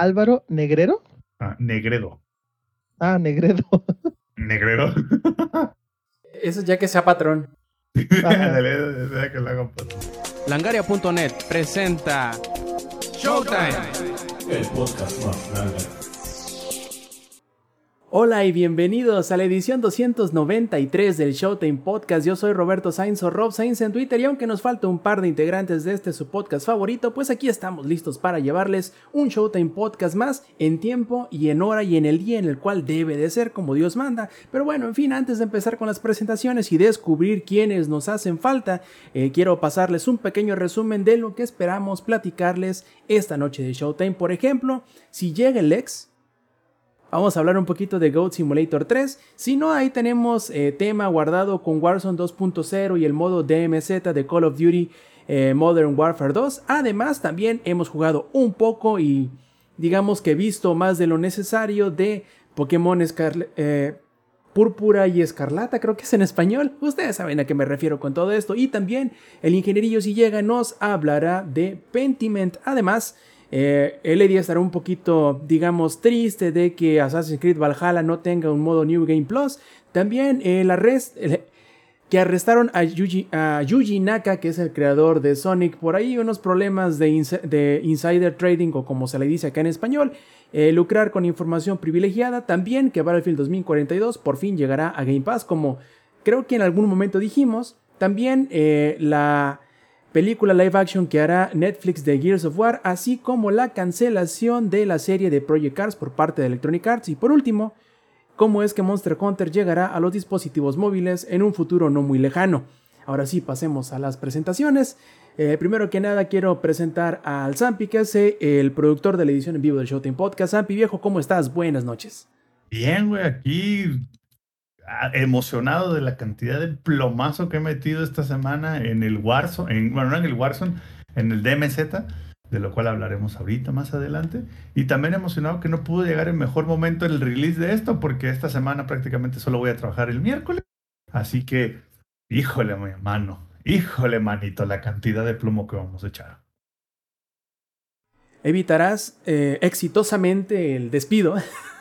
Álvaro Negrero. Ah, Negredo. Ah, Negredo. Negrero. Eso ya que sea patrón. Langaria.net presenta Showtime. El podcast más grande. Hola y bienvenidos a la edición 293 del Showtime Podcast. Yo soy Roberto Sainz o Rob Sainz en Twitter y aunque nos falta un par de integrantes de este su podcast favorito, pues aquí estamos listos para llevarles un Showtime Podcast más en tiempo y en hora y en el día en el cual debe de ser como Dios manda. Pero bueno, en fin, antes de empezar con las presentaciones y descubrir quiénes nos hacen falta, eh, quiero pasarles un pequeño resumen de lo que esperamos platicarles esta noche de Showtime. Por ejemplo, si llega el ex, Vamos a hablar un poquito de Goat Simulator 3. Si no, ahí tenemos eh, tema guardado con Warzone 2.0 y el modo DMZ de Call of Duty eh, Modern Warfare 2. Además, también hemos jugado un poco y digamos que visto más de lo necesario de Pokémon eh, Púrpura y Escarlata, creo que es en español. Ustedes saben a qué me refiero con todo esto. Y también el ingenierillo si llega nos hablará de Pentiment. Además, eh, LD estará un poquito, digamos, triste de que Assassin's Creed Valhalla no tenga un modo New Game Plus. También el arrest, que arrestaron a Yuji, a Yuji, Naka, que es el creador de Sonic, por ahí unos problemas de, insider trading o como se le dice acá en español, eh, lucrar con información privilegiada, también que Battlefield 2042 por fin llegará a Game Pass, como creo que en algún momento dijimos, también eh, la película live action que hará Netflix de Gears of War, así como la cancelación de la serie de Project Cars por parte de Electronic Arts y por último, cómo es que Monster Hunter llegará a los dispositivos móviles en un futuro no muy lejano. Ahora sí, pasemos a las presentaciones. Eh, primero que nada quiero presentar al Zampi, que es eh, el productor de la edición en vivo del Showtime Podcast. Zampi, viejo, ¿cómo estás? Buenas noches. Bien, güey, aquí emocionado de la cantidad de plomazo que he metido esta semana en el Warzone, en, bueno, no en el Warzone, en el DMZ, de lo cual hablaremos ahorita más adelante. Y también emocionado que no pudo llegar en mejor momento el release de esto, porque esta semana prácticamente solo voy a trabajar el miércoles. Así que, híjole, mi mano, híjole, manito, la cantidad de plomo que vamos a echar. Evitarás eh, exitosamente el despido.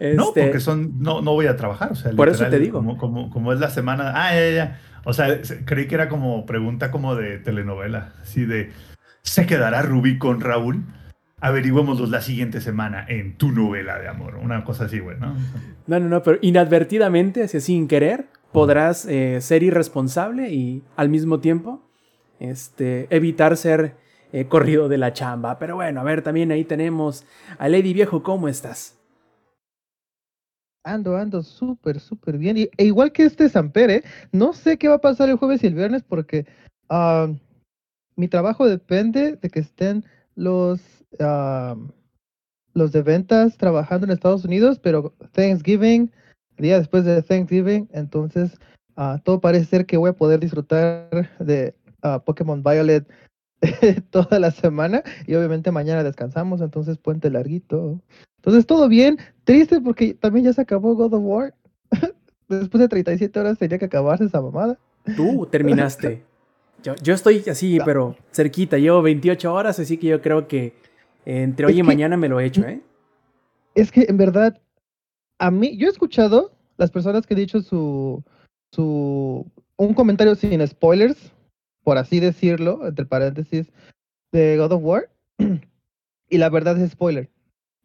No, este, porque son, no, no voy a trabajar. O sea, por eso te digo. Como, como, es la semana. Ah, ya, ya. O sea, creí que era como pregunta como de telenovela. Así de. ¿Se quedará Rubí con Raúl? Averigüémoslo la siguiente semana en tu novela de amor. Una cosa así, güey, ¿no? No, no, no, pero inadvertidamente, así sin querer, podrás eh, ser irresponsable y al mismo tiempo este, evitar ser eh, corrido de la chamba. Pero bueno, a ver, también ahí tenemos a Lady Viejo, ¿cómo estás? Ando, ando súper, súper bien. Y, e igual que este Samper, no sé qué va a pasar el jueves y el viernes porque ah, mi trabajo depende de que estén los, ah, los de ventas trabajando en Estados Unidos, pero Thanksgiving, día después de Thanksgiving, entonces uh, todo parece ser que voy a poder disfrutar de Pokémon Violet toda la semana y obviamente mañana descansamos, entonces puente larguito. Entonces todo bien, triste porque también ya se acabó God of War. Después de 37 horas tenía que acabarse esa mamada. Tú terminaste. Yo, yo estoy así, pero cerquita, llevo 28 horas, así que yo creo que entre hoy y mañana me lo he hecho, ¿eh? Es que en verdad, a mí, yo he escuchado las personas que han dicho su, su, un comentario sin spoilers, por así decirlo, entre paréntesis, de God of War. y la verdad es spoiler.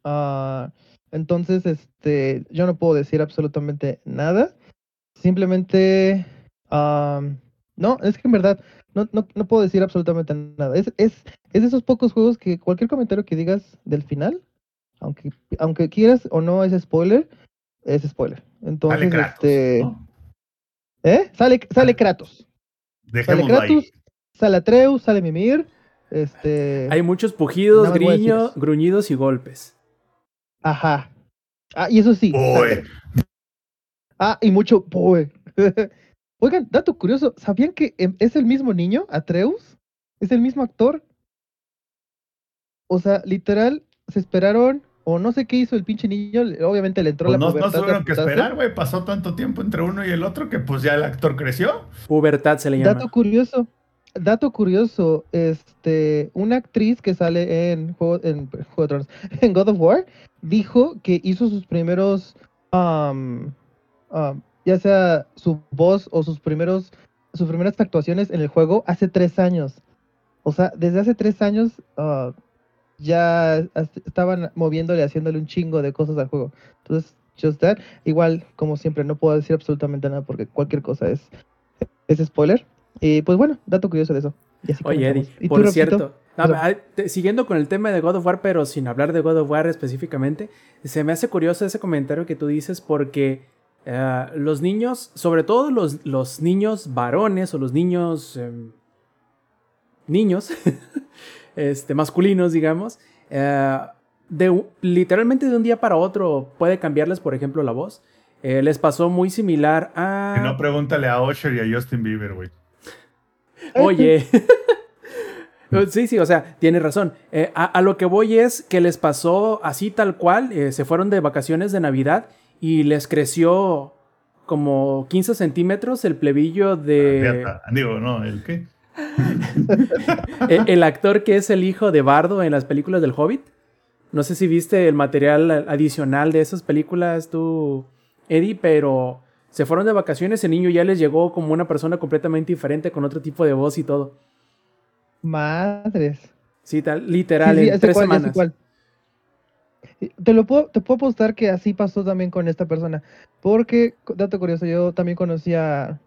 Ah, entonces, este, yo no puedo decir absolutamente nada. Simplemente, no, es que en verdad no, no, no, puedo decir absolutamente nada. Es, es, es de esos pocos juegos que cualquier comentario que digas del final, aunque, aunque quieras o no es spoiler, es spoiler. Entonces, sale este. ¿Eh? Sale, sale Kratos. sale Kratos, sale Atreus, sale Mimir. Este. Hay muchos pujidos, gruñidos y golpes. Ajá. Ah, y eso sí. Ah, y mucho poe. Oigan, dato curioso, ¿sabían que em, es el mismo niño, Atreus? ¿Es el mismo actor? O sea, literal, se esperaron, o no sé qué hizo el pinche niño, obviamente le entró pues la no, pubertad. No tuvieron que esperar, güey, pasó tanto tiempo entre uno y el otro que pues ya el actor creció. Pubertad se le llama. Dato curioso, dato curioso, este, una actriz que sale en en, en God of War dijo que hizo sus primeros, am, ya sea su voz o sus primeros, sus primeras actuaciones en el juego hace tres años. O sea, desde hace tres años ah, ya estaban moviéndole, haciéndole un chingo de cosas al juego. Entonces, just that. Igual, como siempre, no puedo decir absolutamente nada porque cualquier cosa es, es spoiler. Y pues bueno, dato curioso de eso. Y así Oye, Eddie, comenzamos. ¿Y tú, por Roxito? cierto, no, siguiendo con el tema de God of War, pero sin hablar de God of War específicamente, se me hace curioso ese comentario que tú dices porque eh, los niños, sobre todo los, los niños varones o los niños em, niños, este, masculinos, digamos, eh, de, literalmente de un día para otro puede cambiarles, por ejemplo, la voz. Eh, les pasó muy similar a... Si no, pregúntale a Usher y a Justin Bieber, güey. Oye. Sí, sí, o sea, tiene razón. Eh, a, a lo que voy es que les pasó así tal cual, eh, se fueron de vacaciones de Navidad y les creció como 15 centímetros el plebillo de Fíjate, Digo, no, ¿el qué? eh, el actor que es el hijo de Bardo en las películas del Hobbit. No sé si viste el material adicional de esas películas tú, Eddie, pero se fueron de vacaciones, el niño ya les llegó como una persona completamente diferente con otro tipo de voz y todo. Madres. Sí, tal, literal, Sí, sí, en tres semanas. Te lo puedo, te puedo apostar que así pasó también con esta persona. Porque, dato curioso, yo también conocía,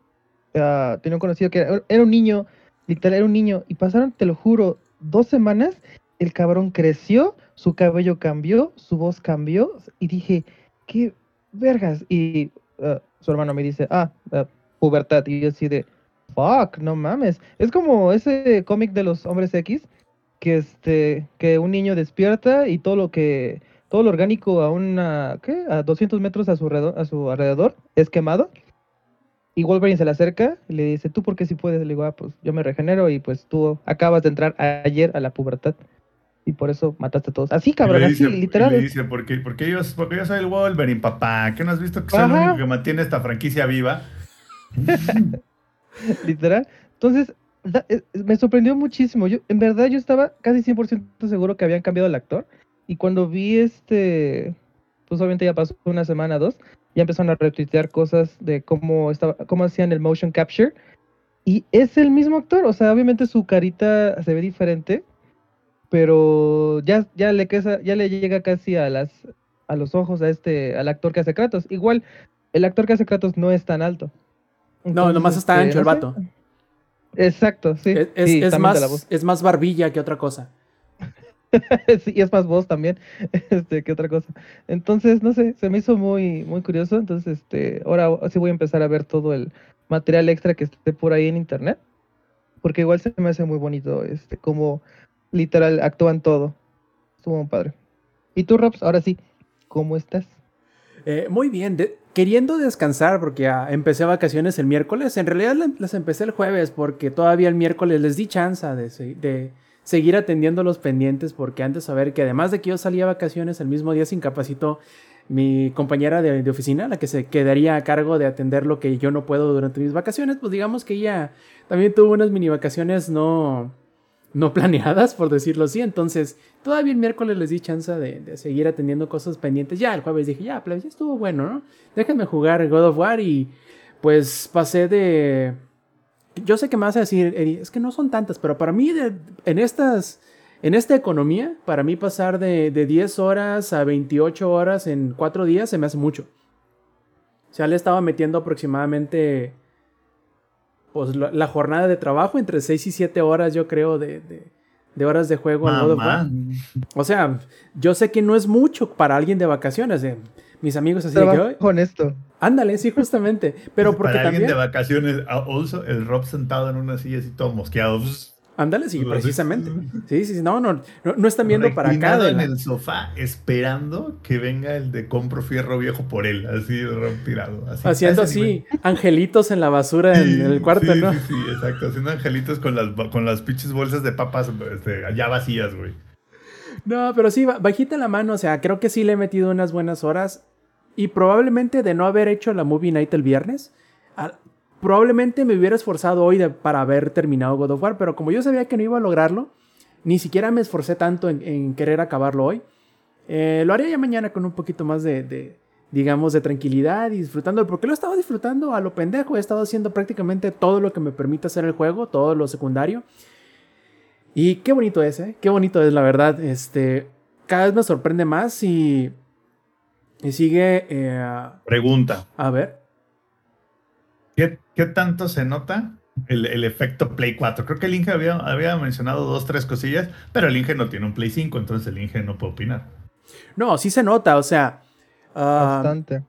ah, tenía un conocido que era, era un niño, literal, era un niño, y pasaron, te lo juro, dos semanas, el cabrón creció, su cabello cambió, su voz cambió, y dije, qué vergas. Y ah, su hermano me dice, ah, ah, pubertad, y yo así de, fuck, no mames. Es como ese cómic de los hombres X, que este que un niño despierta y todo lo que todo lo orgánico a una ¿qué? a 200 metros a su alrededor, a su alrededor es quemado y Wolverine se le acerca y le dice tú por qué si puedes le digo ah pues yo me regenero y pues tú acabas de entrar ayer a la pubertad y por eso mataste a todos así Y cabrón así y literal le es- dice, porque, porque, yo, porque yo soy el Wolverine, papá. ¿Qué no has visto que soy el único que mantiene esta franquicia viva? literal. Entonces, da- me sorprendió muchísimo. Yo, en verdad, yo estaba casi 100% seguro que habían cambiado el actor. Y cuando vi este, pues obviamente ya pasó una semana, dos, ya empezaron a retuitear cosas de cómo, estaba, cómo hacían el motion capture. Y es el mismo actor, o sea, obviamente su carita se ve diferente, pero ya, ya, le, quesa- ya le llega casi a, las, a los ojos a este, al actor que hace Kratos. Igual, el actor que hace Kratos no es tan alto. No, Entonces, nomás está este, ancho el no sé. vato. Exacto, sí. Es, sí, más, es más barbilla que otra cosa. sí, y es más voz también, este, que otra cosa. Entonces, no sé, se me hizo muy, muy curioso. Entonces, este, ahora sí voy a empezar a ver todo el material extra que esté por ahí en internet. Porque igual se me hace muy bonito, este, como literal actúan todo. Estuvo muy padre. ¿Y tú, Robs? Ahora sí, ¿cómo estás? Eh, muy bien, queriendo descansar porque empecé vacaciones el miércoles. En realidad las empecé el jueves porque todavía el miércoles les di chance de seguir atendiendo los pendientes porque antes de saber que además de que yo salía a vacaciones el mismo día se incapacitó mi compañera de, de oficina, la que se quedaría a cargo de atender lo que yo no puedo durante mis vacaciones, pues digamos que ella también tuvo unas mini vacaciones no, no planeadas, por decirlo así. Entonces, todavía el miércoles les di chance de, seguir atendiendo cosas pendientes. Ya el jueves dije, ya, pues ya estuvo bueno, ¿no? Déjame jugar God of War y pues pasé de... Yo sé que me vas a decir, es que no son tantas, pero para mí en estas... En esta economía, para mí pasar de, de 10 horas a 28 horas en 4 días se me hace mucho. O sea, le estaba metiendo aproximadamente pues, la, la jornada de trabajo entre 6 y 7 horas, yo creo, de, de- de horas de juego al. Mamá. O sea, yo sé que no es mucho para alguien de vacaciones. eh, Mis amigos así de que, "Ay, honesto. ándale, sí, justamente. Pero porque Para alguien también, de vacaciones, also, el Rob sentado en una silla así todo mosqueado. pues, ándale, sí, precisamente. Sí, sí, sí, no, no, no, están viendo para acá. en el sofá esperando que venga el de compro fierro viejo por él, así tirado. Así, haciendo así angelitos en la basura en, el cuarto, ¿no? Sí, sí, exacto. Haciendo angelitos con las, con las pinches bolsas de papas este, ya vacías, güey. No, pero sí, ba- bajita la mano, o sea, creo que sí le he metido unas buenas horas. Y probablemente de no haber hecho la movie night el viernes, probablemente me hubiera esforzado hoy de- para haber terminado God of War, pero como yo sabía que no iba a lograrlo, ni siquiera me esforcé tanto en, en querer acabarlo hoy. Eh, lo haré ya mañana con un poquito más de, de, digamos, de tranquilidad y disfrutando, porque lo he estado disfrutando a lo pendejo, he estado haciendo prácticamente todo lo que me permite hacer el juego, todo lo secundario. Y qué bonito es, ¿eh? Qué bonito es, la verdad. Este, cada vez me sorprende más y, y sigue, eh, Pregunta. a ver. ¿Qué, qué tanto se nota el, el efecto Play 4? Creo que el Inge había, había mencionado dos, tres cosillas, pero el Inge no tiene un Play 5, entonces el Inge no puede opinar. No, sí se nota, o sea... ah, Bastante.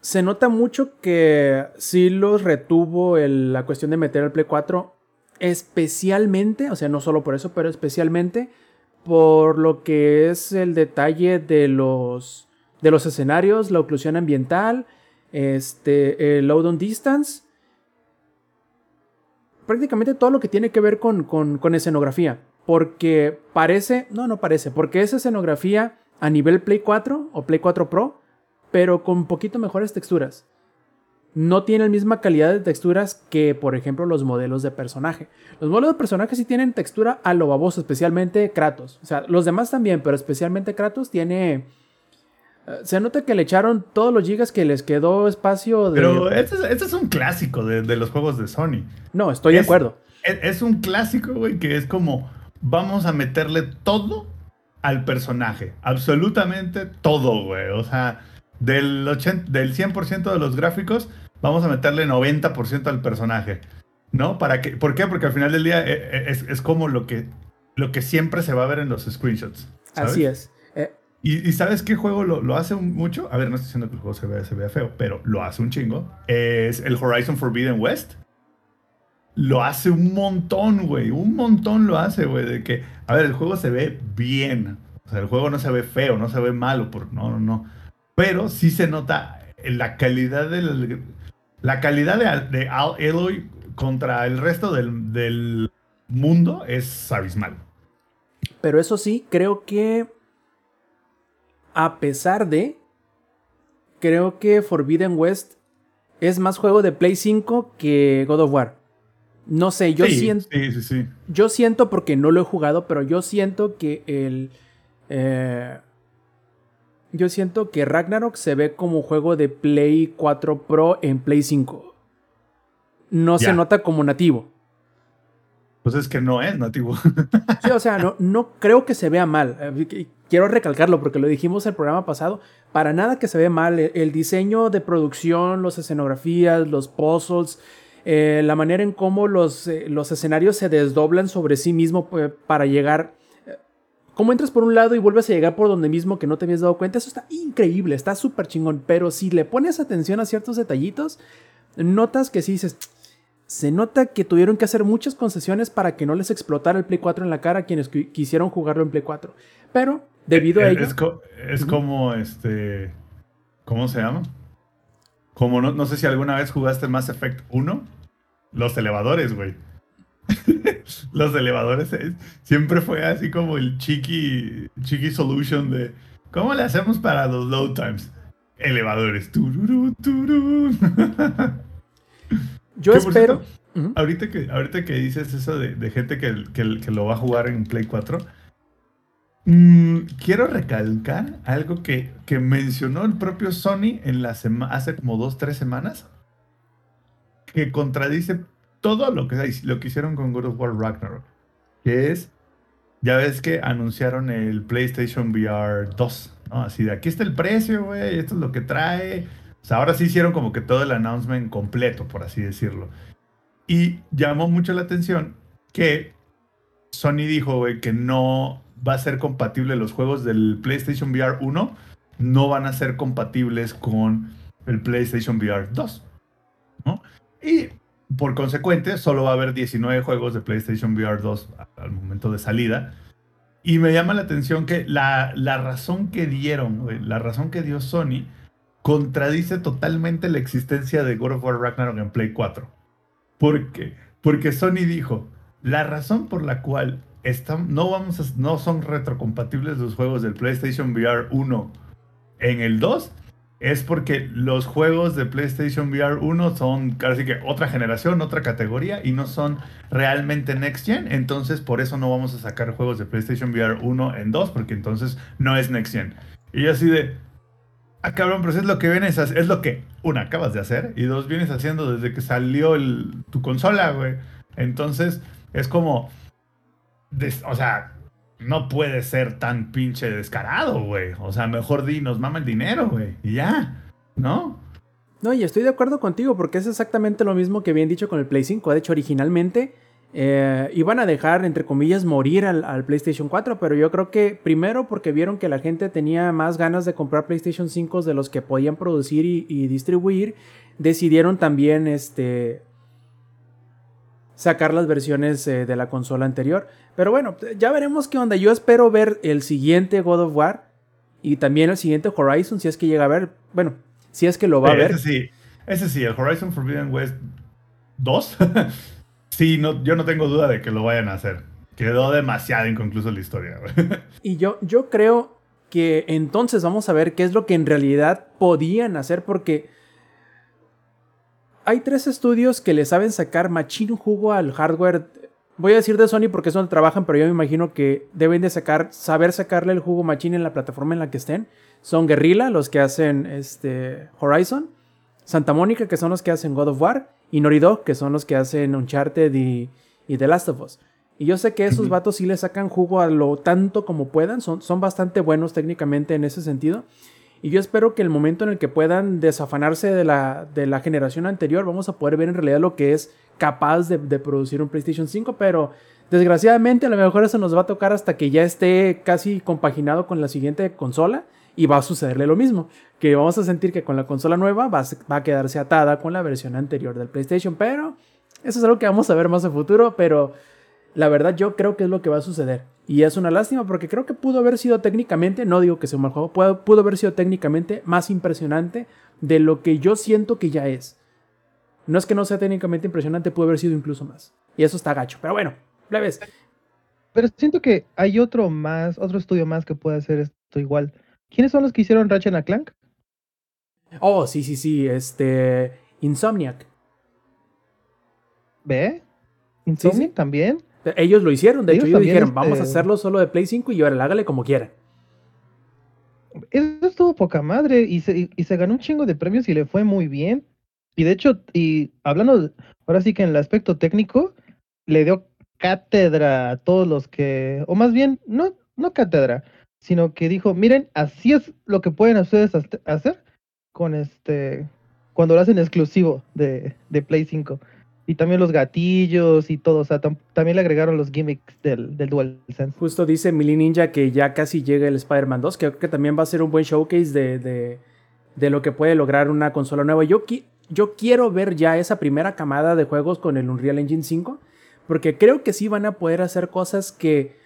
se nota mucho que sí los retuvo el- la cuestión de meter el Play 4, especialmente, o sea, no solo por eso, pero especialmente por lo que es el detalle de los, de los escenarios, la oclusión ambiental, este, el load on distance, prácticamente todo lo que tiene que ver con, con, con escenografía. Porque parece, no, no parece, porque es escenografía a nivel Play 4 o Play 4 Pro, pero con poquito mejores texturas. No tiene la misma calidad de texturas que, por ejemplo, los modelos de personaje. Los modelos de personaje sí tienen textura a lo baboso, especialmente Kratos. O sea, los demás también, pero especialmente Kratos tiene... eh, Se nota que le echaron todos los gigas que les quedó espacio de... Pero este es, este es un clásico de, de los juegos de Sony. No, estoy de acuerdo. Es, es un clásico, güey, que es como, vamos a meterle todo al personaje. Absolutamente todo, güey. O sea, del, 80, del 100% de los gráficos, vamos a meterle 90% al personaje. ¿No? ¿Para qué? ¿Por qué? Porque al final del día eh, eh, es, es como lo que, lo que siempre se va a ver en los screenshots. ¿sabes? Así es. ¿Y, sabes qué juego lo, lo hace mucho? A ver, no estoy diciendo que el juego se vea, se vea feo, pero lo hace un chingo. Es el Horizon Forbidden West. Lo hace un montón, güey. Un montón lo hace, güey. De que, a ver, el juego se ve bien. O sea, el juego no se ve feo, no se ve malo. Por, no, no, no. Pero sí se nota la calidad del. La calidad de, de Al Eloy contra el resto del, del mundo es abismal. Pero eso sí, creo que a pesar de, creo que Forbidden West es más juego de Play 5 que God of War. No sé, yo sí, siento, Sí, sí, sí. yo siento porque no lo he jugado, pero yo siento que el, eh, yo siento que Ragnarok se ve como juego de Play 4 Pro en Play 5. No se nota como nativo. Pues es que no es nativo. Sí, o sea, no, no creo que se vea mal. Eh, qu- Quiero recalcarlo porque lo dijimos el programa pasado. Para nada que se ve mal. El, el diseño de producción, las escenografías, los puzzles, eh, la manera en cómo los, eh, los escenarios se desdoblan sobre sí mismo para llegar. Cómo entras por un lado y vuelves a llegar por donde mismo que no te habías dado cuenta. Eso está increíble, está súper chingón. Pero si le pones atención a ciertos detallitos, notas que sí dices. Se nota que tuvieron que hacer muchas concesiones para que no les explotara el Play 4 en la cara a quienes qui- quisieron jugarlo en Play 4. Pero, debido a es, ello. es co- es Ujú. como este. ¿Cómo se llama? Como no, no sé si alguna vez jugaste Mass Effect 1. Los elevadores, güey. los elevadores es- siempre fue así como el chiqui, chiqui solution de ¿cómo le hacemos para los load times? Elevadores. Tururú, turú. Yo espero. Ahorita que, ahorita que dices eso de, de gente que, que- que lo va a jugar en Play 4, mm, quiero recalcar algo que, que mencionó el propio Sony en la hace como dos, tres semanas, que contradice todo lo que, lo que hicieron con God of War Ragnarok, que es, ya ves que anunciaron el PlayStation VR 2, ¿no? Así de aquí está el precio, güey, esto es lo que trae. Ahora sí hicieron como que todo el announcement completo, por así decirlo. Y llamó mucho la atención que Sony dijo, que no va a ser compatible los juegos del PlayStation VR 1, no van a ser compatibles con el PlayStation VR 2. ¿no? Y por consecuente, solo va a haber 19 juegos de PlayStation VR 2 a- al momento de salida. Y me llama la atención que la, la razón que dieron, la razón que dio Sony, contradice totalmente la existencia de God of War Ragnarok en Play 4. ¿Por qué? Porque Sony dijo, la razón por la cual no, vamos no son retrocompatibles los juegos del PlayStation VR 1 en el 2 es porque los juegos de PlayStation VR 1 son casi que otra generación, otra categoría y no son realmente Next Gen. Entonces, por eso no vamos a sacar juegos de PlayStation VR 1 en 2, porque entonces no es Next Gen. Y así de, ah, cabrón, pero es lo que vienes a es lo que, una, acabas de hacer y dos, vienes haciendo desde que salió tu consola, güey. Entonces, es como, o sea, no puede ser tan pinche descarado, güey. O sea, mejor di, nos mama el dinero, güey. Y ya, ¿no? No, y estoy de acuerdo contigo porque es exactamente lo mismo que habían dicho con el Play 5. De hecho, originalmente eh, iban a dejar, entre comillas, morir al, al PlayStation 4, pero yo creo que primero porque vieron que la gente tenía más ganas de comprar PlayStation 5 de los que podían producir y, y distribuir, decidieron también este, sacar las versiones eh, de la consola anterior. Pero bueno, ya veremos qué onda. Yo espero ver el siguiente God of War y también el siguiente Horizon, si es que llega a ver. Bueno, si es que lo va a Sí, ver. Ese sí, ese sí, el Horizon Forbidden West 2. sí, no, yo no tengo duda de que lo vayan a hacer. Quedó demasiado inconcluso la historia. Y yo, yo creo que entonces vamos a ver qué es lo que en realidad podían hacer porque hay tres estudios que le saben sacar machín jugo al hardware. Voy a decir de Sony porque es donde trabajan, pero yo me imagino que deben de sacar, saber sacarle el jugo machín en la plataforma en la que estén. Son Guerrilla, los que hacen este Horizon, Santa Mónica, que son los que hacen God of War, y Naughty Dog, que son los que hacen Uncharted y, y The Last of Us. Y yo sé que esos vatos sí le sacan jugo a lo tanto como puedan, son, son bastante buenos técnicamente en ese sentido. Y yo espero que el momento en el que puedan desafanarse de la, de la generación anterior, vamos a poder ver en realidad lo que es capaz de, de producir un PlayStation 5, pero desgraciadamente a lo mejor eso nos va a tocar hasta que ya esté casi compaginado con la siguiente consola y va a sucederle lo mismo, que vamos a sentir que con la consola nueva va a, va a quedarse atada con la versión anterior del PlayStation, pero eso es algo que vamos a ver más a futuro, pero la verdad yo creo que es lo que va a suceder. Y es una lástima porque creo que pudo haber sido técnicamente, no digo que sea un mal juego, pudo, pudo haber sido técnicamente más impresionante de lo que yo siento que ya es. No es que no sea técnicamente impresionante, pudo haber sido incluso más. Y eso está gacho. Pero bueno, plebes. Pero siento que hay otro más, otro estudio más que puede hacer esto igual. ¿Quiénes son los que hicieron Ratchet Clank? Oh, sí, sí, sí, este... Insomniac. ¿Ve? Insomniac sí. también. Ellos lo hicieron, de Ellos hecho, ellos dijeron, vamos a este- hacerlo solo de Play 5 y ahora hágale como quiera. Eso estuvo poca madre y se, y- se ganó un chingo de premios y le fue muy bien. Y de hecho, y hablando, ahora sí que en el aspecto técnico, le dio cátedra a todos los que, o más bien, no, no cátedra, sino que dijo, miren, así es lo que pueden ustedes hacer con este, cuando lo hacen exclusivo de, de Play 5. Y también los gatillos y todo, o sea, tam- también le agregaron los gimmicks del, del DualSense. Justo dice Mili Ninja que ya casi llega el Spider-Man 2, que creo que también va a ser un buen showcase de, de, de lo que puede lograr una consola nueva. Yo, qui- yo quiero ver ya esa primera camada de juegos con el Unreal Engine 5, porque creo que sí van a poder hacer cosas que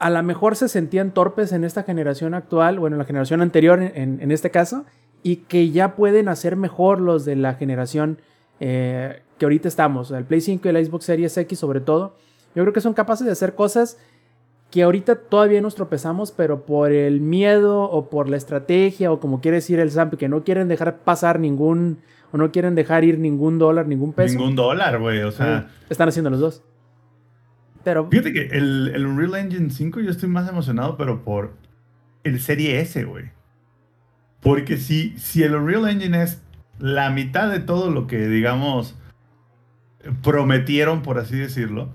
a lo mejor se sentían torpes en esta generación actual, bueno, en la generación anterior en, en este caso, y que ya pueden hacer mejor los de la generación eh, que ahorita estamos, el Play 5 y el Xbox Series X sobre todo. Yo creo que son capaces de hacer cosas que ahorita todavía nos tropezamos, pero por el miedo o por la estrategia o como quiere decir el Zamp, que no quieren dejar pasar ningún o no quieren dejar ir ningún dólar, ningún peso. Ningún dólar, güey. O sea, Están haciendo los dos. Pero fíjate que el, el Unreal Engine 5 yo estoy más emocionado, pero por el Serie S, güey. Porque si, si el Unreal Engine es la mitad de todo lo que, digamos, prometieron, por así decirlo,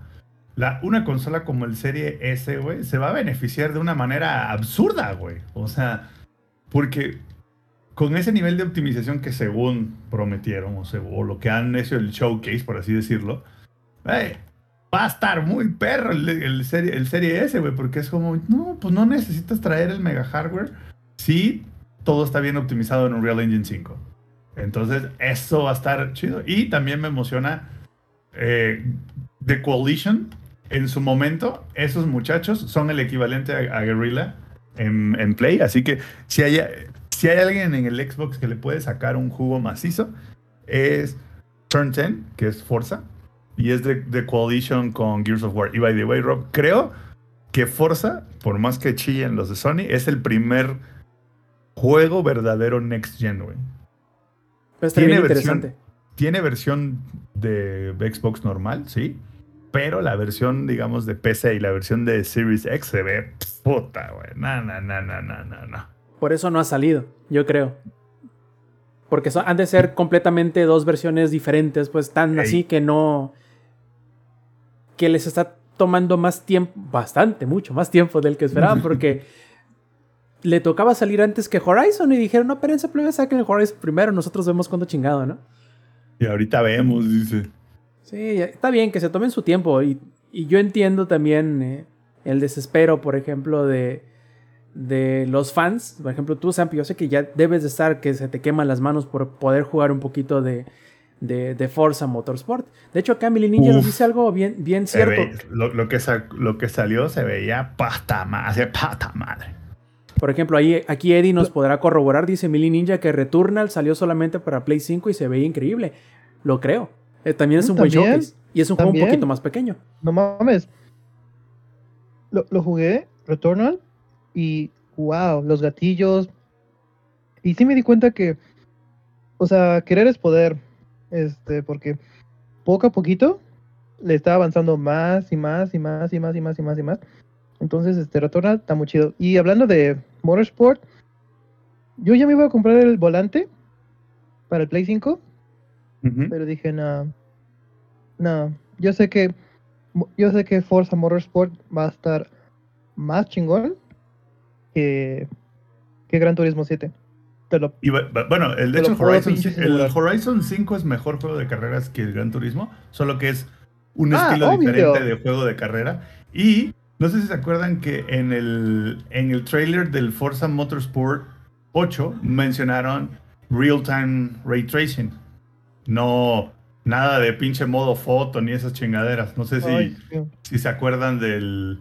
la, una consola como el Serie S, güey, se va a beneficiar de una manera absurda, güey. O sea, porque con ese nivel de optimización que según prometieron, o, según, o lo que han hecho el showcase, por así decirlo, eh, va a estar muy perro el, serie, el serie S, güey, porque es como, no, pues no necesitas traer el mega hardware si todo está bien optimizado en Unreal Engine 5. Entonces, eso va a estar chido. Y también me emociona eh, The Coalition. En su momento, esos muchachos son el equivalente a, a Guerrilla en, en Play. Así que si hay, si hay alguien en el Xbox que le puede sacar un jugo macizo, es Turn 10, que es Forza. Y es de, de Coalition con Gears of War. Y by the way, Rob, creo que Forza, por más que chillen los de Sony, es el primer juego verdadero Next Gen, güey. Pues Tiene versión- interesante. Tiene versión de Xbox normal, sí. Pero la versión, digamos, de PC y la versión de Series X se ve puta, güey. No, no, no, no, no, no, no. Por eso no ha salido, yo creo. Porque son- han de ser completamente dos versiones diferentes, pues tan Ey. así que no. Que les está tomando más tiempo, bastante, mucho más tiempo del que esperaban, porque le tocaba salir antes que Horizon y dijeron, no, espérense, plebe, saquen el Horizon primero, nosotros vemos cuándo chingado, ¿no? Y ahorita vemos, dice. Sí, está bien que se tomen su tiempo y, y yo entiendo también eh, el desespero, por ejemplo, de, de los fans. Por ejemplo, tú, Sampi, yo sé que ya debes de estar que se te queman las manos por poder jugar un poquito de, de, de Forza Motorsport. De hecho, acá Mili Ninja nos dice algo bien, bien cierto. ve- lo, lo que sa- lo que salió se veía pasta madre, pata madre. Por ejemplo, ahí, aquí Eddie nos podrá corroborar, dice Mili Ninja, que Returnal salió solamente para Play 5 y se veía increíble. Lo creo. Eh, también es Mm, un buen showcase. Y es un juego un poquito más pequeño. No mames. Lo, lo jugué, Returnal, y wow, los gatillos. Y sí me di cuenta que, o sea, querer es poder. Este, porque poco a poquito le está avanzando más y más y más y más y más y más y más. Entonces, este Returnal está muy chido. Y hablando de Motorsport, yo ya me iba a comprar el volante para el Play 5. Ujú. Pero dije, no. No. Yo sé que. Yo sé que Forza Motorsport va a estar más chingón que. que Gran Turismo 7. Te lo. Y bu- bu- bueno, el, de hecho, Horizon, el. Horizon 5 es mejor juego de carreras que el Gran Turismo, solo que es un Ah, estilo obvio. diferente de juego de carrera. Y no sé si se acuerdan que en el, en el trailer del Forza Motorsport 8 mencionaron real-time ray tracing. No, nada de pinche modo foto ni esas chingaderas. No sé si, Ay, si se acuerdan del,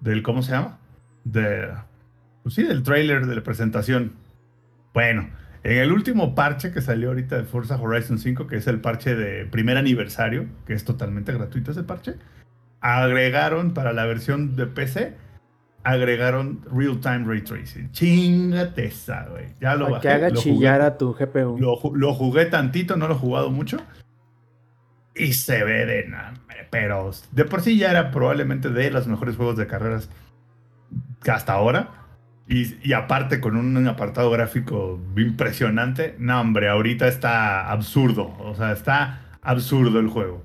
del ¿cómo se llama? De, pues sí, del trailer de la presentación. Bueno, en el último parche que salió ahorita de Forza Horizon 5, que es el parche de primer aniversario, que es totalmente gratuito ese parche, agregaron para la versión de PC, agregaron Real Time Ray Tracing. Chingate esa, güey. Ya lo Para que bajé, haga lo chillar jugué. a tu GPU. Lo, lo jugué tantito, no lo he jugado mucho. Y se ve de nada. Pero de por sí ya era probablemente de los mejores juegos de carreras que hasta ahora. Y, aparte con un apartado gráfico impresionante. No, hombre, ahorita está absurdo. O sea, está absurdo el juego.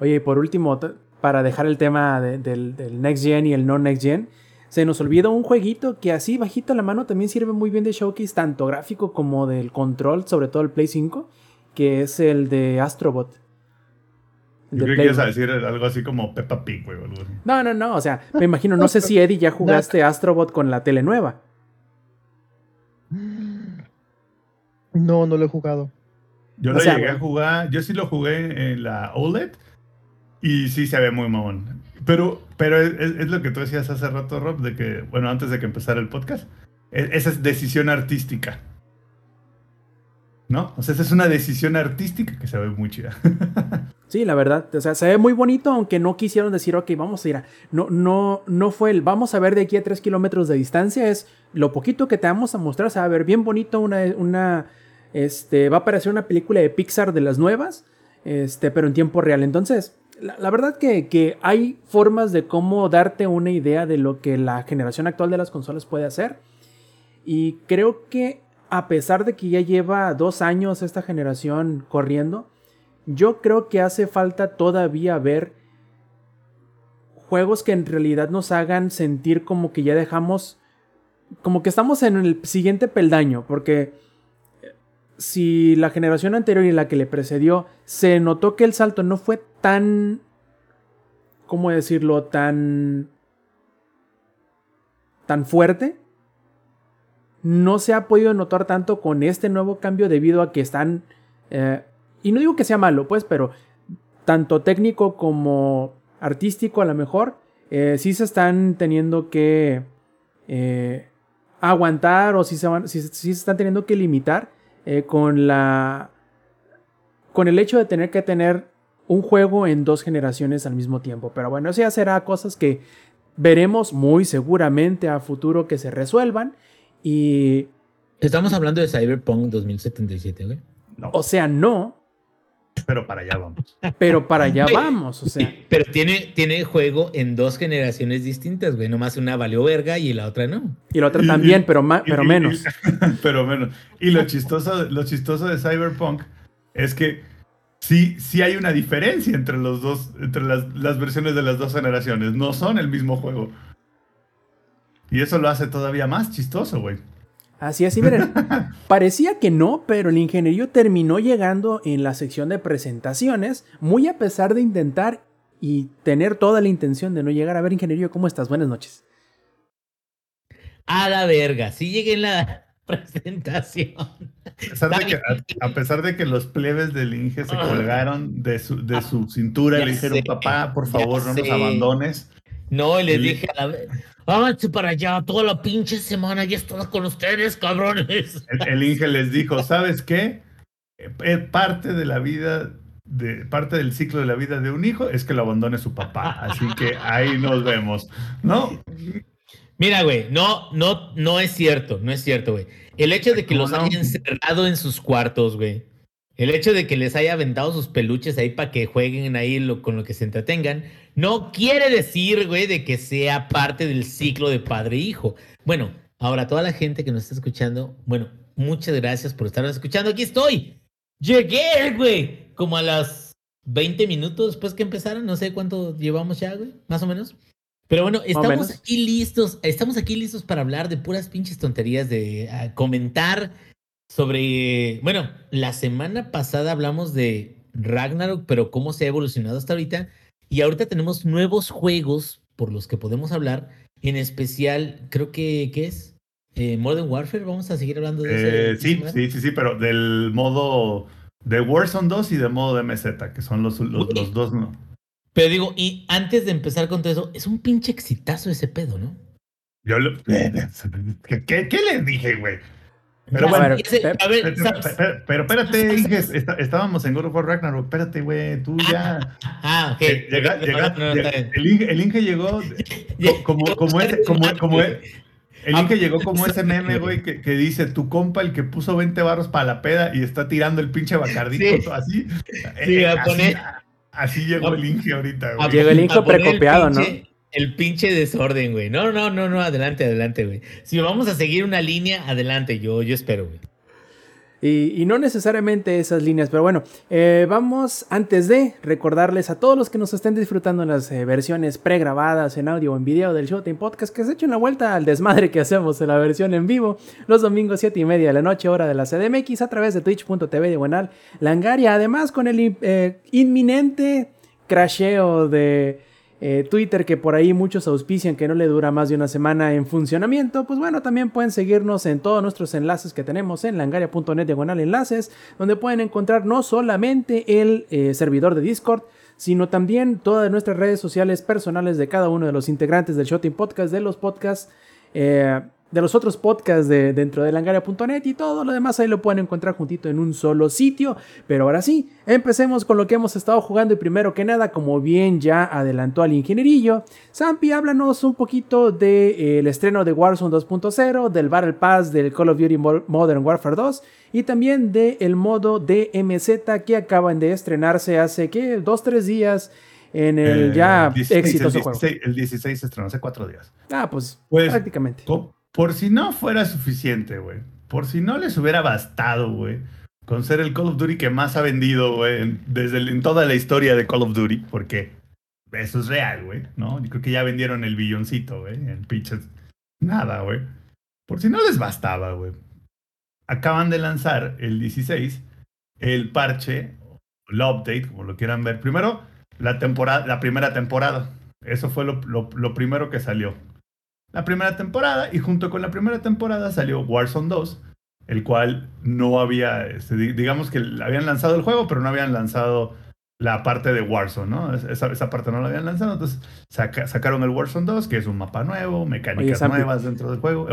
Oye, y por último, para dejar el tema de- del, del Next Gen y el no Next Gen, se nos olvida un jueguito que así bajito a la mano también sirve muy bien de showcase, tanto gráfico como del control, sobre todo el Play 5, que es el de Astrobot. Yo creo que ibas a decir algo así como Peppa Pig, güey. No, no, no, o sea, me imagino, no sé si Eddie ya jugaste Astrobot con la tele nueva. No, no lo he jugado. Yo O lo sea, llegué a jugar, yo sí lo jugué en la OLED y sí se ve muy mamón. Pero, pero es, es- es lo que tú decías hace rato, Rob, de que, bueno, antes de que empezara el podcast, e- esa es decisión artística. ¿No? O sea, esa es una decisión artística que se ve muy chida. Sí, la verdad, o sea, se ve muy bonito, aunque no quisieron decir, ok, vamos a ir a... No, no, no fue el, vamos a ver de aquí a 3 kilómetros de distancia, es lo poquito que te vamos a mostrar, se va a ver bien bonito, una, una, este, va a parecer una película de Pixar de las nuevas, este, pero en tiempo real. Entonces, la, la verdad que, que hay formas de cómo darte una idea de lo que la generación actual de las consolas puede hacer. Y creo que a pesar de que ya lleva dos años esta generación corriendo, yo creo que hace falta todavía ver juegos que en realidad nos hagan sentir como que ya dejamos, como que estamos en el siguiente peldaño, porque eh, si la generación anterior y la que le precedió se notó que el salto no fue tan, ¿cómo decirlo?, tan, tan fuerte, no se ha podido notar tanto con este nuevo cambio debido a que están... eh, y no digo que sea malo, pues, pero tanto técnico como artístico a lo mejor, eh, sí se están teniendo que eh, aguantar o sí se, van, sí- sí se están teniendo que limitar eh, con la... con el hecho de tener que tener un juego en dos generaciones al mismo tiempo. Pero bueno, eso ya será cosas que veremos muy seguramente a futuro que se resuelvan. Y Estamos hablando de Cyberpunk 2077, güey. No, O sea, no, pero para allá vamos. pero para allá vamos. O sea, Sí, pero tiene, tiene juego en dos generaciones distintas, güey. Nomás una valió verga y la otra no. y la otra Y- también, y- pero, y- pero y- menos. pero menos. Y lo chistoso, lo chistoso de Cyberpunk es que sí, sí hay una diferencia entre los dos, entre las, las versiones de las dos generaciones. No son el mismo juego. Y eso lo hace todavía más chistoso, güey. Así es, y miren, parecía que no, pero el ingenierillo terminó llegando en la sección de presentaciones, muy a pesar de intentar y tener toda la intención de no llegar a ver ingenierillo. ¿Cómo estás? Buenas noches. A la verga, sí llegué en la presentación. A pesar, de que, a, a pesar de que los plebes del Inge se colgaron de su, de su cintura y Ya le dijeron, sé, papá, por favor, no nos abandones. No, y les dije a la ve- Háganse para allá, toda la pinche semana ya he estado con ustedes, cabrones. El, el Inge les dijo, ¿sabes qué? Eh, eh, parte de la vida, de, parte del ciclo de la vida de un hijo es que lo abandone su papá. Así que ahí nos vemos, ¿no? Mira, güey, no, no, no es cierto, no es cierto, güey. El hecho de que ¿Cómo los no? haya encerrado en sus cuartos, güey. El hecho de que les haya aventado sus peluches ahí para que jueguen ahí lo- con lo que se entretengan, no quiere decir, güey, de que sea parte del ciclo de padre e hijo. Bueno, ahora toda la gente que nos está escuchando, bueno, muchas gracias por estarnos escuchando. Aquí estoy. Llegué, güey, como a las 20 minutos después que empezaron, no sé cuánto llevamos ya, güey, más o menos. Pero bueno, estamos aquí listos, estamos aquí listos para hablar de puras pinches tonterías, de ah, comentar sobre, bueno, la semana pasada hablamos de Ragnarok, pero cómo se ha evolucionado hasta ahorita. Y ahorita tenemos nuevos juegos por los que podemos hablar. En especial, creo que, ¿qué es? Eh, Modern Warfare, vamos a seguir hablando de Eh, ese. sí, sí, sí, sí, pero del modo de Warzone 2 y de modo de MZ, que son los, los, dos, ¿no? Pero digo, y antes de empezar con todo eso, es un pinche exitazo ese pedo, ¿no? Yo lo- ¿Qué, qué, qué les dije, güey? Pero bueno, a ver, Ese- Pep, a ver, Pero, pero- pero espérate, Inges, está- estábamos en God of War Ragnarok. Espérate, güey, tú ya. Ah, ok. Llega- No, llega- no, no, llega- bien. el, Inge, el Inge llegó co- como, como ese, como, como e- el Inge llegó como ese meme, güey, que, que dice tu compa, el que puso 20 barros para la peda y está tirando el pinche bacardito, Sí. así. Sí, Eh, a así, poner- así llegó el Inge ahorita, güey. Llegó el el precopiado, ¿no? El pinche desorden, güey. No, no, no, no, adelante, adelante, güey. Si vamos a seguir una línea, adelante, yo, yo espero, güey. Y, no necesariamente esas líneas, pero bueno, eh, vamos antes de recordarles a todos los que nos estén disfrutando las eh, versiones pregrabadas en audio o en video del Showtime Podcast que se echen una vuelta al desmadre que hacemos en la versión en vivo los domingos 7 y media de la noche, hora de la CDMX, a través de twitch.tv diagonal Langaria. Además, con el eh, inminente crasheo de eh, Twitter que por ahí muchos auspician que no le dura más de una semana en funcionamiento, pues bueno, también pueden seguirnos en todos nuestros enlaces que tenemos en langaria.net diagonal enlaces, donde pueden encontrar no solamente el eh, servidor de Discord, sino también todas nuestras redes sociales personales de cada uno de los integrantes del Shooting Podcast, de los podcasts, eh, de los otros podcasts de, dentro de langaria.net y todo lo demás ahí lo pueden encontrar juntito en un solo sitio. Pero ahora sí, empecemos con lo que hemos estado jugando y primero que nada, como bien ya adelantó al ingenierillo, Zampi, háblanos un poquito del estreno de Warzone 2.0, del Battle Pass del Call of Duty Mo- Modern Warfare 2 y también del modo DMZ que acaban de estrenarse hace. Dos, tres días en el Eh, ya 16, exitoso el juego. 16, El 16 se estrenó hace cuatro días. Ah, pues, Pues, prácticamente. Por si no fuera suficiente, güey. Por si no les hubiera bastado, güey. Con ser el Call of Duty que más ha vendido, güey, desde en toda la historia de Call of Duty. Porque eso es real, güey, ¿no? Yo creo que ya vendieron el billoncito, güey, en pinches. Nada, güey. Por si no les bastaba, güey. Acaban de lanzar el 16 el parche, el update, como lo quieran ver. Primero, la temporada, la primera temporada. Eso fue lo primero que salió. La primera temporada, y junto con la primera temporada salió Warzone 2, el cual no había, este, di- digamos que habían lanzado el juego, pero no habían lanzado la parte de Warzone, ¿no? Es- Esa, esa parte no la habían lanzado, entonces saca- sacaron el Warzone 2, que es un mapa nuevo, mecánicas nuevas dentro del juego.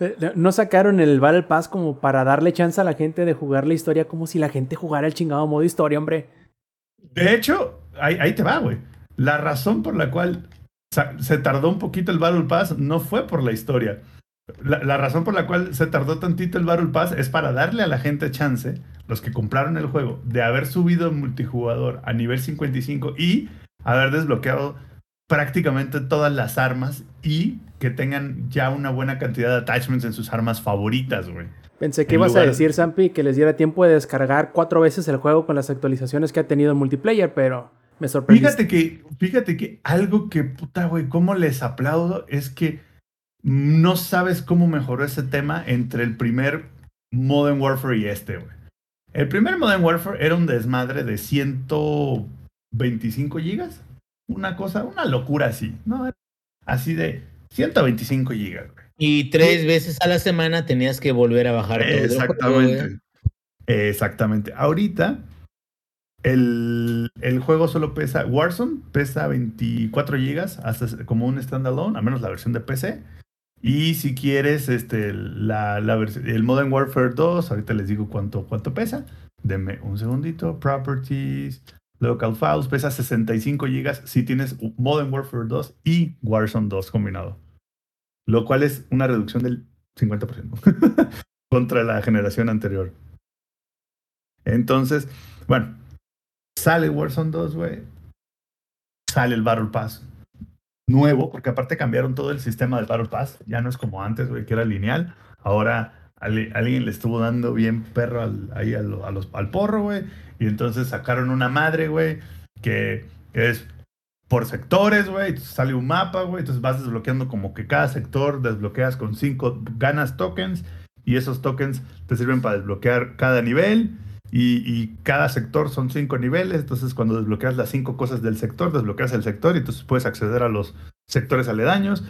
Eh, No sacaron el Battle Pass como para darle chance a la gente de jugar la historia como si la gente jugara el chingado modo historia, hombre. De hecho, ahí, ahí te va, güey. La razón por la cual se tardó un poquito el Battle Pass no fue por la historia. la, la razón por la cual se tardó tantito el Battle Pass es para darle a la gente chance, los que compraron el juego, de haber subido multijugador a nivel 55 y haber desbloqueado prácticamente todas las armas y que tengan ya una buena cantidad de attachments en sus armas favoritas, güey. Pensé que En ibas lugar- a decir, Sampi, que les diera tiempo de descargar cuatro veces el juego con las actualizaciones que ha tenido en multiplayer, pero me sorprendiste. Fíjate que, fíjate que algo que, puta, güey, cómo les aplaudo es que no sabes cómo mejoró ese tema entre el primer Modern Warfare y este, güey. El primer Modern Warfare era un desmadre de 125 gigas. Una cosa, una locura así, ¿no? Así de 125 gigas, güey. Y tres veces a la semana tenías que volver a bajar todo el juego, güey. Exactamente. Exactamente. Ahorita, el, el juego solo pesa. Warzone pesa 24 gigas hasta como un standalone, al menos la versión de PC. Y si quieres, este, la, la el Modern Warfare 2, ahorita les digo cuánto, cuánto pesa. Denme un segundito. Properties, Local Files, pesa 65 gigas si tienes Modern Warfare 2 y Warzone 2 combinado. Lo cual es una reducción del 50% contra la generación anterior. Entonces, bueno, sale Warzone 2, güey. Sale el Battle Pass nuevo, porque aparte cambiaron todo el sistema del Battle Pass. Ya no es como antes, güey, que era lineal. Ahora alguien le estuvo dando bien perro al, ahí a lo- a los, al porro, güey. Y entonces sacaron una madre, güey, que es por sectores, güey. Sale un mapa, güey. Entonces vas desbloqueando como que cada sector desbloqueas con cinco, ganas tokens. Y esos tokens te sirven para desbloquear cada nivel. Y, y cada sector son cinco niveles. Entonces, cuando desbloqueas las cinco cosas del sector, desbloqueas el sector y entonces puedes acceder a los sectores aledaños.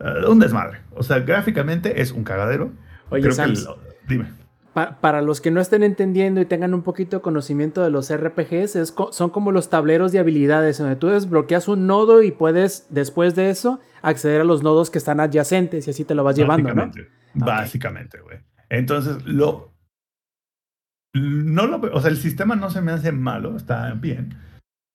Eh, un desmadre. O sea, gráficamente es un cagadero. Oye, Creo que Sams, el- dime. pa- para los que no estén entendiendo y tengan un poquito de conocimiento de los RPGs, es co- son como los tableros de habilidades, donde tú desbloqueas un nodo y puedes, después de eso, acceder a los nodos que están adyacentes y así te lo vas llevando, ¿no? Básicamente. Básicamente, güey. Entonces, lo. No lo, o sea, el sistema no se me hace malo, está bien,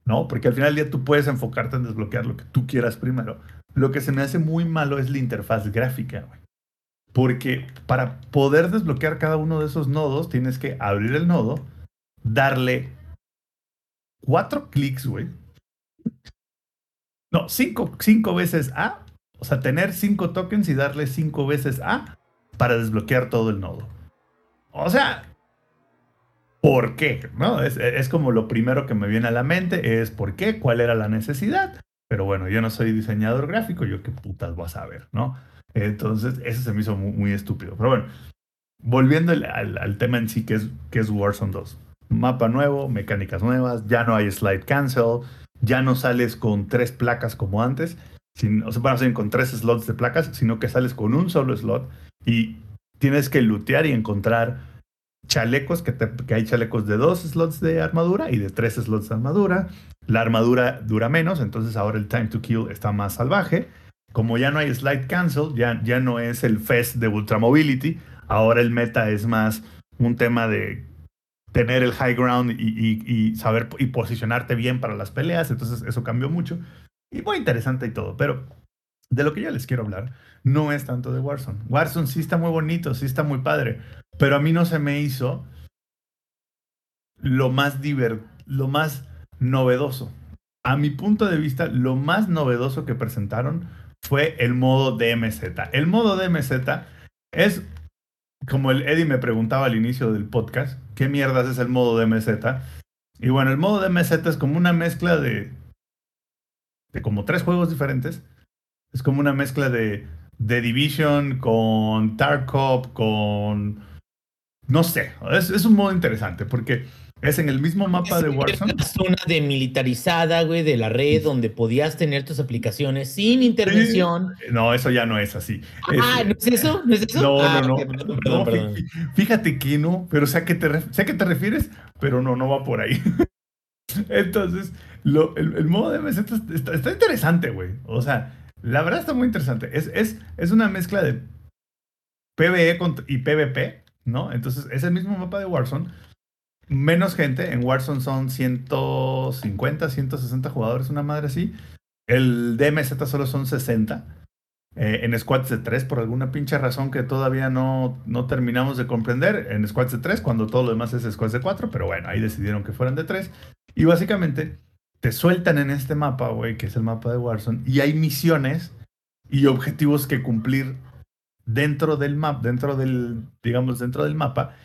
¿no? Porque al final del día tú puedes enfocarte en desbloquear lo que tú quieras primero. Lo que se me hace muy malo es la interfaz gráfica, güey. Porque para poder desbloquear cada uno de esos nodos, tienes que abrir el nodo, darle cuatro clics, güey. No, cinco, cinco veces A. O sea, tener cinco tokens y darle cinco veces A para desbloquear todo el nodo. O sea, ¿por qué? ¿No? Es, es como lo primero que me viene a la mente, es ¿por qué? ¿Cuál era la necesidad? Pero bueno, yo no soy diseñador gráfico, yo qué putas voy a saber, ¿no? Entonces, eso se me hizo muy, estúpido. Pero bueno, volviendo al, tema en sí, que es, que es Warzone 2. Mapa nuevo, mecánicas nuevas, ya no hay slide cancel, ya no sales con tres placas como antes, sin, o sea, van a salir con tres slots de placas, sino que sales con un solo slot y tienes que lootear y encontrar chalecos, que, hay chalecos de dos slots de armadura y de tres slots de armadura. La armadura dura menos, entonces ahora el time to kill está más salvaje. Como ya no hay slide cancel, ya, ya no es el fest de Ultra Mobility, ahora el meta es más un tema de tener el high ground y saber y posicionarte bien para las peleas, entonces eso cambió mucho. Y muy interesante y todo, pero de lo que yo les quiero hablar no es tanto de Warzone. Warzone sí está muy bonito, sí está muy padre, pero a mí no se me hizo lo más lo más novedoso. A mi punto de vista, lo más novedoso que presentaron fue el modo DMZ. El modo DMZ es, como el Eddie me preguntaba al inicio del podcast, ¿qué mierdas es el modo DMZ? Y bueno, el modo DMZ es como una mezcla de, de como tres juegos diferentes. Es como una mezcla de, de Division con Tarkov, con... No sé, es, es un modo interesante porque es en el mismo mapa de Warzone. Una zona demilitarizada, güey, de la red donde podías tener tus aplicaciones sin intervención. No, eso ya no es así. Es- Ah, ¿no es eso? ¿No es eso? No, Ah, no, no. ok, perdón, No, perdón, perdón. fí- Fíjate que no, pero sé a qué te, sé a qué te refieres, pero no, no va por ahí. Entonces, lo- el, el modo de está, está- está interesante, güey. O sea, la verdad está muy interesante. Es, es, es una mezcla de PvE y PvP, ¿no? Entonces, es el mismo mapa de Warzone. Menos gente. En Warzone son 150, 160 jugadores, una madre así. El DMZ solo son 60. eh, en squads de 3 por alguna pinche razón que todavía no, no terminamos de comprender. En squads de 3 cuando todo lo demás es squads de 4, pero bueno, ahí decidieron que fueran de 3. Y básicamente te sueltan en este mapa, güey, que es el mapa de Warzone, y hay misiones y objetivos que cumplir dentro del mapa, dentro del, digamos, dentro del mapa.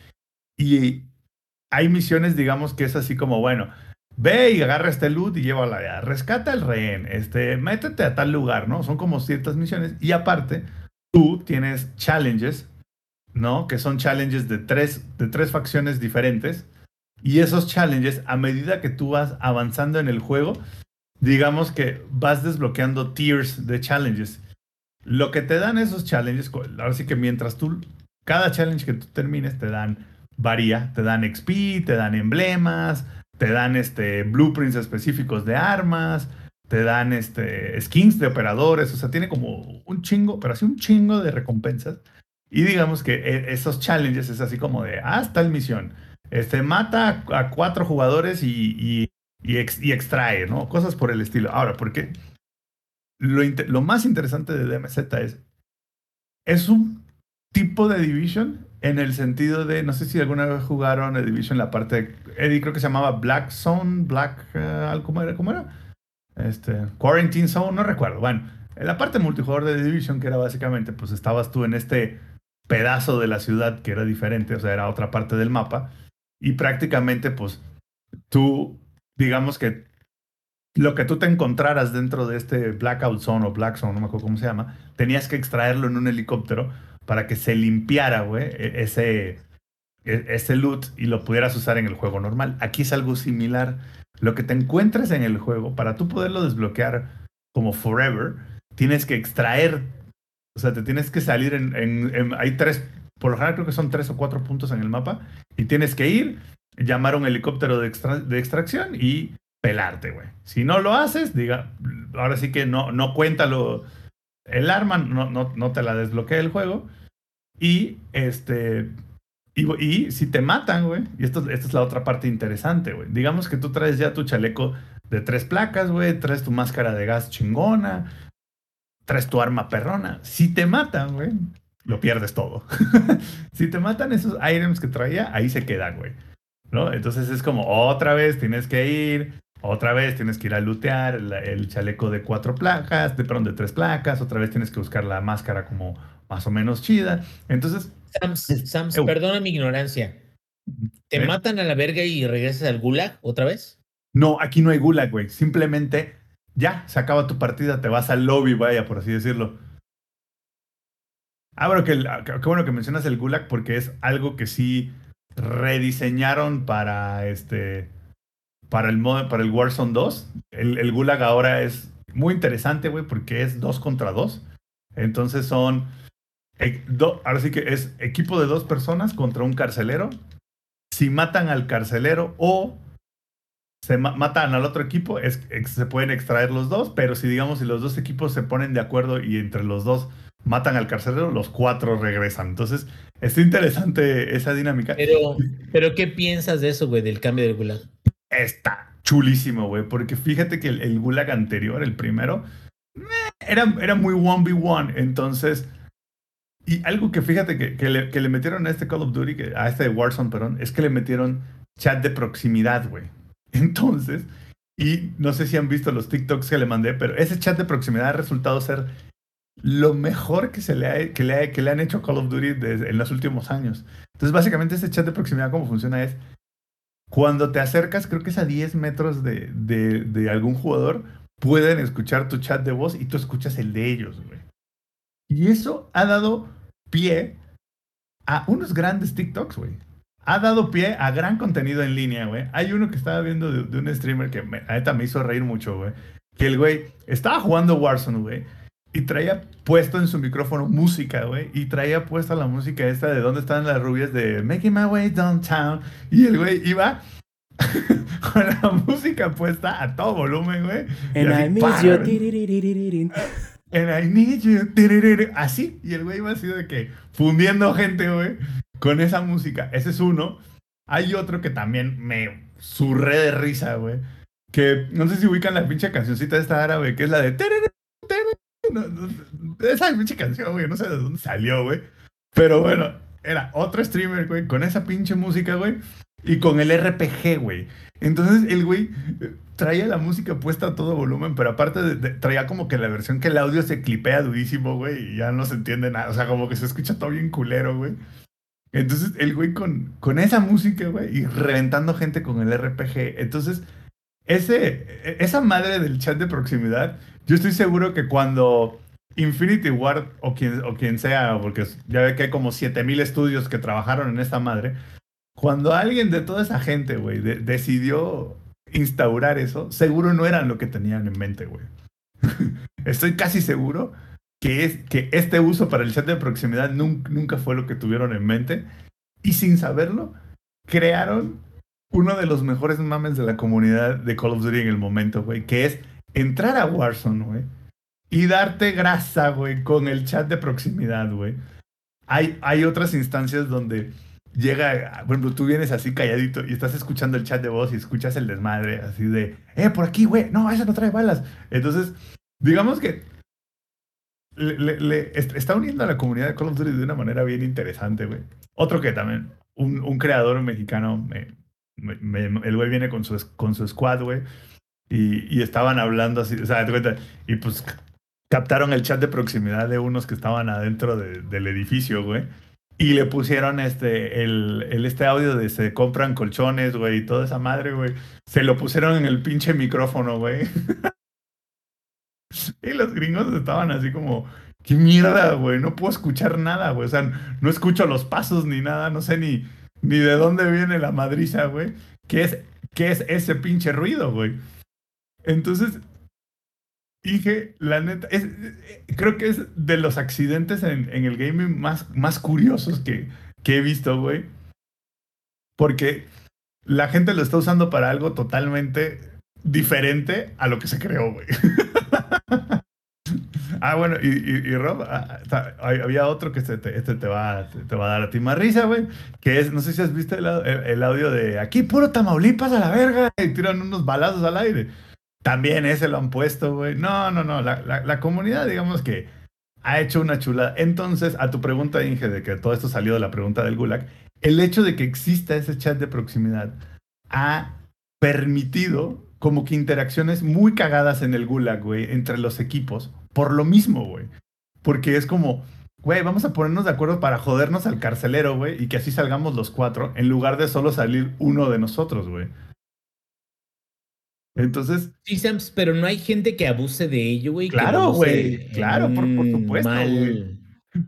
Y hay misiones, digamos, que es así como, bueno, ve y agarra este loot y llévala allá, rescata el rehén, este, métete a tal lugar, ¿no? Son como ciertas misiones. Y aparte, tú tienes challenges, ¿no? Que son challenges de tres, de tres facciones diferentes. Y esos challenges, a medida que tú vas avanzando en el juego, digamos que vas desbloqueando tiers de challenges. Lo que te dan esos challenges, ahora sí que mientras tú, cada challenge que tú termines te dan, varía, te dan XP, te dan emblemas, te dan este, blueprints específicos de armas, te dan este, skins de operadores, o sea, tiene como un chingo, pero así un chingo de recompensas. Y digamos que e, esos challenges es así como de, ah, tal misión, este, mata a cuatro jugadores y, y, extrae, ¿no? Cosas por el estilo. Ahora, ¿por qué? lo, más interesante de DMZ es, es un tipo de Division en el sentido de, no sé si alguna vez jugaron el Division la parte, Eddie creo que se llamaba Black Zone, Black, uh, ¿cómo era? ¿Cómo era? Este, Quarantine Zone, no recuerdo. Bueno, en la parte multijugador de Division, que era básicamente, pues estabas tú en este pedazo de la ciudad que era diferente, o sea, era otra parte del mapa, y prácticamente, pues, tú, digamos que lo que tú te encontraras dentro de este Blackout Zone o Black Zone, no me acuerdo cómo se llama, tenías que extraerlo en un helicóptero para que se limpiara, güey, e-, ese, e-, ese loot y lo pudieras usar en el juego normal. Aquí es algo similar. Lo que te encuentres en el juego, para tú poderlo desbloquear como forever, tienes que extraer, o sea, te tienes que salir en, en hay tres, por lo general creo que son tres o cuatro puntos en el mapa, y tienes que ir, llamar a un helicóptero de, extracción y pelarte, güey. Si no lo haces, diga, ahora sí que no, no cuenta el arma, no, no, no te la desbloquea el juego. Y este. Y, si te matan, güey, y esto, esta es la otra parte interesante, güey. Digamos que tú traes ya tu chaleco de tres placas, güey, traes tu máscara de gas chingona, traes tu arma perrona. Si te matan, güey, lo pierdes todo. si te matan esos items que traía, ahí se quedan, güey. ¿No? Entonces es como otra vez tienes que ir, otra vez tienes que ir a lootear el, chaleco de cuatro placas, de pronto de tres placas, otra vez tienes que buscar la máscara como más o menos chida. Entonces. Sams, perdona mi ignorancia. ¿Te ¿Eh? matan a la verga y regresas al gulag otra vez? No, aquí no hay gulag, güey. Simplemente ya, se acaba tu partida, te vas al lobby, vaya, por así decirlo. Ah, bueno, que, qué bueno que mencionas el gulag porque es algo que sí rediseñaron para este para el, para el Warzone 2. El, el Gulag ahora es muy interesante, güey, porque es dos contra dos. Entonces son. Ahora sí que es equipo de dos personas contra un carcelero. Si matan al carcelero o se matan al otro equipo, se pueden extraer los dos, pero si digamos, si los dos equipos se ponen de acuerdo y entre los dos matan al carcelero, los cuatro regresan. Entonces, es interesante esa dinámica. Pero, pero ¿qué piensas de eso, güey, del cambio del gulag? está chulísimo, güey. Porque fíjate que el, Gulag anterior, el primero, era, era muy 1v1. Entonces, y algo que fíjate que, que, le, que, le, metieron a este Call of Duty, a este Warzone, perdón, es que le metieron chat de proximidad, güey. Entonces, y no sé si han visto los TikToks que le mandé, pero ese chat de proximidad ha resultado ser lo mejor que, se le, ha, que, le, que le han hecho Call of Duty en los últimos años. Entonces, básicamente, ese chat de proximidad, cómo funciona es, cuando te acercas, creo que es a 10 metros de, de, algún jugador, pueden escuchar tu chat de voz y tú escuchas el de ellos, güey. Y eso ha dado pie a unos grandes TikToks, güey. Ha dado pie a gran contenido en línea, güey. Hay uno que estaba viendo de, un streamer que me, neta me hizo reír mucho, güey. Que el güey estaba jugando Warzone, güey. Y traía puesto en su micrófono música, güey. Y traía puesta la música esta de dónde están las rubias de Making My Way Downtown. Y el güey iba con la música puesta a todo volumen, güey. And I need you. And I need you. Así. Y el güey iba así de que fundiendo gente, güey, con esa música. Ese es uno. Hay otro que también me surré de risa, güey. Que no sé si ubican la pinche cancioncita de esta árabe, que es la de No, no, esa pinche canción, güey, no sé de dónde salió, güey. Pero bueno, era otro streamer, güey, con esa pinche música, güey. Y con el RPG, güey. Entonces el güey eh, traía la música puesta a todo volumen, pero aparte de- traía como que la versión que el audio se clipea durísimo, güey, y ya no se entiende nada. O sea, como que se escucha todo bien culero, güey. Entonces el güey con, con esa música, güey, y reventando gente con el RPG. Entonces, ese, e- esa madre del chat de proximidad, yo estoy seguro que cuando Infinity Ward o quien, o quien sea, porque ya ve que hay como 7000 estudios que trabajaron en esta madre, cuando alguien de toda esa gente, güey, de- decidió instaurar eso, seguro no eran lo que tenían en mente, güey. Estoy casi seguro que, es, que este uso para el chat de proximidad nun- nunca fue lo que tuvieron en mente. Y sin saberlo, crearon uno de los mejores mames de la comunidad de Call of Duty en el momento, güey, que es entrar a Warzone, güey, y darte grasa, güey, con el chat de proximidad, güey. Hay, hay otras instancias donde llega, por ejemplo, tú vienes así calladito y estás escuchando el chat de voz y escuchas el desmadre, así de, eh, por aquí, güey, no, esa no trae balas. Entonces, digamos que le, le- le- est- está uniendo a la comunidad de Call of Duty de una manera bien interesante, güey. Otro que también, un, un creador mexicano, me- me- el güey viene con su, con su squad, güey, y, estaban hablando así, o sea, y pues captaron el chat de proximidad de unos que estaban adentro de- del edificio, güey. Y le pusieron este, el, el- este audio de se compran colchones, güey, y toda esa madre, güey. Se lo pusieron en el pinche micrófono, güey. y los gringos estaban así como, qué mierda, güey, no puedo escuchar nada, güey. O sea, no escucho los pasos ni nada, no sé ni, ni de dónde viene la madriza, güey. ¿Qué es, ¿Qué es ese pinche ruido, güey? Entonces, dije, la neta, es, eh, creo que es de los accidentes en, en el gaming más, más curiosos que, que he visto, güey. Porque la gente lo está usando para algo totalmente diferente a lo que se creó, güey. ah, bueno, y, y, Rob, ah, ah, había otro que este te, este te, va, te, va a dar a ti más risa, güey. Que es, no sé si has visto el, el- el audio de aquí, puro Tamaulipas a la verga, y tiran unos balazos al aire. También ese lo han puesto, güey. No, no, no. La, la, comunidad, digamos que ha hecho una chulada. Entonces, a tu pregunta, Inge, de que todo esto salió de la pregunta del Gulag, el hecho de que exista ese chat de proximidad ha permitido como que interacciones muy cagadas en el Gulag, güey, entre los equipos, por lo mismo, güey. Porque es como, güey, vamos a ponernos de acuerdo para jodernos al carcelero, güey, y que así salgamos los cuatro, en lugar de solo salir uno de nosotros, güey. Entonces, Sí, Sams, pero no hay gente que abuse de ello, güey. Claro, güey, claro, por- por un supuesto, mal-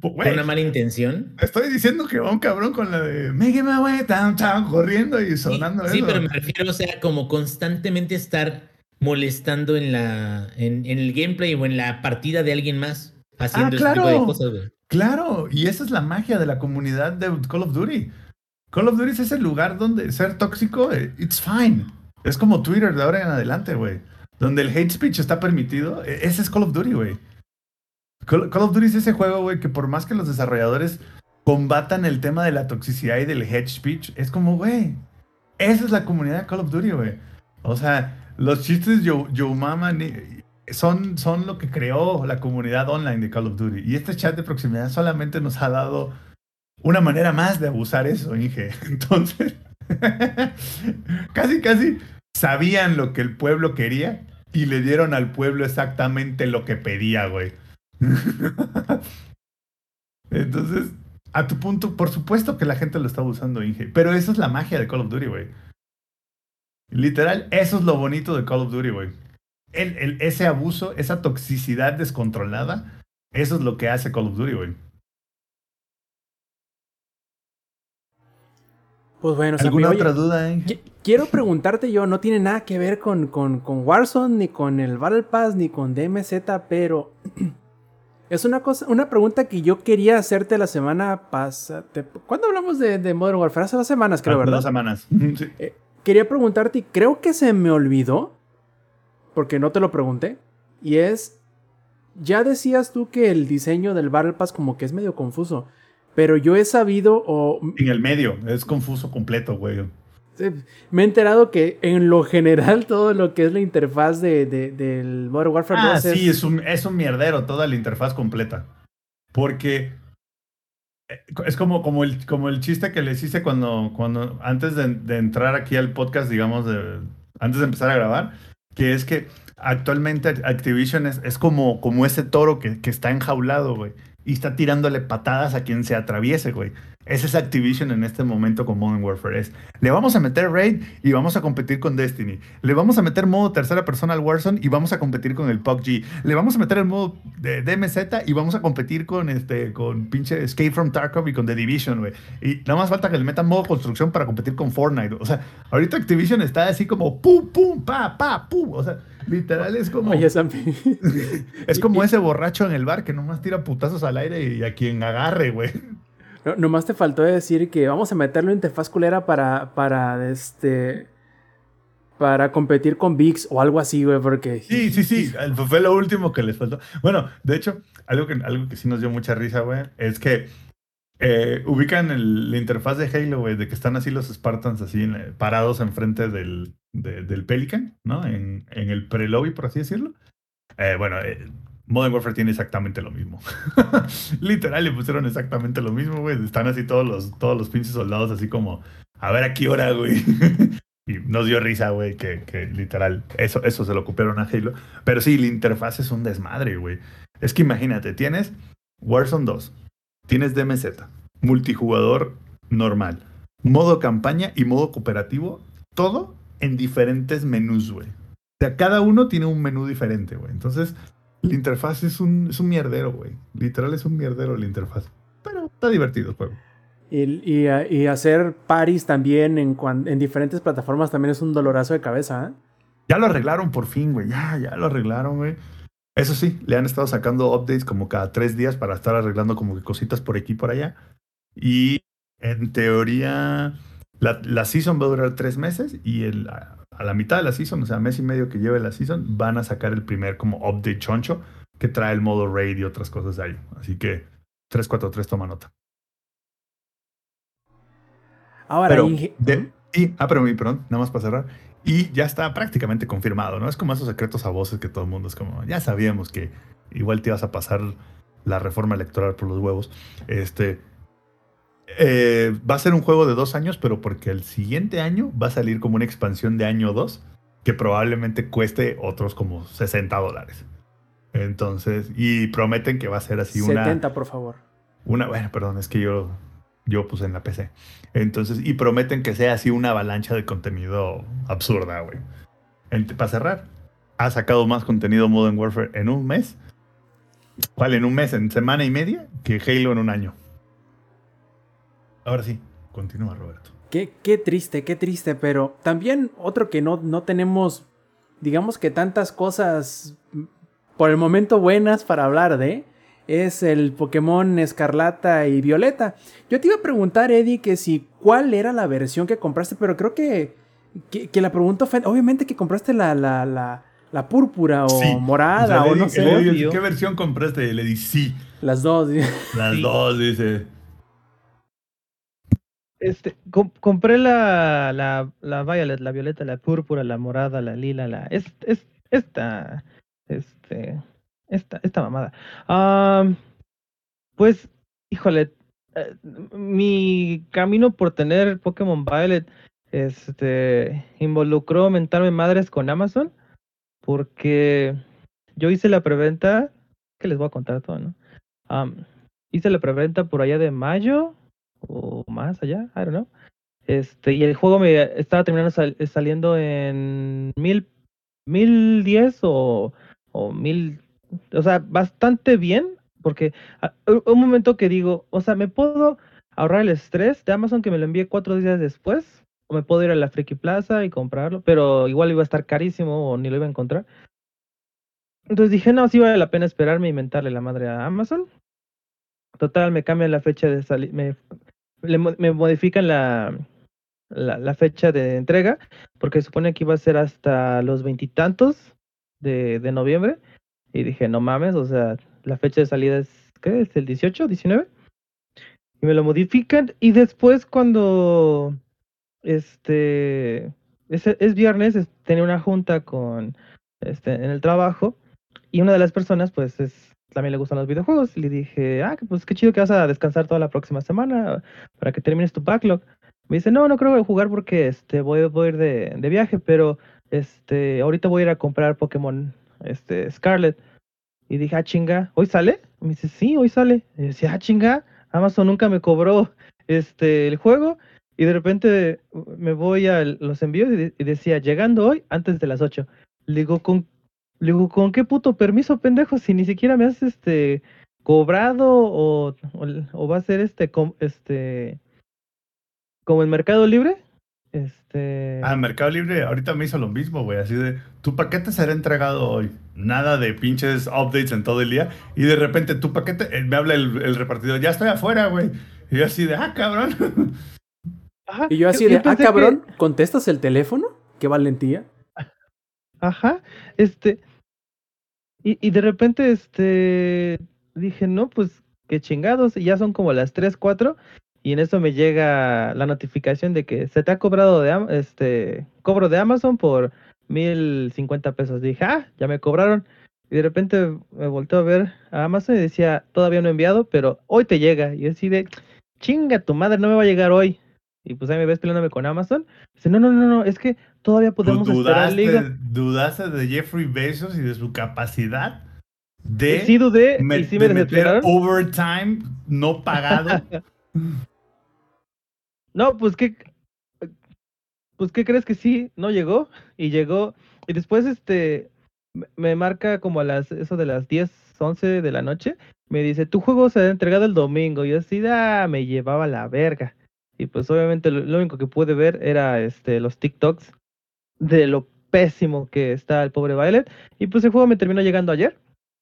Con una mala intención. estoy diciendo que va un cabrón con la de Mégueme, güey, tan, tan, corriendo y sonando sí, eso. pero me refiero, o sea, como constantemente estar molestando en la en, en el gameplay o en la partida de alguien más haciendo ese tipo de claro. cosas, güey. Claro, y esa es la magia de la comunidad de Call of Duty. Call of Duty es ese lugar donde ser tóxico, eh, it's fine. Es como Twitter de ahora en adelante, güey. Donde el hate speech está permitido, e- ese es Call of Duty, güey. Call, of Duty es ese juego, güey, que por más que los desarrolladores combatan el tema de la toxicidad y del hate speech, es como, güey, esa es la comunidad de Call of Duty, güey. O sea, los chistes Yo, Yo Mama son, son lo que creó la comunidad online de Call of Duty. Y este chat de proximidad solamente nos ha dado una manera más de abusar eso, Inge. Entonces, casi, casi sabían lo que el pueblo quería y le dieron al pueblo exactamente lo que pedía, güey. Entonces, a tu punto, por supuesto que la gente lo está usando, Inge. Pero eso es la magia de Call of Duty, güey. Literal, eso es lo bonito de Call of Duty, güey. El, el- ese abuso, esa toxicidad descontrolada, eso es lo que hace Call of Duty, güey. Pues bueno, ¿Alguna oye, otra duda, qui- quiero preguntarte yo, no tiene nada que ver con, con, con Warzone, ni con el Battle Pass, ni con DMZ, pero es una cosa, una pregunta que yo quería hacerte la semana pasada. ¿Cuándo hablamos de, de Modern Warfare? Hace dos semanas, creo, Hace ¿verdad? Dos semanas. Sí. Quería preguntarte, y creo que se me olvidó, porque no te lo pregunté, y es, ya decías tú que el diseño del Battle Pass como que es medio confuso, pero yo he sabido, o En el medio, es confuso completo, güey. Me he enterado que en lo general todo lo que es la interfaz de, de- del Modern Warfare Ah, 2 sí, es un, es un mierdero toda la interfaz completa. Porque eh, es como, como, el, como el chiste que les hice cuando, cuando antes de, de entrar aquí al podcast, digamos, de, antes de empezar a grabar, que es que actualmente Activision es, es como, como ese toro que, que está enjaulado, güey, y está tirándole patadas a quien se atraviese, güey. Ese es Activision en este momento con Modern Warfare. Es, le vamos a meter Raid y vamos a competir con Destiny. Le vamos a meter modo tercera persona al Warzone y vamos a competir con el PUBG. Le vamos a meter el modo de DMZ y vamos a competir con este con pinche Escape from Tarkov y con The Division, güey. Y nada más falta que le metan modo construcción para competir con Fortnite. O sea, ahorita Activision está así como pum, pum, pa, pa, pum. O sea, literal es como... Oye, Sampi. Es como ese borracho en el bar que nomás tira putazos al aire y a quien agarre, güey. No- nomás te faltó decir que vamos a meterlo en interfaz culera para, para, este, para competir con VIX o algo así, güey, porque... Sí, sí, sí. Fue lo último que les faltó. Bueno, de hecho, algo que, algo que sí nos dio mucha risa, güey, es que eh, ubican el- la interfaz de Halo, güey, de que están así los Spartans así parados enfrente del, de- del Pelican, ¿no? En, en el pre-lobby, por así decirlo. Eh, bueno, eh, Modern Warfare tiene exactamente lo mismo. Literal, le pusieron exactamente lo mismo, güey. Están así todos los, todos los pinches soldados así como, a ver a qué hora, güey. y nos dio risa, güey, que, que literal, eso, eso se lo copiaron a Halo. Pero sí, la interfaz es un desmadre, güey. Es que imagínate, tienes Warzone 2, tienes DMZ, multijugador normal, modo campaña y modo cooperativo, todo en diferentes menús, güey. O sea, cada uno tiene un menú diferente, güey. Entonces, la interfaz es un, es un mierdero, güey. Literal es un mierdero la interfaz. Pero está divertido el juego. Y, y, y hacer paris también en, en diferentes plataformas también es un dolorazo de cabeza, ¿eh? Ya lo arreglaron por fin, güey. Ya, ya lo arreglaron, güey. Eso sí, le han estado sacando updates como cada tres días para estar arreglando como que cositas por aquí y por allá. Y en teoría, la, la season va a durar tres meses y el, a, a la mitad de la season, o sea, mes y medio que lleve la season, van a sacar el primer como update choncho que trae el modo raid y otras cosas de ahí. Así que 343 toma nota. Ahora, Pero, de- y, ah, pero mi, perdón, nada más para cerrar. Y ya está prácticamente confirmado, ¿no? Es como esos secretos a voces que todo el mundo es como, ya sabíamos que igual te ibas a pasar la reforma electoral por los huevos. Este. eh, va a ser un juego de dos años, pero porque el siguiente año va a salir como una expansión de año 2 que probablemente cueste otros como 60 dólares. Entonces, y prometen que va a ser así una. 70, por favor. Una, bueno, perdón, es que yo, yo puse en la PC. Entonces, y prometen que sea así una avalancha de contenido absurda, güey. Para cerrar, ha sacado más contenido Modern Warfare en un mes. ¿Cuál? En un mes, en semana y media, que Halo en un año. Ahora sí, continúa, Roberto. Qué, qué triste, qué triste, pero también otro que no, no tenemos, digamos que tantas cosas por el momento buenas para hablar de, es el Pokémon Escarlata y Violeta. Yo te iba a preguntar, Eddie, que si cuál era la versión que compraste, pero creo que, que, que la pregunta fue, obviamente que compraste la, la, la, la púrpura o Sí. morada O sea, o, no sé. ¿Qué versión compraste? Le di sí. las dos. Las Sí. dos, dice. Este, com- compré la, la, la violet, la violeta, la púrpura, la morada, la lila, la. Es, es, esta. Este. Esta, esta mamada. Am, pues, híjole. eh, mi camino por tener Pokémon Violet este, involucró mentarme madres con Amazon. Porque yo hice la preventa. Que les voy a contar todo, ¿no? Hice la preventa por allá de mayo o más allá, I don't know. Este, y el juego me estaba terminando sal- saliendo en mil, mil diez o, o mil, o sea, bastante bien, porque a- un momento que digo, o sea, me puedo ahorrar el estrés de Amazon que me lo envíe cuatro días después, o me puedo ir a la Friki Plaza y comprarlo, pero igual iba a estar carísimo o ni lo iba a encontrar. Entonces dije, no, sí vale la pena esperarme y mentarle la madre a Amazon. Total, me cambian la fecha de salida, me, modifican la, la, fecha de entrega, porque supone que iba a ser hasta los veintitantos de noviembre. Y dije, no mames, o sea, la fecha de salida es, ¿qué? ¿Es el 18, 19? Y me lo modifican. Y después cuando este, es, es viernes, es- tenía una junta con, este, en el trabajo y una de las personas, pues, es, también le gustan los videojuegos y le dije, ah, pues qué chido que vas a descansar toda la próxima semana para que termines tu backlog. Me dice, no, no creo jugar porque, este, voy, voy a ir de, de viaje, pero, este, ahorita voy a ir a comprar Pokémon, este, Scarlet. Y dije, ah, chinga, ¿hoy sale? Me dice, sí, hoy sale. Y decía, ah, chinga, Amazon nunca me cobró este el juego. Y de repente me voy a los envíos y, de- y decía, llegando hoy antes de las 8. Le digo, ¿con, le digo, ¿con qué puto permiso, pendejo? Si ni siquiera me has este cobrado o, o, va a ser este, este como el Mercado Libre. Este. Ah, Mercado Libre ahorita me hizo lo mismo, güey. Así de, tu paquete será entregado hoy. Nada de pinches updates en todo el día. Y de repente tu paquete, eh, me habla el, el repartidor, ya estoy afuera, güey. Y yo así de, ah, cabrón. Ajá, Y yo así de, ah, que- cabrón, ¿contestas el teléfono? Qué valentía. Ajá, este. Y, y de repente, este. Dije, no, pues qué chingados. Y ya son como las 3, 4. Y en eso me llega la notificación de que se te ha cobrado de este cobro de Amazon por 1050 pesos. Dije, ah, ya me cobraron. Y de repente me volteo a ver a Amazon y decía, todavía no he enviado, pero hoy te llega. Y yo así de, chinga tu madre, no me va a llegar hoy. Y pues ahí me ves peleándome con Amazon. Dice, no, no, no, no, es que todavía Tú podemos esperar. Le digo, dudaste, dudaste de Jeffrey Bezos y de su capacidad de, sí dudé me- y sí de me meter overtime no pagado. No, pues qué, pues qué crees que sí, no llegó y llegó y después este me- marca como a las eso de las 10, 11 de la noche, me dice, "Tu juego se ha entregado el domingo." Y yo así, "Ah, me llevaba la verga." Y pues obviamente lo, lo único que pude ver era este los TikToks de lo pésimo que está el pobre Violet y pues el juego me terminó llegando ayer.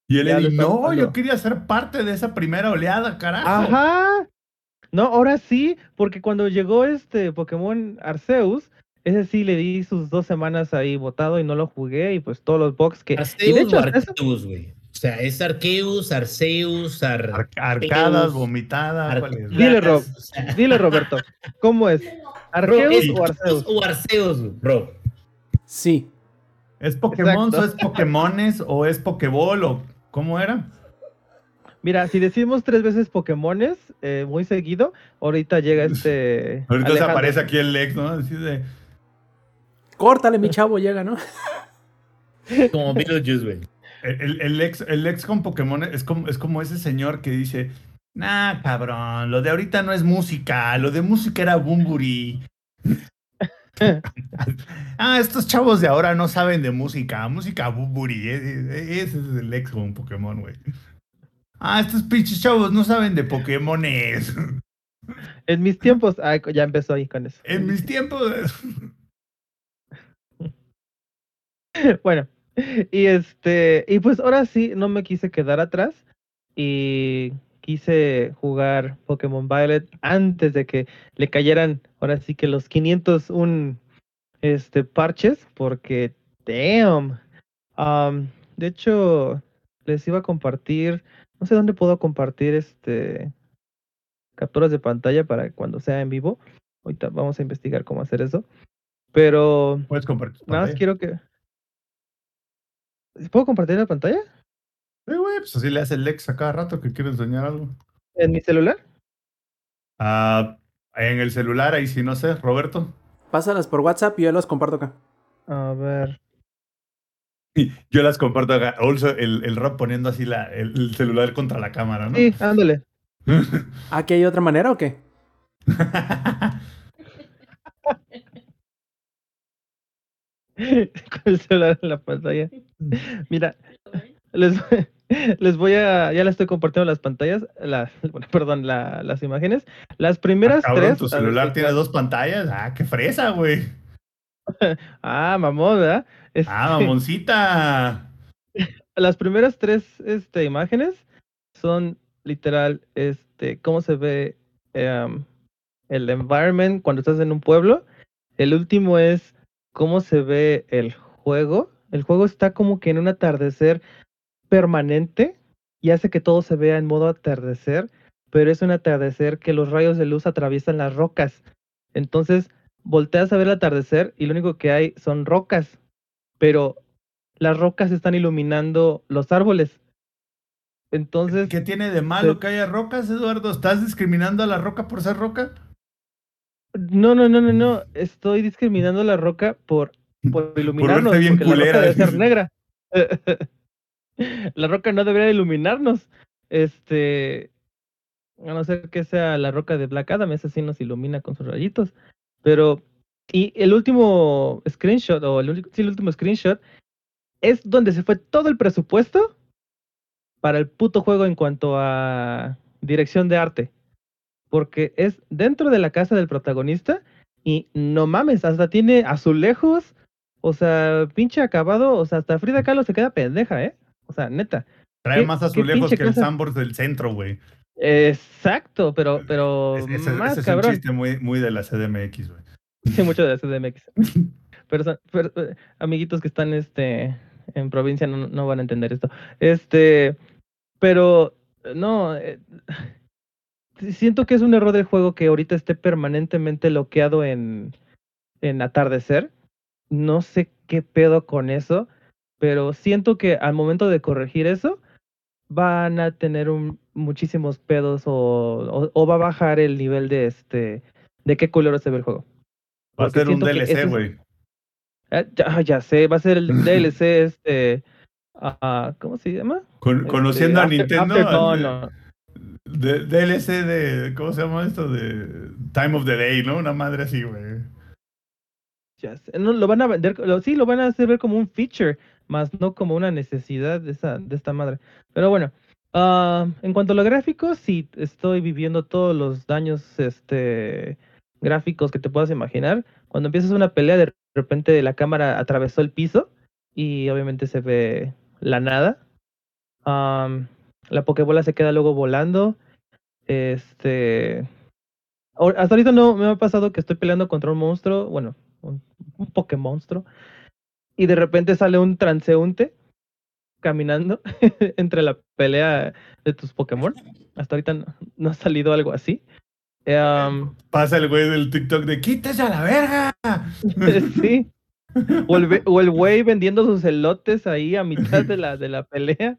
Y él le dijo, no, yo quería ser parte de esa primera oleada, carajo. Ajá. No, ahora sí, porque cuando llegó este Pokémon Arceus, ese sí le di sus dos semanas ahí botado y no lo jugué y pues todos los box que... y de Arceus hecho, o Arceus, güey. O sea, es Arceus, Arceus, Ar... Ar- arcadas, Arceus, vomitada. Ar- ¿cuál es? Dile, Rob. o sea, Dile Roberto, ¿cómo es? ¿Arceus ¿es o Arceus? o Arceus, bro. Sí. ¿Es Pokémon Exacto. o es Pokémones o es Pokéball o cómo era? Mira, si decimos tres veces Pokémones eh, muy seguido, ahorita llega este... Ahorita se aparece aquí el ex, ¿no? Así de, Córtale, mi chavo, llega, ¿no? Como Beetlejuice, güey. el, el- el ex, el ex con Pokémon es como, es como ese señor que dice, nah, cabrón, lo de ahorita no es música, lo de música era Bumburi. ah, estos chavos de ahora no saben de música, música Bumburi. e- e- Ese es el ex con Pokémon, güey. Ah, estos pinches chavos no saben de Pokémones. En mis tiempos, ah, ya empezó ahí con eso. En mis tiempos. Bueno, y este, y pues ahora sí, no me quise quedar atrás y quise jugar Pokémon Violet antes de que le cayeran, ahora sí que los 501 este, parches, porque, damn. Am, de hecho, les iba a compartir, no sé dónde puedo compartir este capturas de pantalla para cuando sea en vivo. Ahorita vamos a investigar cómo hacer eso. Pero Puedes compartir. Nada más quiero que. ¿Puedo compartir la pantalla? Sí, güey, pues así le hace el ex a cada rato que quiere enseñar algo. ¿En mi celular? Ah, en el celular, ahí sí no sé, Roberto. Pásalas por WhatsApp y yo las comparto acá. A ver. Yo las comparto acá. Also, el, el Rob poniendo así la, el, el celular contra la cámara, ¿no? Sí, ándale. ¿Aquí hay otra manera o qué? Con el celular en la pantalla. Mira, les, les voy a. Ya les estoy compartiendo las pantallas. Las, bueno, perdón, la- las imágenes. Las Ah, primeras cabrón, tres. tu celular tiene dos pantallas. Ah, qué fresa, güey. Ah, mamón, ¿verdad? Este, Ah, mamoncita. las primeras tres este, imágenes son literal este cómo se ve em, el environment cuando estás en un pueblo. El último es cómo se ve el juego. El juego está como que en un atardecer permanente y hace que todo se vea en modo atardecer, pero es un atardecer que los rayos de luz atraviesan las rocas. Entonces volteas a ver el atardecer y lo único que hay son rocas, pero las rocas están iluminando los árboles. Entonces, ¿Qué tiene de malo se- que haya rocas, Eduardo? ¿Estás discriminando a la roca por ser roca? no, no, no, no, no, estoy discriminando a la roca por, por iluminarnos, verte bien porque la roca culera. debe ser negra. la roca no debería iluminarnos. Este, a no ser que sea la roca de Black Adam, esa sí nos ilumina con sus rayitos. Pero, y el último screenshot, o el, sí, el último screenshot, es donde se fue todo el presupuesto para el puto juego en cuanto a dirección de arte. Porque es dentro de la casa del protagonista y no mames, hasta tiene azulejos, o sea, pinche acabado, o sea, hasta Frida Kahlo se queda pendeja, ¿eh? O sea, neta. Trae ¿Qué- más azulejos que el? Sambors del centro, güey. Exacto, pero, pero Es- ese, más ese es cabrón. un chiste muy, muy de la CDMX, güey. Sí, mucho de CDMX. Perso- per- eh, amiguitos que están este en provincia no, no van a entender esto. Este, pero no, eh, siento que es un error del juego que ahorita esté permanentemente bloqueado en, en atardecer. No sé qué pedo con eso, pero siento que al momento de corregir eso van a tener un, muchísimos pedos o, o, o va a bajar el nivel de este de qué color se ve el juego. Va a ser un DLC, es- güey. Ah, ya, ya sé, va a ser el DLC este. ah, ¿Cómo se llama? Con- conociendo Este, a After- Nintendo. After Dawn, al- no. de- DLC de. ¿Cómo se llama esto? De Time of the Day, ¿no? Una madre así, güey. Ya sé, no, lo van a vender, lo- sí, lo van a hacer ver como un feature, más no como una necesidad de esa, de esta madre. Pero bueno, ah, en cuanto a los gráficos, sí, estoy viviendo todos los daños, este, gráficos que te puedas imaginar. Cuando empiezas una pelea, de repente la cámara atravesó el piso y obviamente se ve la nada. Am, la Pokébola se queda luego volando. Este, hasta ahorita no me ha pasado que estoy peleando contra un monstruo, bueno, un, un Pokémonstruo, y de repente sale un transeúnte caminando entre la pelea de tus Pokémon. Hasta ahorita no, no ha salido algo así. Eh, Pasa el güey del TikTok de quítese a la verga. sí. O el, ve- o el güey vendiendo sus elotes ahí a mitad de la, de la pelea.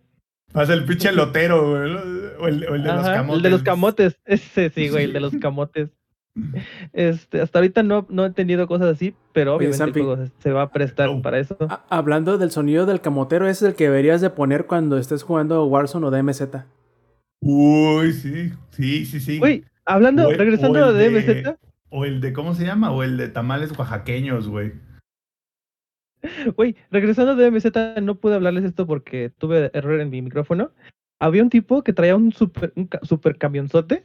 Pasa el pinche lotero, güey. O el, o el de los camotes. El de los camotes. Ese sí, güey, el de los camotes. Este, hasta ahorita no, no he tenido cosas así, pero Oye, obviamente el juego se- va a prestar para eso. A- hablando del sonido del camotero, ese es el que deberías de poner cuando estés jugando Warzone o DMZ. Uy, sí. Sí, sí, sí. Güey, hablando, O el- regresando o a DMZ, O el de, ¿cómo se llama? O el de tamales oaxaqueños, güey. güey, regresando a DMZ, no pude hablarles esto porque tuve error en mi micrófono. Había un tipo que traía un super, un super camionzote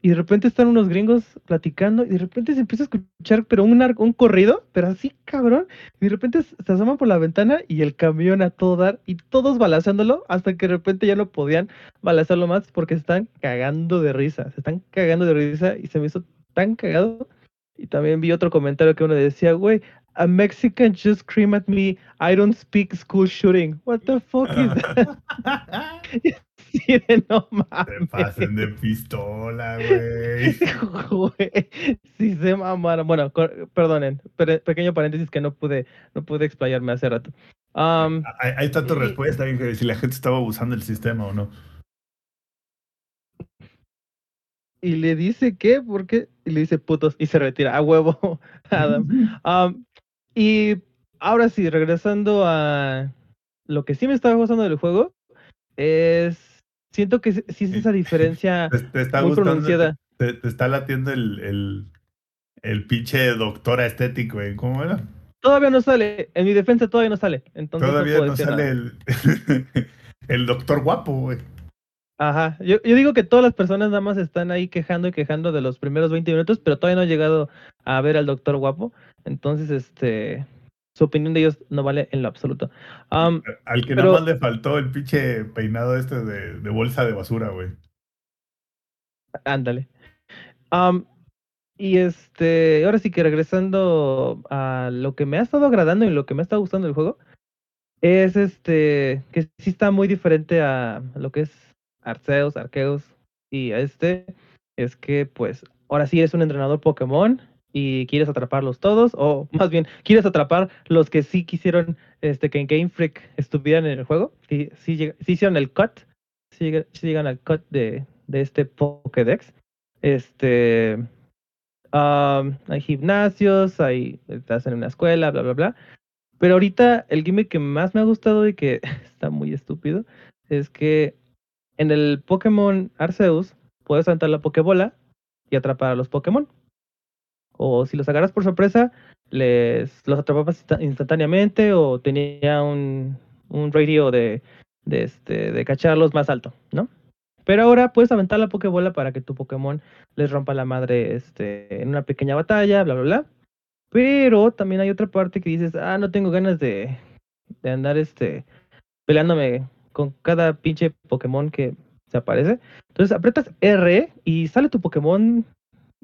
y de repente están unos gringos platicando y de repente se empieza a escuchar, pero un, un corrido, pero así cabrón, y de repente se asoman por la ventana y el camión a todo dar y todos balazándolo hasta que de repente ya no podían balazarlo más porque se están cagando de risa, se están cagando de risa y se me hizo tan cagado. Y también vi otro comentario que uno decía, güey, a Mexican just scream at me, I don't speak school shooting. What the fuck is that? Sí, de no Se pasen de pistola, güey. Sí se mamaron. Bueno, perdonen, pe- pequeño paréntesis que no pude, no pude explayarme hace rato. Ahí está tu Y- respuesta, Inge, si la gente estaba abusando del sistema o no. y le dice qué, ¿por qué? Y le dice putos y se retira a huevo, Adam. Am, y ahora sí, regresando a lo que sí me estaba gustando del juego, es siento que sí es esa diferencia Te, te está muy gustando, pronunciada. Te, te está latiendo el, el, el pinche doctor estético, güey. ¿Cómo era? Todavía no sale, en mi defensa todavía no sale. Entonces Todavía no decir sale el, el doctor guapo, güey. Ajá, yo, yo digo que todas las personas nada más están ahí quejando y quejando de los primeros 20 minutos, pero todavía no he llegado a ver al doctor guapo. Entonces, este, su opinión de ellos no vale en lo absoluto. Al que Pero- nada más le faltó el pinche peinado este de, de bolsa de basura, güey. ándale. Y este, ahora sí que regresando a lo que me ha estado agradando y lo que me ha estado gustando del juego, es este, que sí está muy diferente a lo que es Arceus, Arceus y a este, es que pues ahora sí es un entrenador Pokémon y quieres atraparlos todos, o más bien, quieres atrapar los que sí quisieron este, que en Game Freak estuvieran en el juego, sí, sí, hicieron el cut, sí llegan al cut de, de este Pokédex. Este, am, hay gimnasios, hay, estás en una escuela, bla, bla, bla. Pero ahorita el gimmick que más me ha gustado y que está muy estúpido es que en el Pokémon Arceus puedes saltar la Pokébola y atrapar a los Pokémon. O si los agarras por sorpresa, les los atrapabas insta- instantáneamente o tenía un, un radio de, de, este, de cacharlos más alto, ¿no? Pero ahora puedes aventar la Pokébola para que tu Pokémon les rompa la madre este, en una pequeña batalla, bla, bla, bla. Pero también hay otra parte que dices, ah, no tengo ganas de, de andar este, peleándome con cada pinche Pokémon que se aparece. Entonces aprietas R y sale tu Pokémon,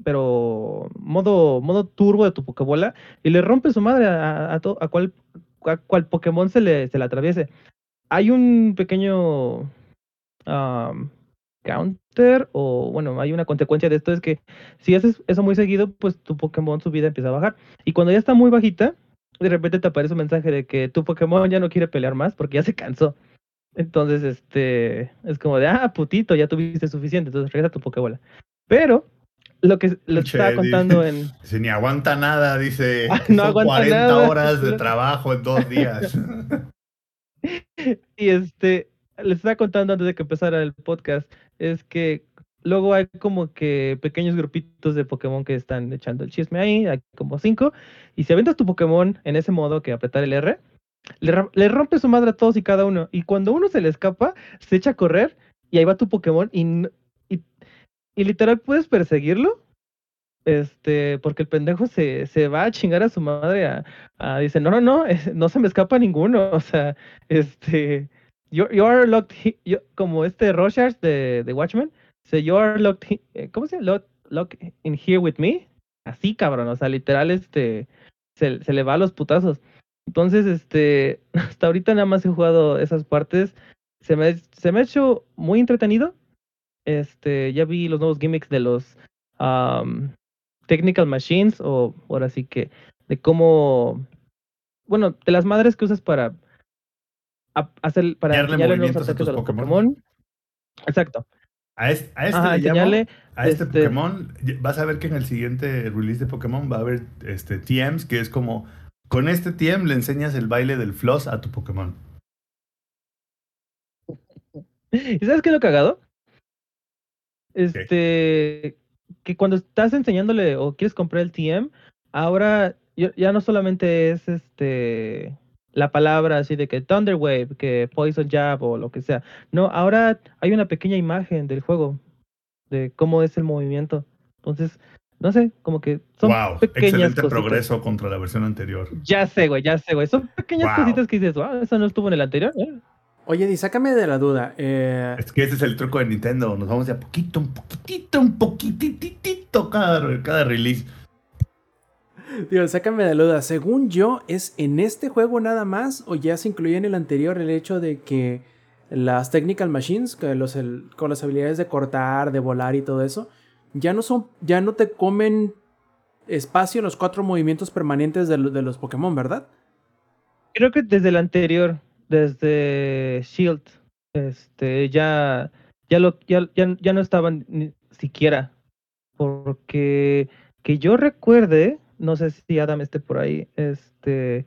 pero modo, modo turbo de tu Pokébola y le rompe su madre a, a, to- a cual, a cual Pokémon se le, se le atraviese. Hay un pequeño am, counter o bueno, hay una consecuencia de esto es que si haces eso muy seguido, pues tu Pokémon su vida empieza a bajar. Y cuando ya está muy bajita, de repente te aparece un mensaje de que tu Pokémon ya no quiere pelear más porque ya se cansó. Entonces, este, es como de, ah, putito, ya tuviste suficiente, entonces regresa tu Pokébola. Pero, lo que Pinche estaba contando en... Si ni aguanta nada, dice. Ah, no son aguanta 40 nada. horas de trabajo en dos días. Y este, les estaba contando antes de que empezara el podcast, es que luego hay como que pequeños grupitos de Pokémon que están echando el chisme ahí, hay como cinco, y si aventas tu Pokémon en ese modo que apretar el R, le, le rompe su madre a todos y cada uno, y cuando uno se le escapa, se echa a correr, y ahí va tu Pokémon, y, y, literal puedes perseguirlo, este, porque el pendejo se, se va a chingar a su madre, a, dice, no, no, no, no se me escapa ninguno, o sea, este, you, you are locked, he- como este Rorschach de, de Watchmen, dice, you are locked, he- eh, ¿cómo se llama? Locked, locked in here with me, así cabrón, o sea, literal, este, se, se le va a los putazos. Entonces, este, hasta ahorita nada más he jugado esas partes, se me, se me ha hecho muy entretenido, este, ya vi los nuevos gimmicks de los technical machines, o ahora sí que, de cómo, bueno, de las madres que usas para a- hacer, para Enseñarle a ataques tus a los Pokémon. Pokémon. Exacto. A este, a este Ajá, le llamo- enseñarle, a este, este- Pokémon, vas a ver que en el siguiente release de Pokémon va a haber este, TMs, que es como, con este TM le enseñas el baile del floss a tu Pokémon. ¿Y sabes qué es lo cagado? Este, que cuando estás enseñándole o quieres comprar el TM, ahora ya ya no solamente es este la palabra así de que Thunder Wave, que Poison Jab o lo que sea. No, ahora hay una pequeña imagen del juego de cómo es el movimiento. Entonces, no sé, como que son wow, pequeñas excelente cositas. progreso contra la versión anterior. Ya sé, güey, ya sé, güey. Son pequeñas Wow. cositas que dices, wow, eso no estuvo en el anterior. ¿eh?". Oye, Di, sácame de la duda. eh, Es que ese es el truco de Nintendo. Nos vamos de a poquito, un poquitito, un poquititito cada, cada release. Digo, sácame de la duda. Según yo, ¿es en este juego nada más o ya se incluía en el anterior el hecho de que las technical machines, que los, el- con las habilidades de cortar, de volar y todo eso, ya no son, ya no te comen espacio en los cuatro movimientos permanentes de, lo- de los Pokémon, ¿verdad? Creo que desde el anterior, desde Shield, este, ya, ya lo, ya, ya, ya no estaban ni siquiera. Porque que yo recuerde, no sé si Adam esté por ahí, este,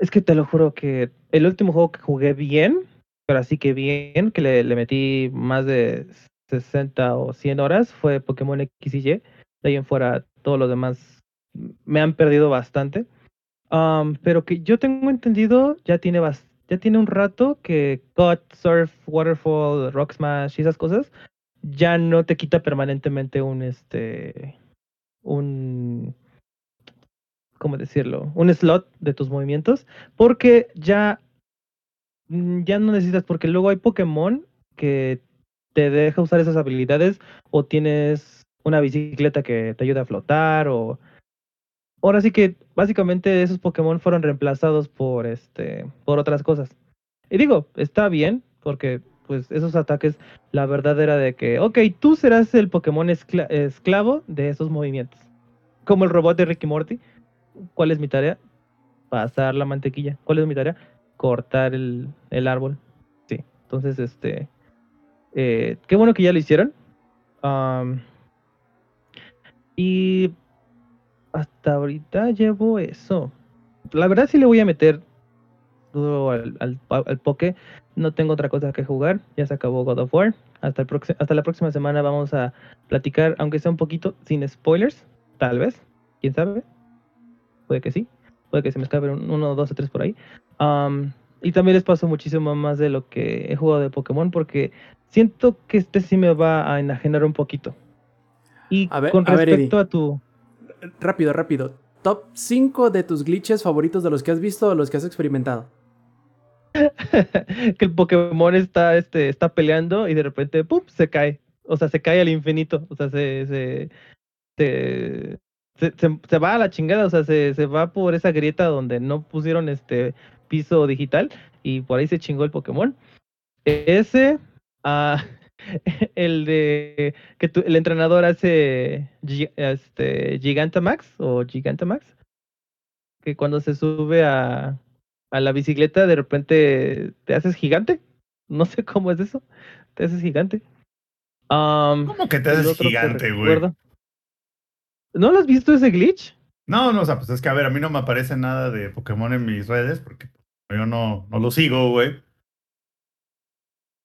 es que te lo juro que el último juego que jugué bien, pero así que bien, que le, metí más de 60 o 100 horas, fue Pokémon X y Y. De ahí en fuera, todo lo demás me han perdido bastante. Um, pero que yo tengo entendido, ya tiene bas- ya tiene un rato que Cut, Surf, Waterfall, Rock Smash y esas cosas ya no te quita permanentemente un este un ¿cómo decirlo? un slot de tus movimientos porque ya mm, ya no necesitas porque luego hay Pokémon que te deja usar esas habilidades o tienes una bicicleta que te ayuda a flotar o ahora sí que básicamente esos Pokémon fueron reemplazados por este por otras cosas. Y digo, está bien, porque pues esos ataques, la verdad era de que, ok, tú serás el Pokémon escla- esclavo de esos movimientos. como el robot de Ricky Morty. ¿Cuál es mi tarea? Pasar la mantequilla. ¿Cuál es mi tarea? Cortar el, el árbol. Sí. Entonces, este. eh, qué bueno que ya lo hicieron. Y hasta ahorita llevo eso. La verdad sí le voy a meter duro al, al, al Poké. No tengo otra cosa que jugar. Ya se acabó God of War. Hasta, el hasta la próxima semana vamos a platicar, aunque sea un poquito, sin spoilers. Tal vez. ¿Quién sabe? Puede que sí. Puede que se me escape un- uno, dos o tres por ahí. Y también les paso muchísimo más de lo que he jugado de Pokémon porque siento que este sí me va a enajenar un poquito. Y A ver- con a ver, respecto a tu... Rápido, rápido. Top 5 de tus glitches favoritos de los que has visto o los que has experimentado. que el Pokémon está, este, está peleando y de repente ¡pum! se cae. O sea, se cae al infinito. O sea, se, se, se, se, va a la chingada. O sea, se, se va por esa grieta donde no pusieron este piso digital y por ahí se chingó el Pokémon. Ese, ah, el de que tu- el entrenador hace este, Gigantamax o Gigantamax, que cuando se sube a, a la bicicleta de repente te haces gigante. No sé cómo es eso. Te haces gigante. ¿Cómo que te haces gigante, güey? ¿No lo has visto ese glitch? No, no, o sea, pues es que a ver, a mí no me aparece nada de Pokémon en mis redes porque yo no, no lo sigo, güey.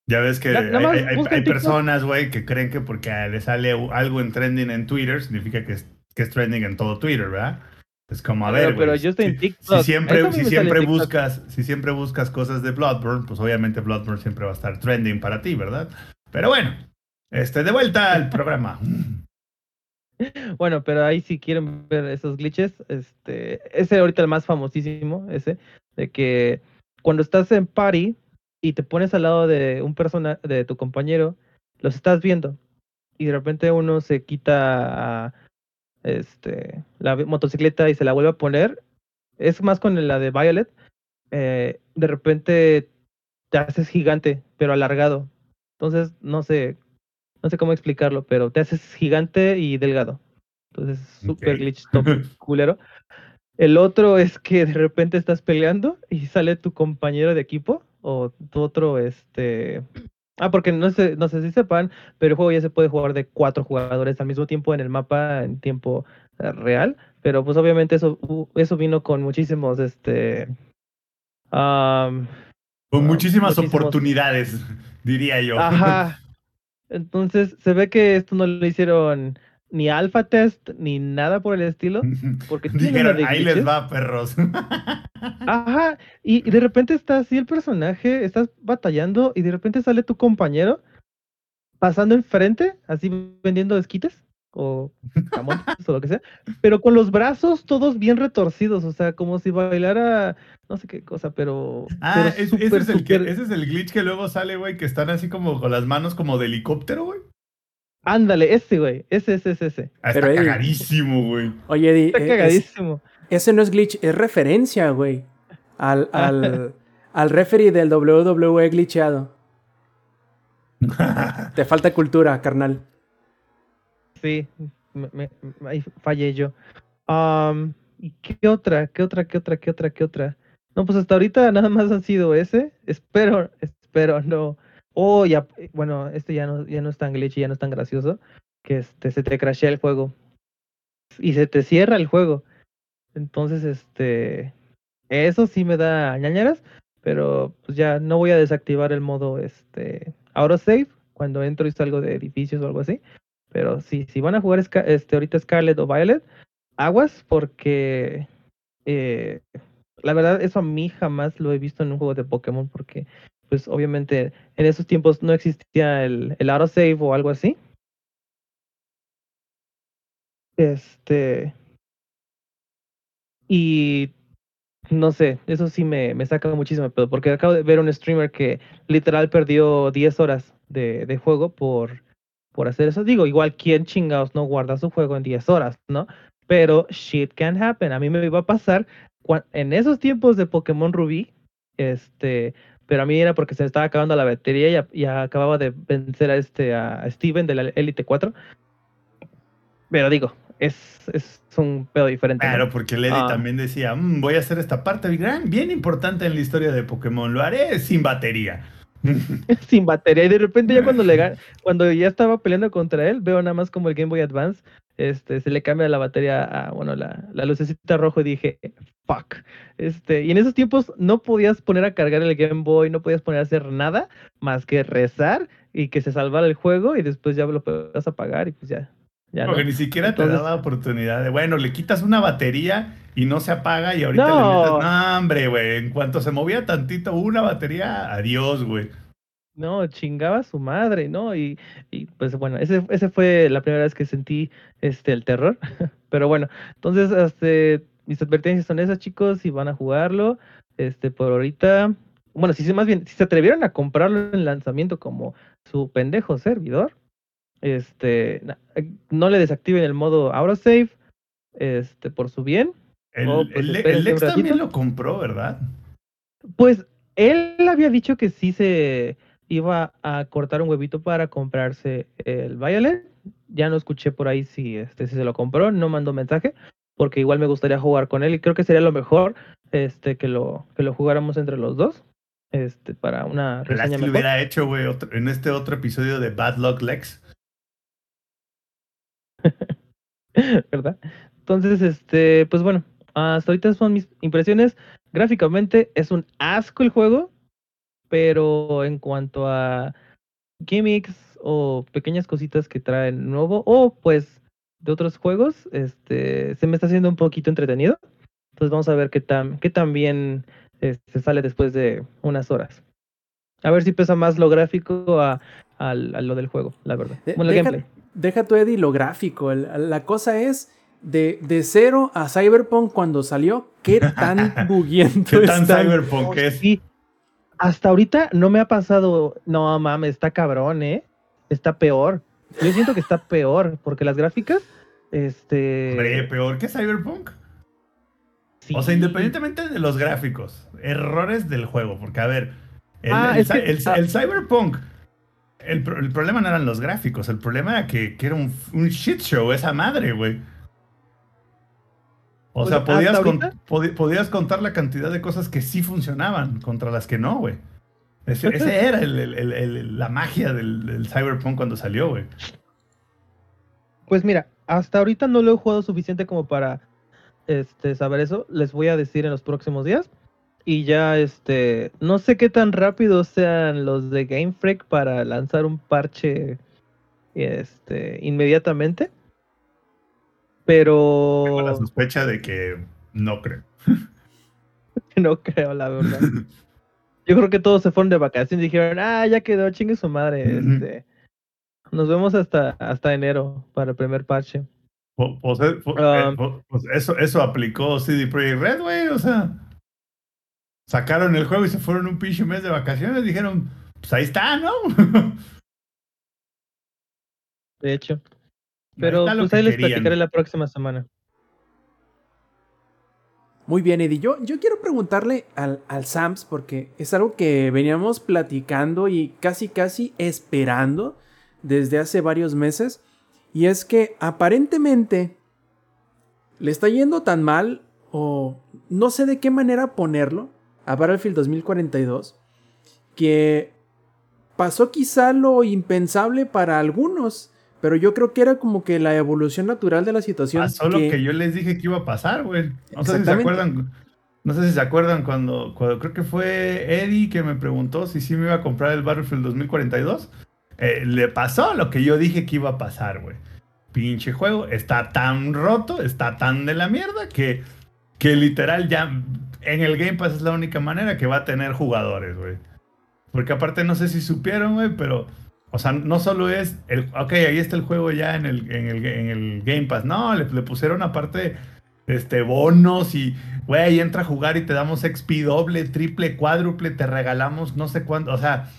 Ya ves que hay, personas, güey, que creen que porque le sale algo en trending en Twitter significa que es, que es trending en todo Twitter, ¿verdad? Es como, a Pero- ver, pero yo estoy en si- TikTok. Si siempre, si siempre buscas, si siempre buscas cosas de Bloodborne, pues obviamente Bloodborne siempre va a estar trending para ti, ¿verdad? Pero bueno, este, de vuelta al programa. Bueno, pero ahí si quieren ver esos glitches, este, ese ahorita el más famosísimo, ese, de que cuando estás en party y te pones al lado de un persona, de tu compañero, los estás viendo y de repente uno se quita a, este, la motocicleta y se la vuelve a poner, es más con la de Violet, eh, de repente te haces gigante, pero alargado. Entonces, no sé, no sé cómo explicarlo, pero te haces gigante y delgado. Entonces, super glitch top culero. El otro es que de repente estás peleando y sale tu compañero de equipo o otro, este... Ah, porque no sé, no sé si sepan, pero el juego ya se puede jugar de cuatro jugadores al mismo tiempo en el mapa en tiempo eh, real, pero pues obviamente eso, eso vino con muchísimos, este... Con Ah, muchísimas muchísimos- oportunidades, diría yo. Ajá. Entonces, se ve que esto no lo hicieron ni alpha test ni nada por el estilo. Porque Dijeron, ahí les glitches". va, perros. Ajá. Y, y de repente está así el personaje, estás batallando y de repente sale tu compañero pasando enfrente, así vendiendo esquites o jamones o lo que sea, pero con los brazos todos bien retorcidos, o sea, como si bailara no sé qué cosa, pero, Ah, pero es- ese, es el que- ese es el glitch que luego sale, güey, que están así como con las manos como de helicóptero, güey. Ándale, ese güey, ese, ese, ese, ese. Ah, Pero, está cagadísimo, güey. Oye, Eddie, Está eh, es- cagadísimo. ese no es glitch, es referencia, güey. Al, al, al referee del WWE glitcheado. Te falta cultura, carnal. Sí, me, me- me- ahí fallé yo. ¿y qué otra? ¿Qué otra? ¿Qué otra? ¿Qué otra? ¿Qué otra? No, pues hasta ahorita nada más han sido ese. Espero, espero no. Oh, ya, eh, bueno, este ya no, ya no es tan glitchy, ya no es tan gracioso. Que este, se te crashea el juego. Y se te cierra el juego. Entonces, este. Eso sí me da ñañaras. Pero pues ya no voy a desactivar el modo este autosave cuando entro y salgo de edificios o algo así. Pero sí, si van a jugar este, ahorita Scarlet o Violet, aguas porque eh, la verdad eso a mí jamás lo he visto en un juego de Pokémon porque pues obviamente en esos tiempos no existía el, el autosave o algo así. Este y no sé, eso sí me, me saca muchísimo pedo porque acabo de ver un streamer que literal perdió 10 horas de, de juego por, por hacer eso. Digo, igual, ¿quién chingados no guarda su juego en 10 horas, no? Pero shit can happen. A mí me iba a pasar en esos tiempos de Pokémon Rubí, este, pero a mí era porque se me estaba acabando la batería y, a- y acababa de vencer a este a Steven de la Elite 4. Pero digo, es, es un pedo diferente. ¿no? Claro, porque Lady Ah. también decía, "Mm, voy a hacer esta parte bien importante en la historia de Pokémon, lo haré sin batería. sin batería y de repente ya cuando le cuando ya estaba peleando contra él veo nada más como el Game Boy Advance este se le cambia la batería a bueno la, la lucecita rojo y dije fuck este y en esos tiempos no podías poner a cargar el Game Boy no podías poner a hacer nada más que rezar y que se salvara el juego y después ya lo podías apagar y pues ya ya no. Porque ni siquiera Entonces- te daba oportunidad de, bueno, le quitas una batería y no se apaga y ahorita No. le metes, no, hombre, güey, en cuanto se movía tantito una batería, adiós, güey. No, chingaba a su madre, ¿no? Y, y, pues bueno, ese, ese fue la primera vez que sentí este el terror. Pero bueno, entonces este, mis advertencias son esas, chicos, si van a jugarlo, este, por ahorita, bueno, si más bien, si se atrevieron a comprarlo en lanzamiento como su pendejo servidor, este, no le desactiven el modo autosave, este, por su bien. El, pues el- el Lex también lo compró, ¿verdad? Pues él había dicho que sí se iba a cortar un huevito para comprarse el Violet. Ya no escuché por ahí si, este, si se lo compró, no mandó mensaje, porque igual me gustaría jugar con él y creo que sería lo mejor este, que, lo, que lo jugáramos entre los dos este, para una reseña que lo mejor. hubiera hecho, güey, en este otro episodio de Bad Luck Lex. ¿verdad? Entonces, este, pues bueno, hasta ahorita son mis impresiones. Gráficamente es un asco el juego, pero en cuanto a gimmicks o pequeñas cositas que traen nuevo, o pues de otros juegos, este, se me está haciendo un poquito entretenido. Entonces vamos a ver qué tan, qué tan bien este, sale después de unas horas. A ver si pesa más lo gráfico a, lo del juego, la verdad. De- Bueno, el deja, gameplay. Deja tu Eddie lo gráfico. el- la cosa es de, de cero a Cyberpunk cuando salió, qué tan buguiento ¿Qué tan está. cyberpunk Oh, es? sí. Hasta ahorita no me ha pasado. No mames, está cabrón, ¿eh? Está peor. Yo siento que está peor, porque las gráficas. Este. Hombre, peor que cyberpunk. sí. O sea, independientemente de los gráficos, errores del juego, porque a ver, el, Ah, el es cy- que- el- ah. el Cyberpunk, el, el problema no eran los gráficos, el problema era que, que era un, un shit show esa madre, güey. O Pues, sea, podías, con- podías contar la cantidad de cosas que sí funcionaban contra las que no, güey. Ese, ese era el- el- la magia del, del Cyberpunk cuando salió, güey. Pues mira, hasta ahorita no lo he jugado suficiente como para este, saber eso. Les voy a decir en los próximos días. Y ya, este, no sé qué tan rápido sean los de Game Freak para lanzar un parche este, inmediatamente. Pero Tengo la sospecha de que no creo. no creo, la verdad. Yo creo que todos se fueron de vacaciones y dijeron, ah, ya quedó, chingue su madre. Este, nos vemos hasta, hasta enero para el primer parche. Pues eso, eso aplicó CD Projekt Red, güey. O sea, sacaron el juego y se fueron un pinche mes de vacaciones. Dijeron, pues ahí está, ¿no? De hecho. Ahí Pero lo pues que ahí les querían. platicaré la próxima semana. Muy bien, Eddie. Yo, yo quiero preguntarle al, al Sams, porque es algo que veníamos platicando y casi casi esperando desde hace varios meses. Y es que aparentemente le está yendo tan mal, o no sé de qué manera ponerlo, a Battlefield 2042, que pasó quizá lo impensable para algunos. Pero yo creo que era como que la evolución natural de la situación. Pasó lo que yo les dije que iba a pasar, güey. No sé si se acuerdan. No sé si se acuerdan cuando, cuando creo que fue Eddie que me preguntó si sí me iba a comprar el Battlefield 2042. Eh, le pasó lo que yo dije que iba a pasar, güey. Pinche juego está tan roto, está tan de la mierda que, que literal ya en el Game Pass es la única manera que va a tener jugadores, güey. Porque aparte no sé si supieron, güey, pero o sea, no solo es el, ok, ahí está el juego ya en el, en el, en el Game Pass. No, le, pusieron aparte este, bonos y, güey, entra a jugar y te damos XP doble, triple, cuádruple, te regalamos no sé cuánto. O sea,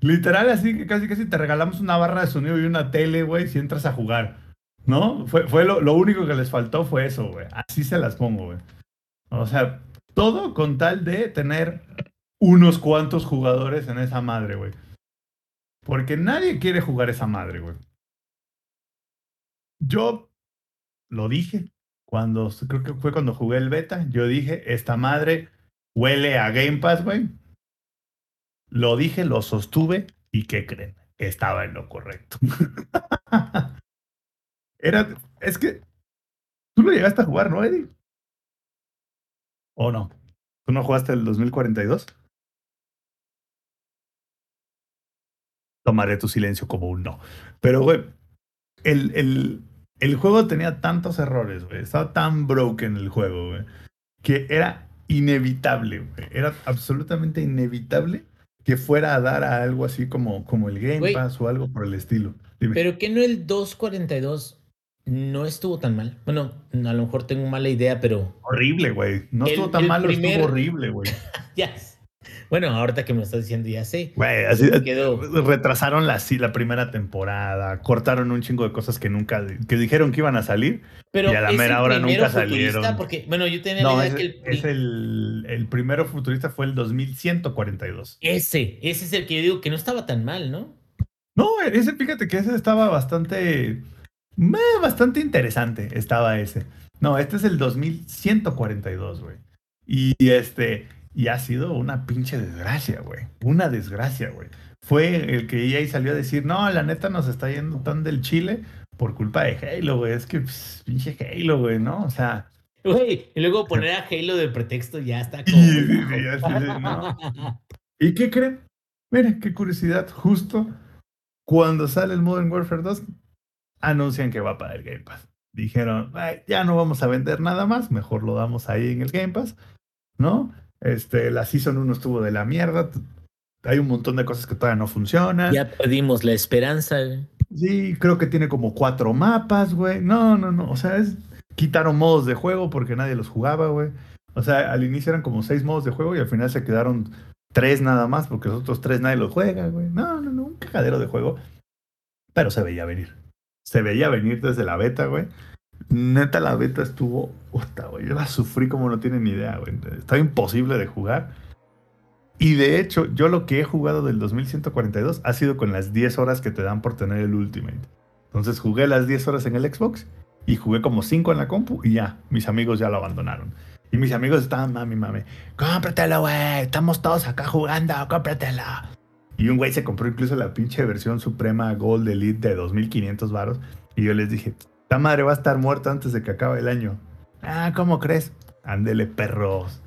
literal así que casi casi te regalamos una barra de sonido y una tele, güey, si entras a jugar. ¿No? Fue, fue lo, lo único que les faltó fue eso, güey. Así se las pongo, güey. O sea, todo con tal de tener unos cuantos jugadores en esa madre, güey. Porque nadie quiere jugar esa madre, güey. Yo lo dije, cuando, creo que fue cuando jugué el beta, yo dije, esta madre huele a Game Pass, güey. Lo dije, lo sostuve, ¿y qué creen? Estaba en lo correcto. Era, es que, tú lo llegaste a jugar, ¿no, Eddie? ¿O no? ¿Tú no jugaste el 2042? Tomaré tu silencio como un no. Pero, güey, el, el, el juego tenía tantos errores, güey. Estaba tan broken el juego, güey. Que era inevitable, güey. Era absolutamente inevitable que fuera a dar a algo así como, como el Game. Pass o algo por el estilo. Dime. Pero que no el 242 no estuvo tan mal. Bueno, a lo mejor tengo mala idea, pero horrible, güey. No el- estuvo tan el malo, primer- estuvo horrible, güey. ya. Bueno, ahorita que me lo estás diciendo ya sé. Güey, así Quedó. retrasaron la, sí, la primera temporada, cortaron un chingo de cosas que nunca, que dijeron que iban a salir. Pero Y a la ¿es mera hora nunca futurista? salieron. Porque, bueno, yo tenía No, la es, idea que el, es el, el primero futurista fue el 2142. ese, ese es el que yo digo que no estaba tan mal, ¿no? No, ese, fíjate que ese estaba bastante, meh, bastante interesante, estaba ese. No, este es el 2142, güey. Y este, y ha sido una pinche desgracia, güey. Una desgracia, güey. Fue el que EA salió a decir, no, la neta nos está yendo tan del chile por culpa de Halo, güey. Es que, pues, pinche Halo, güey, ¿no? O sea, Güey, y luego poner a Halo de pretexto ya está Y- como. no. ¿Y qué creen? Miren, qué curiosidad. Justo cuando sale el Modern Warfare 2, anuncian que va para el Game Pass. Dijeron, "Ay, ya no vamos a vender nada más, mejor lo damos ahí en el Game Pass, ¿no? Este, la Season 1 estuvo de la mierda. Hay un montón de cosas que todavía no funcionan. Ya perdimos la esperanza. güey. Sí, creo que tiene como cuatro mapas, güey. No, no, no. O sea, es... quitaron modos de juego porque nadie los jugaba, güey. O sea, al inicio eran como seis modos de juego y al final se quedaron tres nada más porque los otros tres nadie los juega, güey. No, no, no. Un cagadero de juego. Pero se veía venir. Se veía venir desde la beta, güey. Neta, la beta estuvo. Puta, güey. Yo la sufrí como no tienen ni idea, güey. Estaba imposible de jugar. Y de hecho, yo lo que he jugado del 2142 ha sido con las 10 horas que te dan por tener el Ultimate. Entonces jugué las 10 horas en el Xbox y jugué como 5 en la compu y ya, mis amigos ya lo abandonaron. Y mis amigos estaban, mami, mami, cómpratelo, güey, estamos todos acá jugando, cómpratelo. Y un güey se compró incluso la pinche versión suprema Gold Elite de 2500 varos. Y yo les dije, esta madre va a estar muerta antes de que acabe el año. Ah, ¿cómo crees? Ándele, perros.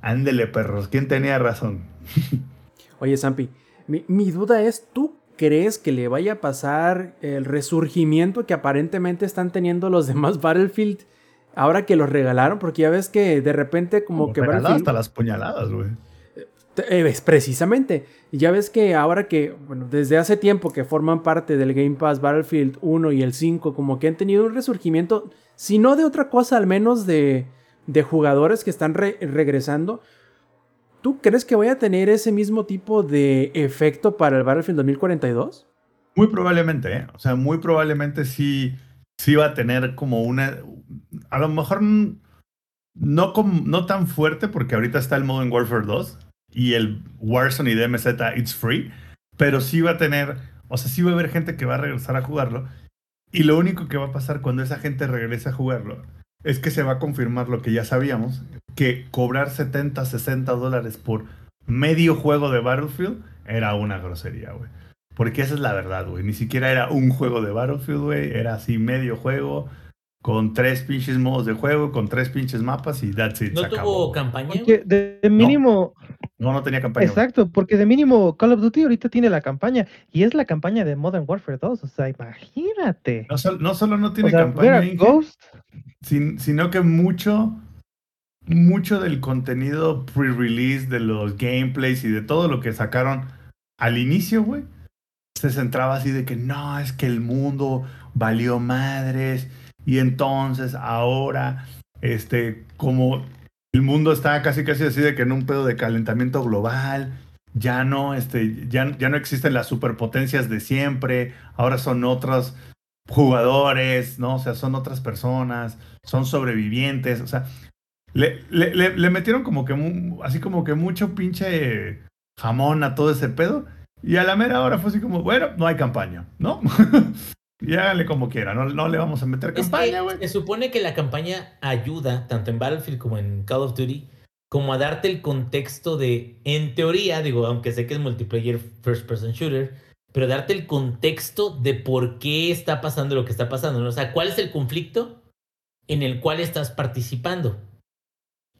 Ándele, perros. ¿Quién tenía razón? Oye, Zampi, mi, mi duda es, ¿tú crees que le vaya a pasar el resurgimiento que aparentemente están teniendo los demás Battlefield ahora que los regalaron? Porque ya ves que de repente como que Regalado Battlefield... hasta las puñaladas, güey. Eh, es precisamente. Ya ves que ahora que, bueno, desde hace tiempo que forman parte del Game Pass Battlefield 1 y el 5, como que han tenido un resurgimiento, si no de otra cosa, al menos de, de jugadores que están re- regresando. ¿Tú crees que vaya a tener ese mismo tipo de efecto para el Battlefield 2042? Muy probablemente, ¿eh? O sea, muy probablemente sí, sí va a tener como una. A lo mejor no, no tan fuerte, porque ahorita está el Modern Warfare 2 y el Warzone y DMZ It's Free, pero sí va a tener. O sea, sí va a haber gente que va a regresar a jugarlo. Y lo único que va a pasar cuando esa gente regrese a jugarlo es que se va a confirmar lo que ya sabíamos: que cobrar 70, 60 dólares por medio juego de Battlefield era una grosería, güey. Porque esa es la verdad, güey. Ni siquiera era un juego de Battlefield, güey. Era así medio juego, con tres pinches modos de juego, con tres pinches mapas y that's it. ¿No se tuvo acabó, campaña? Porque de, de mínimo, No, no tenía campaña. güey. exacto, porque de mínimo Call of Duty ahorita tiene la campaña y es la campaña de Modern Warfare 2, o sea, imagínate. No, sol- no solo no tiene o sea, campaña, Inge, Ghost, sin- sino que mucho, mucho del contenido pre-release, de los gameplays y de todo lo que sacaron al inicio, güey, se centraba así de que no, es que el mundo valió madres y entonces ahora, este, como el mundo está casi casi así de que en un pedo de calentamiento global, ya no, este, ya, ya no existen las superpotencias de siempre, ahora son otros jugadores, ¿no? O sea, son otras personas, son sobrevivientes, o sea, le, le, metieron como que, así como que mucho pinche jamón a todo ese pedo. Y a la mera hora fue así como, bueno, no hay campaña, ¿no? Y háganle como quieran, no, no le vamos a meter Es que campaña, güey. se supone que la campaña ayuda, tanto en Battlefield como en Call of Duty, como a darte el contexto de, en teoría, digo, aunque sé que es multiplayer first person shooter, pero darte el contexto de por qué está pasando lo que está pasando, ¿no? O sea, cuál es el conflicto en el cual estás participando.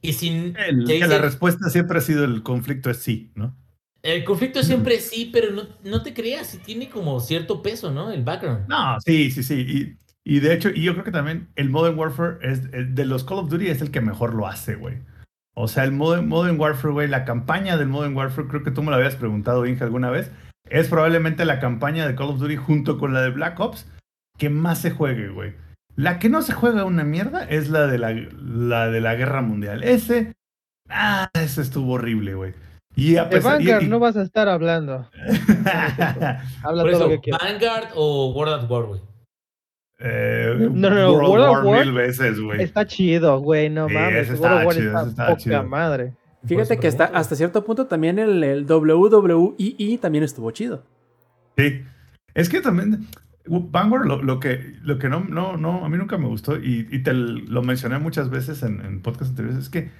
Y sin... El- que la respuesta siempre ha sido el conflicto es sí, ¿no? El conflicto siempre sí, pero no, no te creas, sí tiene como cierto peso, ¿no? El background. No, sí, sí, sí. Y, y de hecho, y yo creo que también el Modern Warfare es- de los Call of Duty es el que mejor lo hace, güey. O sea, el Modern, Modern Warfare, güey, la campaña del Modern Warfare, creo que tú me lo habías preguntado, Inge, alguna vez, es probablemente la campaña de Call of Duty junto con la de Black Ops que más se juegue, güey. La que no se juega una mierda es la de la, la de la Guerra Mundial. Ese, ah, ese estuvo horrible, güey. Y a De pesar Vanguard y- no vas a estar hablando. Habla Por todo eso, lo que quieras. Vanguard o World at War, güey. Eh, No, no, no, World, World of War War mil veces, güey. Está chido, güey, no Sí, mames. ese World War chido, está poca chido. madre. Fíjate que hasta, pregunto. hasta cierto punto también el, el WWII también estuvo chido. Sí. Es que también Vanguard lo, lo que, lo que no, no, no, a mí nunca me gustó y, y te lo mencioné muchas veces en, en podcasts anteriores, es que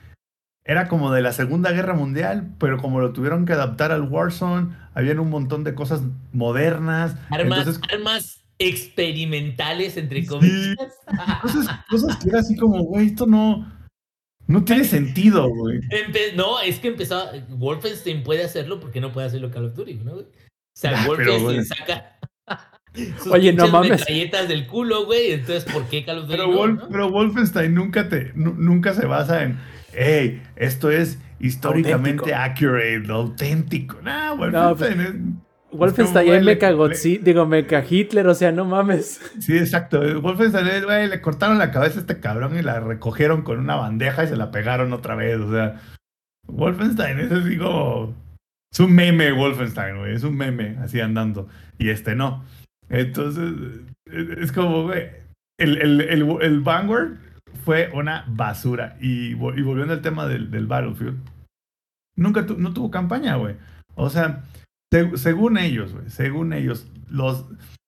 era como de la Segunda Guerra Mundial, pero como lo tuvieron que adaptar al Warzone, habían un montón de cosas modernas. Armas, entonces, armas experimentales, entre Sí. comillas. cosas, cosas que era así como, güey, esto no, no tiene sentido, güey. Empe- no, es que empezaba. Wolfenstein puede hacerlo porque no puede hacerlo Call of Duty, ¿no? güey? O sea, Ah, Wolfenstein saca. sus Oye, no mames. metralletas del culo, güey. Entonces, ¿por qué Call of Duty Pero, no, Wolf- no? pero Wolfenstein nunca, te, nu- nunca se basa en, hey, esto es históricamente accurate, auténtico. Nah, Wolfenstein es... Wolfenstein es le- Mecha Godzi- digo, Mecha Hitler, o sea, no mames. Sí, exacto. Wolfenstein, es, güey, le cortaron la cabeza a este cabrón y la recogieron con una bandeja y se la pegaron otra vez. O sea, Wolfenstein es así como... Es un meme Wolfenstein, güey. Es un meme así andando. Y este no. Entonces, es es como, güey, el, el, el, el Vanguard fue una basura. Y, vo- y volviendo al tema del, Battlefield, nunca no tuvo campaña, güey. O sea, se- según ellos, güey, según ellos, los...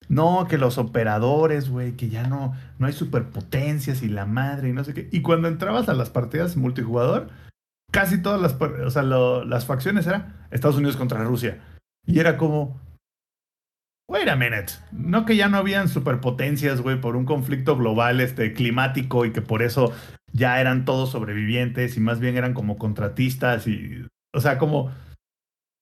No, que los operadores, güey, que ya no, no hay superpotencias y la madre y no sé qué. Y cuando entrabas a las partidas multijugador, casi todas las, o sea, las facciones era Estados Unidos contra Rusia. Y era como, wait a minute, no que ya no habían superpotencias, güey, por un conflicto global, este, climático y que por eso ya eran todos sobrevivientes y más bien eran como contratistas y, o sea, como,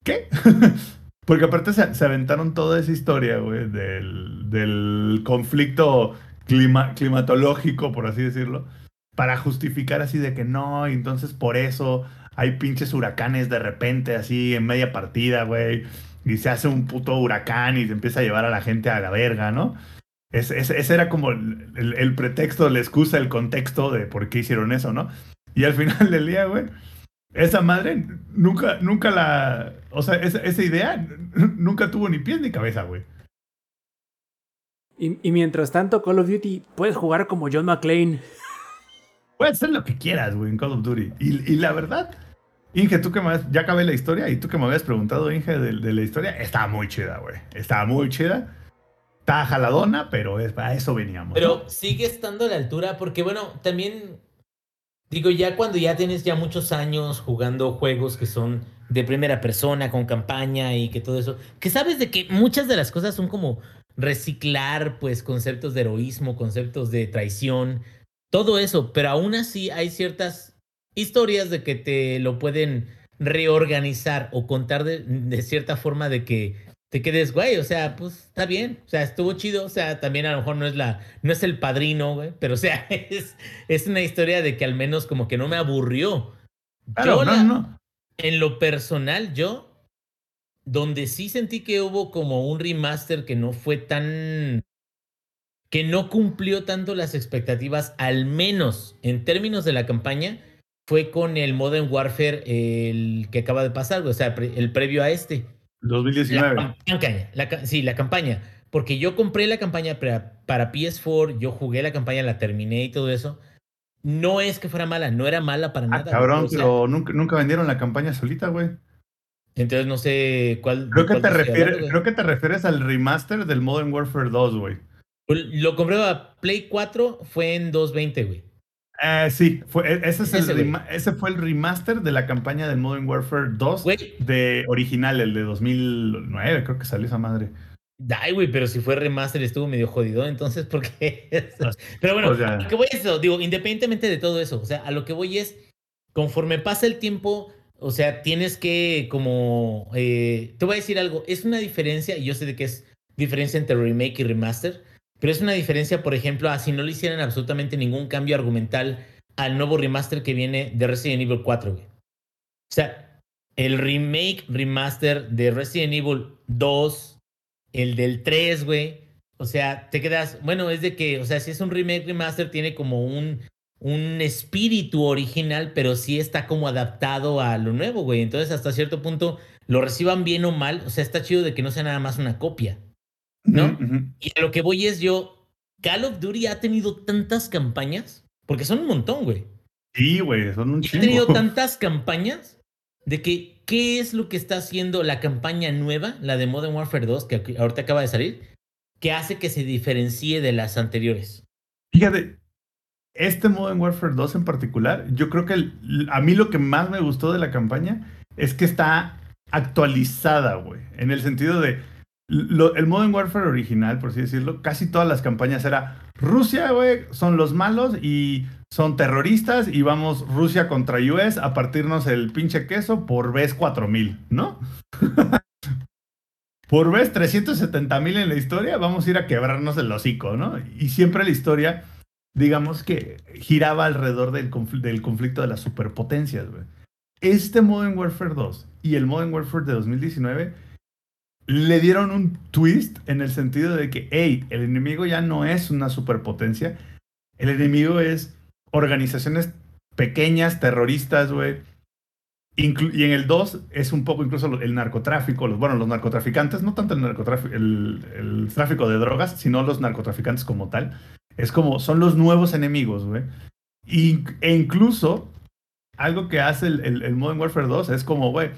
¿qué? Porque aparte se, aventaron toda esa historia, güey, del, del conflicto clima- climatológico, por así decirlo, para justificar así de que no, y entonces por eso hay pinches huracanes de repente, así en media partida, güey, y se hace un puto huracán y se empieza a llevar a la gente a la verga, ¿no? Es- es- ese era como el, el- el pretexto, la excusa, el contexto de por qué hicieron eso, ¿no? Y al final del día, güey, esa madre nunca, nunca la. O sea, esa, esa idea nunca tuvo ni pies ni cabeza, güey. Y, y mientras tanto, Call of Duty puedes jugar como John McClane. Puedes hacer lo que quieras, güey, en Call of Duty. Y, y la verdad, Inge, tú que me ya acabé la historia y tú que me habías preguntado, Inge, de, de la historia, estaba muy chida, güey. Estaba muy chida. Estaba jaladona, pero es, a eso veníamos. Pero ¿no? sigue estando a la altura porque, bueno, también digo, ya cuando ya tienes ya muchos años jugando juegos que son de primera persona, con campaña y que todo eso, que sabes de que muchas de las cosas son como reciclar, pues, conceptos de heroísmo, conceptos de traición, todo eso, pero aún así hay ciertas historias de que te lo pueden reorganizar o contar de, de cierta forma de que te quedes, güey, o sea, pues está bien, o sea, estuvo chido, o sea, también a lo mejor no es la, no es el padrino, güey, pero o sea, es, es una historia de que al menos como que no me aburrió. Claro, Yo no, la- no. en lo personal, yo, donde sí sentí que hubo como un remaster que no fue tan, que no cumplió tanto las expectativas, al menos en términos de la campaña, fue con el Modern Warfare, el que acaba de pasar, güey, o sea, el previo a este. La 2019. campaña, la ca- sí, la campaña. Porque yo compré la campaña para, para PS4, yo jugué la campaña, la terminé y todo eso. No es que fuera mala, no era mala para Ah, nada. cabrón, o sea, pero nunca, nunca vendieron la campaña solita, güey. Entonces no sé cuál. Creo que, cuál te refieres, creo que te refieres al remaster del Modern Warfare 2, güey. Lo compré a Play 4, fue en 220, güey. Eh, sí, fue, e- ese, es fue el remaster de la campaña del Modern Warfare 2 Güey. de original, el de 2009, creo que salió esa madre. Ay, güey, pero si fue remaster estuvo medio jodido, entonces, ¿por qué? pero bueno, O sea- a lo que voy es eso, digo, independientemente de todo eso, o sea, a lo que voy es, conforme pasa el tiempo, o sea, tienes que como, eh, te voy a decir algo, es una diferencia, y yo sé de que es diferencia entre remake y remaster, pero es una diferencia, por ejemplo, a si no le hicieran absolutamente ningún cambio argumental al nuevo remaster que viene de Resident Evil 4, güey. O sea, el remake, remaster de Resident Evil 2, el del 3, güey. O sea, te quedas, bueno, es de que, o sea, si es un remake, remaster, tiene como un, un espíritu original, pero sí está como adaptado a lo nuevo, güey. Entonces, hasta cierto punto, lo reciban bien o mal, o sea, está chido de que no sea nada más una copia. ¿No? Y a lo que voy es yo, Call of Duty ha tenido tantas campañas, porque son un montón, güey. Sí, güey, son un Y ha tenido chingo. tantas campañas de que, ¿qué es lo que está haciendo la campaña nueva, la de Modern Warfare 2, que ahorita acaba de salir, que hace que se diferencie de las anteriores? Fíjate, este Modern Warfare 2 en particular, yo creo que el- a mí lo que más me gustó de la campaña es que está actualizada, güey. En el sentido de el Modern Warfare original, por así decirlo, casi todas las campañas era Rusia, güey, son los malos y son terroristas y vamos Rusia contra US a partirnos el pinche queso por vez 4000, ¿no? por vez 370 mil en la historia, vamos a ir a quebrarnos el hocico, ¿no? Y siempre la historia, digamos que giraba alrededor del, confl- del conflicto de las superpotencias, güey. Este Modern Warfare 2 y el Modern Warfare de 2019 le dieron un twist en el sentido de que, hey, el enemigo ya no es una superpotencia, el enemigo es organizaciones pequeñas, terroristas, güey. Y en el 2 es un poco incluso el narcotráfico, los, bueno, los narcotraficantes, no tanto el el, tráfico de drogas, sino los narcotraficantes como tal. Es como, son los nuevos enemigos, güey. E incluso, algo que hace el, el- el Modern Warfare 2 es como, güey,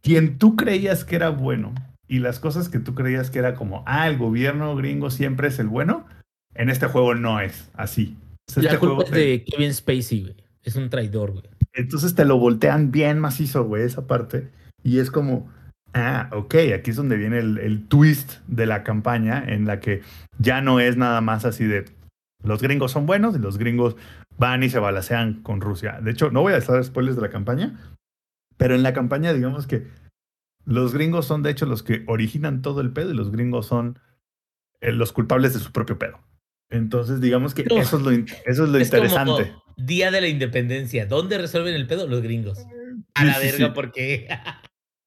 quien tú creías que era bueno y las cosas que tú creías que era como, ah, el gobierno gringo siempre es el bueno, en este juego no es así. Sea, La este culpa juego es te- de Kevin Spacey, güey. Es un traidor, güey. entonces te lo voltean bien macizo, güey, esa parte. Y es como, ah, ok, aquí es donde viene el, el twist de la campaña en la que ya no es nada más así de los gringos son buenos y los gringos van y se balacean con Rusia. De hecho, no voy a estar spoilers de la campaña, pero en la campaña digamos que los gringos son de hecho los que originan todo el pedo y los gringos son eh, los culpables de su propio pedo. Entonces, digamos que eso es lo, in- eso es lo Es como interesante. Día de la Independencia. ¿Dónde resuelven el pedo? Los gringos. A Sí, la verga, sí. porque.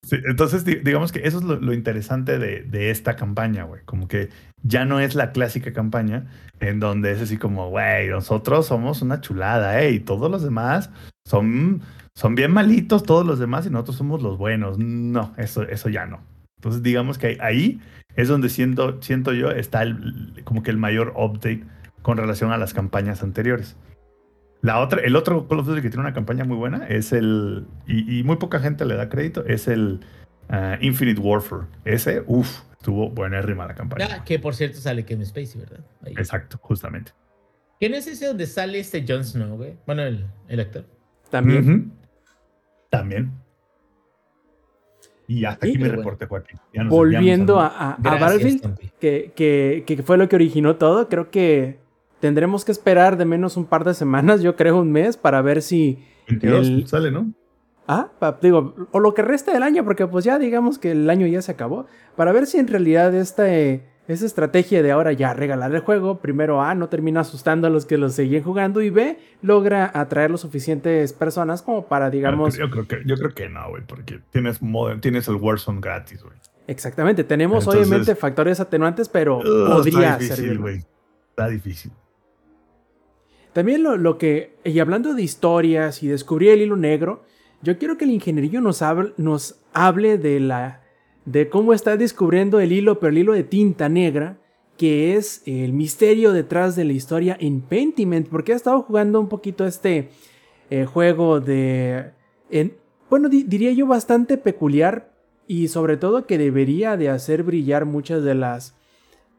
Sí, entonces, di- digamos que eso es lo, lo interesante de, de esta campaña, güey. Como que ya no es la clásica campaña en donde es así como, güey, nosotros somos una chulada, ¿eh? Y todos los demás son, son bien malitos, todos los demás, y nosotros somos los buenos. No, eso, eso ya no. Entonces, digamos que ahí es donde siento, siento yo está el, como que el mayor update con relación a las campañas anteriores. La otra, el otro Call of Duty que tiene una campaña muy buena es el, y, y muy poca gente le da crédito, es el ah, Infinite Warfare. Ese, uff, estuvo buenérrima la campaña. Ah, que por cierto sale Kevin Spacey, ¿verdad? Ahí. Exacto, justamente. No es ese donde sale este Jon Snow, güey. Bueno, el, el actor. También. Ujú. También. Y hasta aquí mi reporte, Joaquín. Ya nos Volviendo a, a- a Battlefield, que, que, que fue lo que originó todo, creo que tendremos que esperar de menos un par de semanas, yo creo un mes, para ver si... 22 el- sale, ¿no? Ah, pa- digo, o lo que resta del año, porque pues ya digamos que el año ya se acabó, para ver si en realidad esta, eh, esa estrategia de ahora ya regalar el juego, primero A, no termina asustando a los que lo siguen jugando y B, logra atraer lo suficientes personas como para, digamos, Yo creo que, yo creo que no, güey, porque tienes, modern, tienes el Warzone gratis, güey. exactamente, tenemos Entonces- obviamente factores atenuantes, pero podría está difícil, servir. güey. Está difícil. También lo, lo que, y hablando de historias y descubrir el hilo negro, yo quiero que el ingenierillo nos hable, nos hable de la de cómo está descubriendo el hilo, pero el hilo de tinta negra, que es el misterio detrás de la historia en Pentiment, porque ha estado jugando un poquito este eh, juego de, en- bueno, di- diría yo bastante peculiar y sobre todo que debería de hacer brillar muchas de las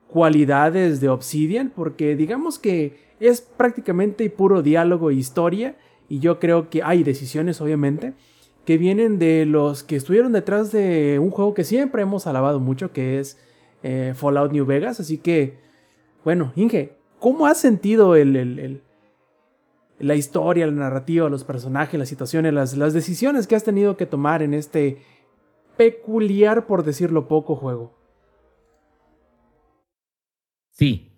cualidades de Obsidian, porque digamos que es prácticamente puro diálogo e historia, y yo creo que hay decisiones, obviamente, que vienen de los que estuvieron detrás de un juego que siempre hemos alabado mucho, que es eh, Fallout New Vegas. Así que, bueno, Inge, ¿cómo has sentido el, el- la historia, la narrativa, los personajes, las situaciones, las, las decisiones que has tenido que tomar en este peculiar, por decirlo poco, juego? Sí.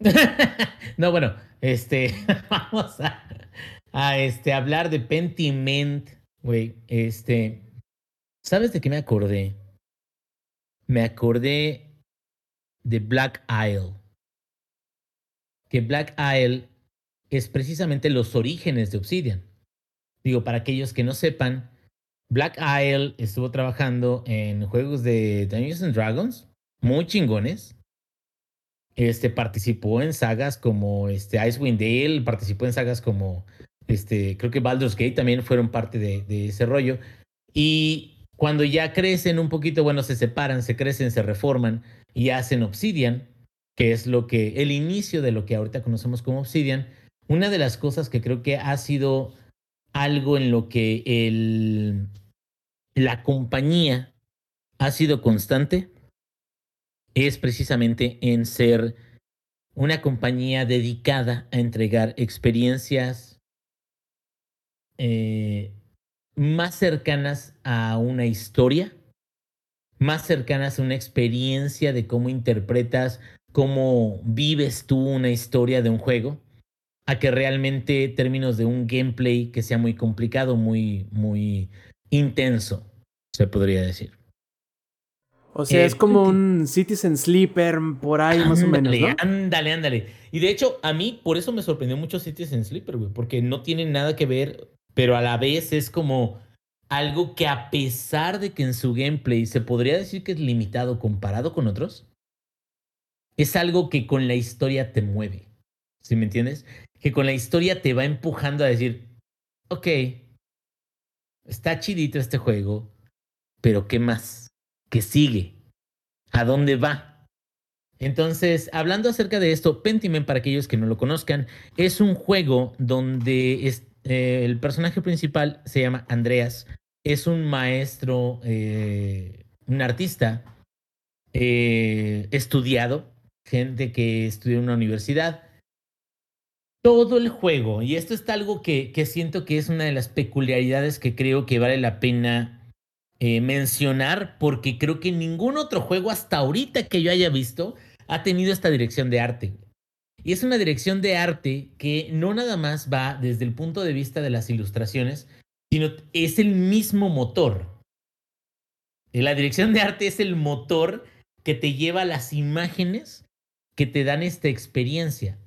no, bueno, este, vamos a, a, este, hablar de Pentiment, güey. Este, ¿sabes de qué me acordé? Me acordé de Black Isle. Que Black Isle es precisamente los orígenes de Obsidian. Digo, para aquellos que no sepan, Black Isle estuvo trabajando en juegos de Dungeons and Dragons, muy chingones. Este participó en sagas como este Icewind Dale, participó en sagas como este, creo que Baldur's Gate también fueron parte de, de ese rollo. Y cuando ya crecen un poquito, bueno, se separan, se crecen, se reforman y hacen Obsidian, que es lo que el inicio de lo que ahorita conocemos como Obsidian. Una de las cosas que creo que ha sido algo en lo que el, la compañía ha sido constante es precisamente en ser una compañía dedicada a entregar experiencias eh, más cercanas a una historia, más cercanas a una experiencia de cómo interpretas, cómo vives tú una historia de un juego, a que realmente términos de un gameplay que sea muy complicado, muy, muy intenso, se podría decir. O sea, Eh, es como un Citizen Sleeper por ahí más o menos, Ándale, ¿no? Ándale, ándale. Y de hecho, a mí por eso me sorprendió mucho Citizen Sleeper, güey, porque no tiene nada que ver, pero a la vez es como algo que a pesar de que en su gameplay se podría decir que es limitado comparado con otros, es algo que con la historia te mueve. ¿Sí me entiendes? Que con la historia te va empujando a decir, ok, está chidito este juego, pero ¿qué más? ¿Qué sigue? ¿A dónde va? Entonces, hablando acerca de esto, Pentiment, para aquellos que no lo conozcan, es un juego donde eh, el personaje principal se llama Andreas. Es un maestro, eh, un artista eh, estudiado, gente que estudió en una universidad. Todo el juego, y esto es algo que, que siento que es una de las peculiaridades que creo que vale la pena mencionar porque creo que ningún otro juego hasta ahorita que yo haya visto ha tenido esta dirección de arte. Y es una dirección de arte que no nada más va desde el punto de vista de las ilustraciones, sino es el mismo motor. Y La dirección de arte es el motor que te lleva a las imágenes que te dan esta experiencia.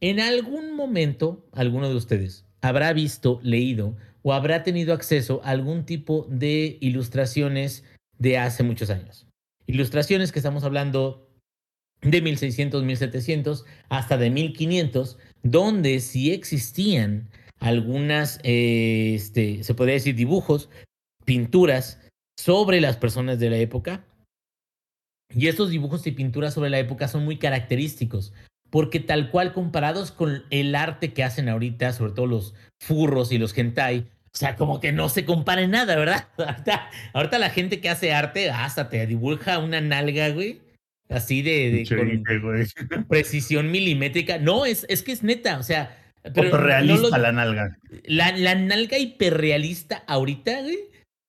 En algún momento, alguno de ustedes habrá visto, leído o habrá tenido acceso a algún tipo de ilustraciones de hace muchos años. Ilustraciones que estamos hablando de 1600, 1700 hasta de 1500, donde sí existían algunas, eh, este, se podría decir, dibujos, pinturas sobre las personas de la época. Y estos dibujos y pinturas sobre la época son muy característicos, porque tal cual comparados con el arte que hacen ahorita, sobre todo los furros y los hentai, o sea, como que no se compara en nada, ¿verdad? Ahorita, ahorita la gente que hace arte, hasta te dibuja una nalga, güey. Así de, con precisión milimétrica. No, es, es que es neta, o sea. Pero no lo- la nalga. la, la nalga hiperrealista ahorita, güey.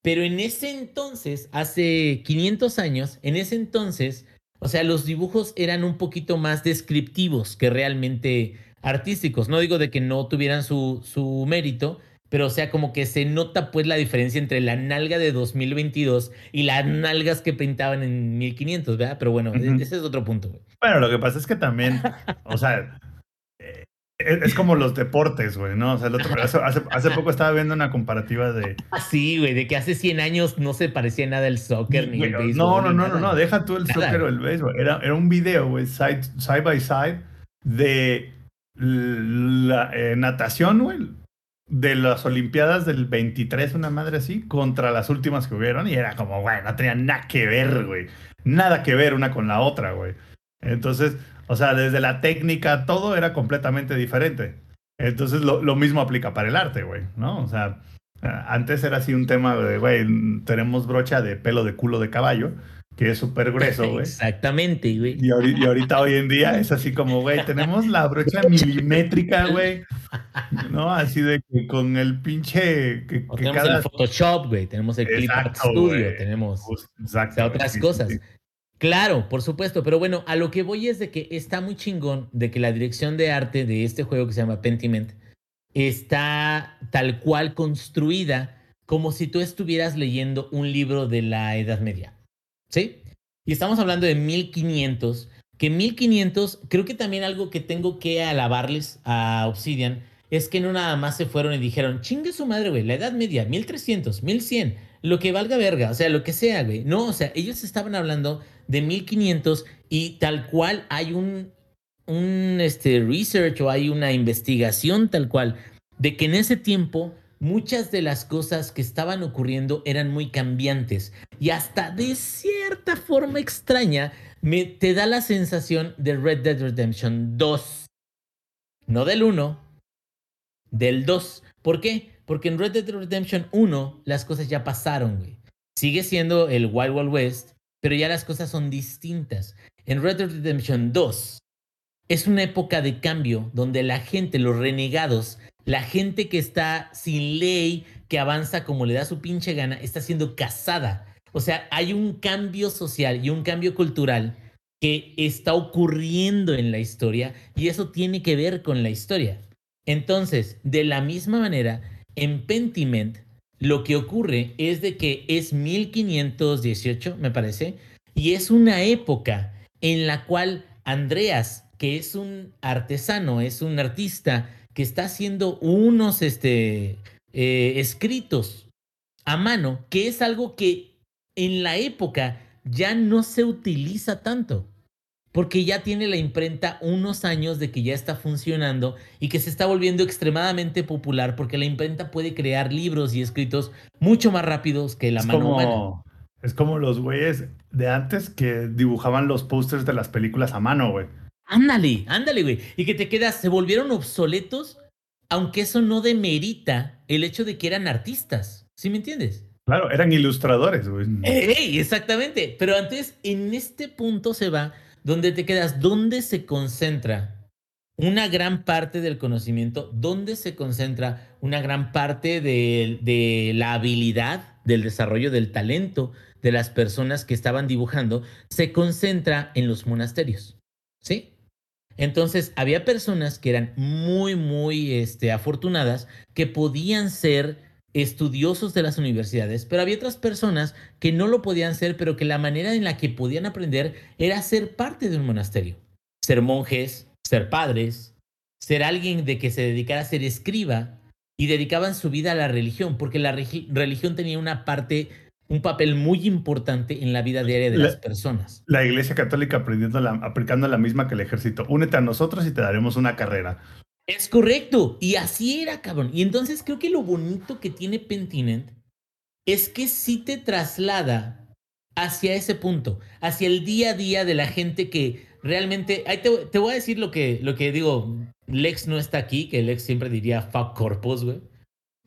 Pero en ese entonces, hace 500 años, en ese entonces, o sea, los dibujos eran un poquito más descriptivos que realmente artísticos. No digo de que no tuvieran su, su mérito, pero o sea, como que se nota pues la diferencia entre la nalga de 2022 y las nalgas que pintaban en 1500, ¿verdad? Pero bueno, Ujú. ese es otro punto, güey. Bueno, lo que pasa es que también, o sea, eh, es, es como los deportes, güey, ¿no? O sea, el otro, hace, hace, poco estaba viendo una comparativa de... Así, güey, de que hace 100 años no se parecía nada el soccer ni el Güey, béisbol. no, no, ni no, no, no, deja tú el Nada. soccer o el béisbol. Era, era un video, güey, side, side by side de la eh, natación, güey. De las Olimpiadas del 23, una madre así, contra las últimas que hubieron, y era como, güey, no tenía nada que ver, güey. Nada que ver una con la otra, güey. Entonces, o sea, desde la técnica, todo era completamente diferente. Entonces, lo, lo mismo aplica para el arte, güey, ¿no? O sea, antes era así un tema de, güey, tenemos brocha de pelo de culo de caballo, que es súper grueso, güey. Exactamente, güey. Y, ahorita, y ahorita hoy en día es así como, güey, tenemos la brocha milimétrica, güey. ¿No? Así de que con el pinche. Que, tenemos cada- el Photoshop, güey. Tenemos el Clip Art Exacto, Studio. Tenemos Pues, o Exacto. sea, otras sí, cosas. sí. Claro, por supuesto, pero bueno, a lo que voy es de que está muy chingón de que la dirección de arte de este juego que se llama Pentiment está tal cual construida como si tú estuvieras leyendo un libro de la Edad Media. ¿Sí? Y estamos hablando de 1500, que 1500, creo que también algo que tengo que alabarles a Obsidian es que no nada más se fueron y dijeron, chingue su madre, güey, la Edad Media, 1300, 1100, lo que valga verga, o sea, lo que sea, güey. No, o sea, ellos estaban hablando de 1500 y tal cual hay un, un este, research o hay una investigación tal cual de que en ese tiempo muchas de las cosas que estaban ocurriendo eran muy cambiantes y hasta de cierta forma extraña me, te da la sensación de Red Dead Redemption 2. No del 1, del 2. ¿Por qué? Porque en Red Dead Redemption 1 las cosas ya pasaron, güey. Sigue siendo el Wild Wild West, pero ya las cosas son distintas. En Red Dead Redemption 2 es una época de cambio donde la gente, los renegados, la gente que está sin ley, que avanza como le da su pinche gana, está siendo cazada. O sea, hay un cambio social y un cambio cultural que está ocurriendo en la historia y eso tiene que ver con la historia. Entonces, de la misma manera, en Pentiment, lo que ocurre es de que es 1518, me parece, y es una época en la cual Andreas, que es un artesano, es un artista que está haciendo unos este, eh, escritos a mano, que es algo que en la época ya no se utiliza tanto. Porque ya tiene la imprenta unos años de que ya está funcionando y que se está volviendo extremadamente popular porque la imprenta puede crear libros y escritos mucho más rápidos que la es, mano humana. es como los güeyes de antes que dibujaban los pósters de las películas a mano, güey. Ándale, ándale, güey. Y que te quedas, se volvieron obsoletos, aunque eso no demerita el hecho de que eran artistas. ¿Sí me entiendes? Claro, eran ilustradores, güey. ¡Ey! Exactamente. Pero antes, en este punto se va donde te quedas, ¿dónde se concentra una gran parte del conocimiento? ¿Dónde se concentra una gran parte de, de la habilidad, del desarrollo, del talento de las personas que estaban dibujando? Se concentra en los monasterios. ¿Sí? Entonces, había personas que eran muy, muy este, afortunadas que podían ser estudiosos de las universidades, pero había otras personas que no lo podían ser, pero que la manera en la que podían aprender era ser parte de un monasterio, ser monjes, ser padres, ser alguien de que se dedicara a ser escriba y dedicaban su vida a la religión, porque la religión tenía una parte, un papel muy importante en la vida diaria de La- las personas. La iglesia católica aprendiendo la, aplicando la misma que el ejército. Únete a nosotros y te daremos una carrera. Es correcto. Y así era, cabrón. Y entonces creo que lo bonito que tiene Pentinent es que sí te traslada hacia ese punto, hacia el día a día de la gente que realmente. Ahí te, te voy a decir lo que, lo que digo. Lex no está aquí, que Lex siempre diría fuck corpus, güey.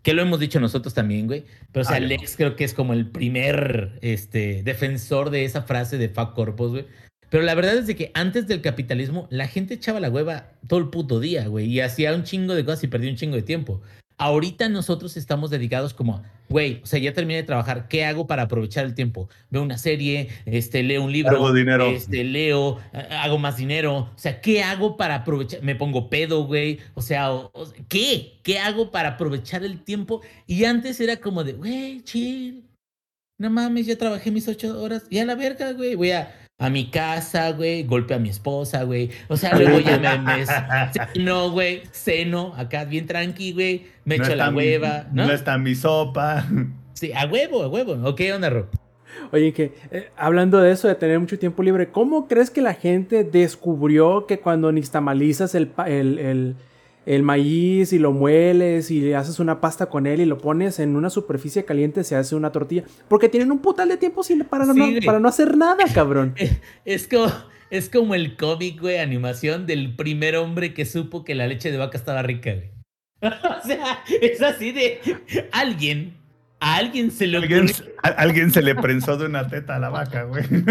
Que lo hemos dicho nosotros también, güey. Pero, o sea, Ah. Lex creo que es como el primer este, defensor de esa frase de fuck corpus, güey. Pero la verdad es de que antes del capitalismo, la gente echaba la hueva todo el puto día, güey, y hacía un chingo de cosas y perdía un chingo de tiempo. Ahorita nosotros estamos dedicados como, güey, o sea, ya terminé de trabajar, ¿qué hago para aprovechar el tiempo? Veo una serie, este, leo un libro, Hago dinero. este, leo, ha- hago más dinero, o sea, ¿qué hago para aprovechar? Me pongo pedo, güey, o sea, o- o- ¿qué? ¿Qué hago para aprovechar el tiempo? Y antes era como de, güey, chill, no mames, ya trabajé mis ocho horas, y a la verga, güey, voy a, a mi casa, güey, golpeo a mi esposa, güey, o sea, luego ya me, me ceno, güey, ceno, acá bien tranqui, güey, me echo la mi- hueva, ¿no? no está mi sopa. Sí, a huevo, a huevo, ¿o qué onda, Rob? Oye, que eh, hablando de eso, de tener mucho tiempo libre, ¿cómo crees que la gente descubrió que cuando nixtamalizas el, pa- el, el, el maíz y lo mueles y le haces una pasta con él y lo pones en una superficie caliente, se hace una tortilla. Porque tienen un putal de tiempo sin, para, Sí, no, para no hacer nada, cabrón. Es como, es como el cómic, güey, animación del primer hombre que supo que la leche de vaca estaba rica, güey. o sea, es así de alguien, a alguien se le Alguien, ocurrió. a- alguien se le prensó de una teta a la vaca, güey. ¿Qui-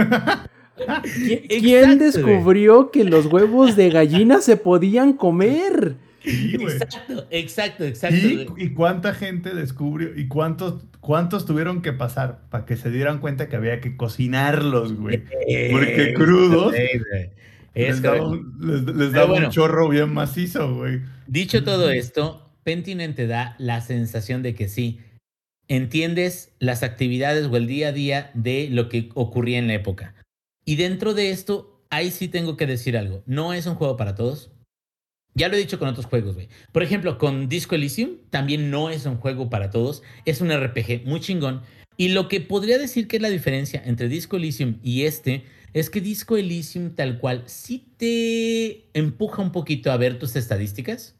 Exacto, ¿Quién güey. descubrió que los huevos de gallina se podían comer? Sí. Exacto, exacto, exacto. ¿Y, cuánta gente descubrió? ¿Y cuántos, cuántos tuvieron que pasar para que se dieran cuenta que había que cocinarlos, güey? Porque Eh, crudos sí, güey. Les Es daba, un, les- les Pero daba bueno. un chorro bien macizo, güey. Dicho todo esto, Pentiment te da la sensación de que sí, entiendes las actividades o el día a día de lo que ocurría en la época. Y dentro de esto, ahí sí tengo que decir algo. No es un juego para todos. Ya lo he dicho con otros juegos, güey. Por ejemplo, con Disco Elysium también no es un juego para todos. Es un RPG muy chingón. Y lo que podría decir que es la diferencia entre Disco Elysium y este es que Disco Elysium tal cual sí te empuja un poquito a ver tus estadísticas.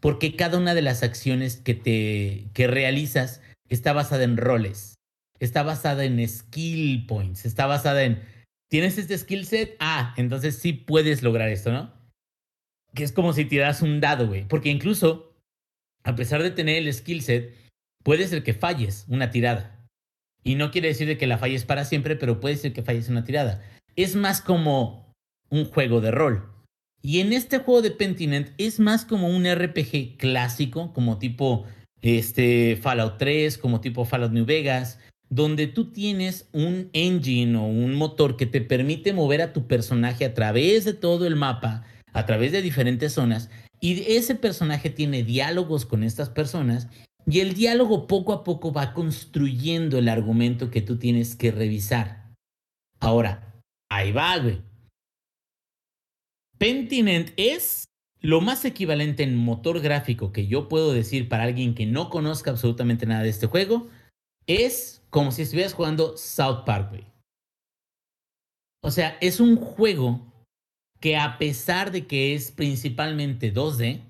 Porque cada una de las acciones que te que realizas está basada en roles. Está basada en skill points. Está basada en tienes este skill set, ah, entonces sí puedes lograr esto, ¿no? Que es como si tiraras un dado, güey. Porque incluso, a pesar de tener el skill set, puede ser que falles una tirada. Y no quiere decir de que la falles para siempre, pero puede ser que falles una tirada. Es más como un juego de rol. Y en este juego de Pentinent es más como un RPG clásico, como tipo este, Fallout 3, como tipo Fallout New Vegas, donde tú tienes un engine o un motor que te permite mover a tu personaje a través de todo el mapa, a través de diferentes zonas, y ese personaje tiene diálogos con estas personas, y el diálogo poco a poco va construyendo el argumento que tú tienes que revisar. Ahora, ahí va, güey. Pentinent es lo más equivalente en motor gráfico que yo puedo decir para alguien que no conozca absolutamente nada de este juego. Es como si estuvieras jugando South Park, güey. O sea, es un juego que a pesar de que es principalmente 2D,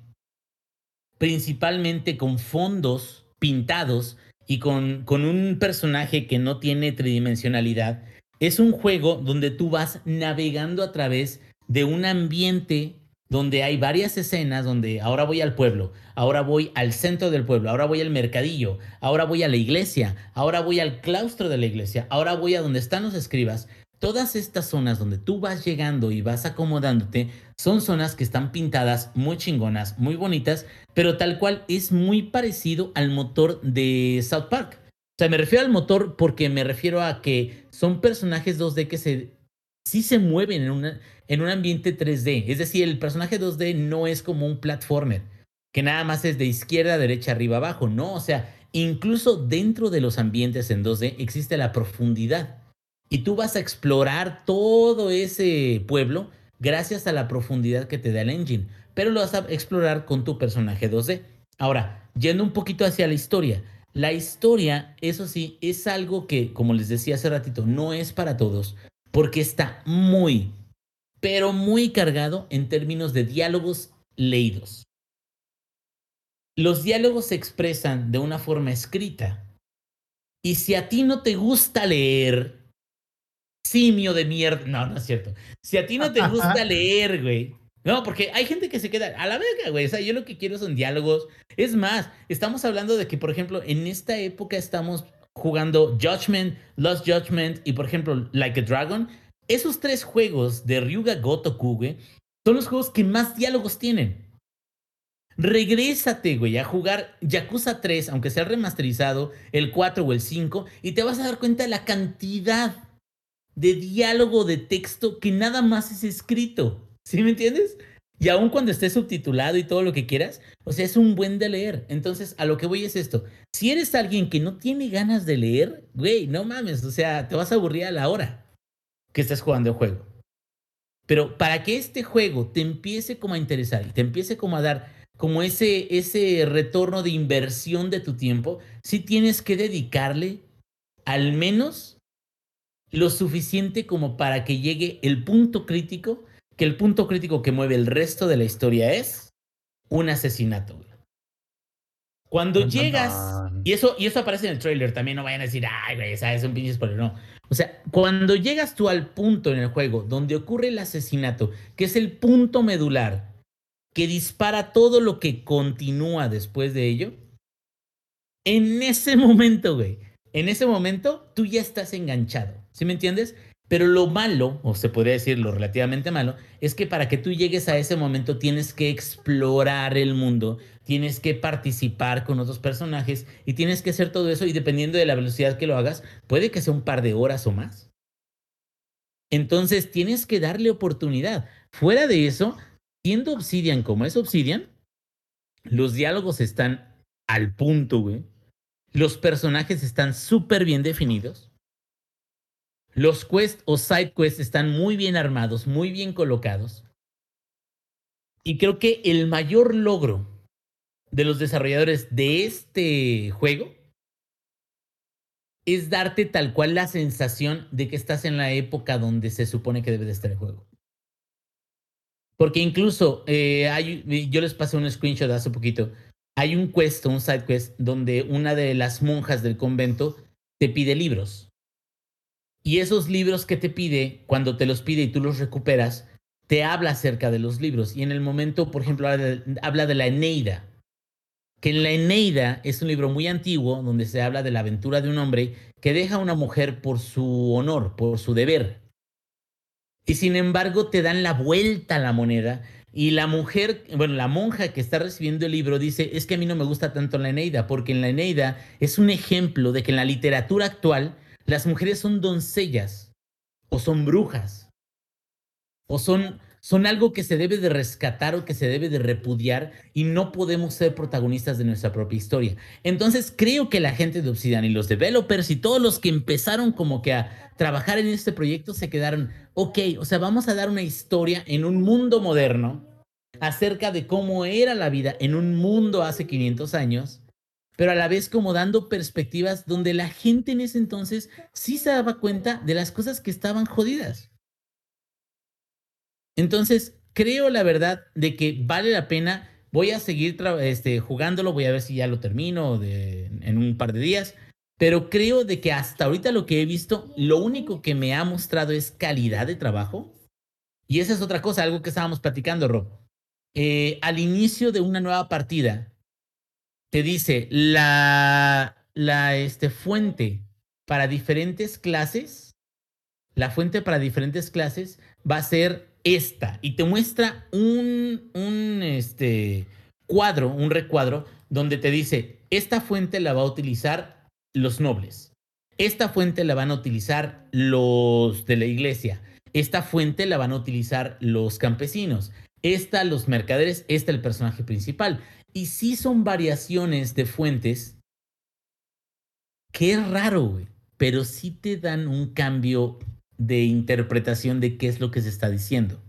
principalmente con fondos pintados y con, con un personaje que no tiene tridimensionalidad, es un juego donde tú vas navegando a través de un ambiente donde hay varias escenas, donde ahora voy al pueblo, ahora voy al centro del pueblo, ahora voy al mercadillo, ahora voy a la iglesia, ahora voy al claustro de la iglesia, ahora voy a donde están los escribas. Todas estas zonas donde tú vas llegando y vas acomodándote son zonas que están pintadas muy chingonas, muy bonitas, pero tal cual es muy parecido al motor de South Park. O sea, me refiero al motor porque me refiero a que son personajes 2D que se, sí se mueven en, en un ambiente 3D. Es decir, el personaje 2D no es como un platformer, que nada más es de izquierda, derecha, arriba, abajo. No, o sea, incluso dentro de los ambientes en 2D existe la profundidad. Y tú vas a explorar todo ese pueblo gracias a la profundidad que te da el engine. Pero lo vas a explorar con tu personaje 2D. Ahora, yendo un poquito hacia la historia. La historia, eso sí, es algo que, como les decía hace ratito, no es para todos. Porque está muy, pero muy cargado en términos de diálogos leídos. Los diálogos se expresan de una forma escrita. Y si a ti no te gusta leer, simio de mierda. No, no es cierto. Si a ti no te gusta leer, güey. No, porque hay gente que se queda a la verga, güey. O sea, yo lo que quiero son diálogos. Es más, estamos hablando de que, por ejemplo, en esta época estamos jugando Judgment, Lost Judgment y, por ejemplo, Like a Dragon. Esos tres juegos de Ryuga Gotoku, güey, son los juegos que más diálogos tienen. Regrésate, güey, a jugar Yakuza 3, aunque sea remasterizado, el 4 o el 5, y te vas a dar cuenta de la cantidad de diálogo de texto que nada más es escrito. ¿Sí me entiendes? Y aun cuando esté subtitulado y todo lo que quieras, o sea, es un buen de leer. Entonces, a lo que voy es esto. Si eres alguien que no tiene ganas de leer, güey, no mames, o sea, te vas a aburrir a la hora que estés jugando el juego. Pero para que este juego te empiece como a interesar y te empiece como a dar como ese, ese retorno de inversión de tu tiempo, sí tienes que dedicarle al menos lo suficiente como para que llegue el punto crítico, que el punto crítico que mueve el resto de la historia es un asesinato. Cuando Tan, llegas, tan. y eso, y eso aparece en el trailer, también no vayan a decir, ay, güey, esa es un pinche spoiler, no. O sea, cuando llegas tú al punto en el juego donde ocurre el asesinato, que es el punto medular, que dispara todo lo que continúa después de ello, en ese momento, güey, en ese momento tú ya estás enganchado, ¿sí me entiendes? Pero lo malo, o se podría decir lo relativamente malo, es que para que tú llegues a ese momento tienes que explorar el mundo, tienes que participar con otros personajes y tienes que hacer todo eso y dependiendo de la velocidad que lo hagas, puede que sea un par de horas o más. Entonces tienes que darle oportunidad. Fuera de eso, siendo Obsidian como es Obsidian, los diálogos están al punto, güey. Los personajes están súper bien definidos. Los quests o side quests están muy bien armados, muy bien colocados. Y creo que el mayor logro de los desarrolladores de este juego es darte tal cual la sensación de que estás en la época donde se supone que debe de estar el juego. Porque incluso eh, hay, yo les pasé un screenshot hace poquito. Hay un quest, un side quest, donde una de las monjas del convento te pide libros. Y esos libros que te pide, cuando te los pide y tú los recuperas, te habla acerca de los libros. Y en el momento, por ejemplo, habla de, la Eneida. Que en la Eneida es un libro muy antiguo donde se habla de la aventura de un hombre que deja a una mujer por su honor, por su deber. Y sin embargo te dan la vuelta a la moneda y la mujer, bueno, la monja que está recibiendo el libro dice, es que a mí no me gusta tanto la Eneida, porque en la Eneida es un ejemplo de que en la literatura actual las mujeres son doncellas o son brujas o son, son algo que se debe de rescatar o que se debe de repudiar y no podemos ser protagonistas de nuestra propia historia. Entonces creo que la gente de Obsidian y los developers y todos los que empezaron como que a trabajar en este proyecto se quedaron, ok, o sea, vamos a dar una historia en un mundo moderno acerca de cómo era la vida en un mundo hace 500 años pero a la vez como dando perspectivas donde la gente en ese entonces sí se daba cuenta de las cosas que estaban jodidas. Entonces, creo la verdad de que vale la pena. Voy a seguir este, jugándolo, voy a ver si ya lo termino en un par de días. Pero creo de que hasta ahorita lo que he visto, lo único que me ha mostrado es calidad de trabajo. Y esa es otra cosa, algo que estábamos platicando, Rob. Eh, al inicio de una nueva partida, te dice la, la este, fuente para diferentes clases, la fuente para diferentes clases va a ser esta y te muestra un, un este, cuadro, un recuadro, donde te dice, esta fuente la va a utilizar los nobles, esta fuente la van a utilizar los de la iglesia, esta fuente la van a utilizar los campesinos, esta los mercaderes, esta el personaje principal. Y sí son variaciones de fuentes que es raro, güey, pero sí te dan un cambio de interpretación de qué es lo que se está diciendo.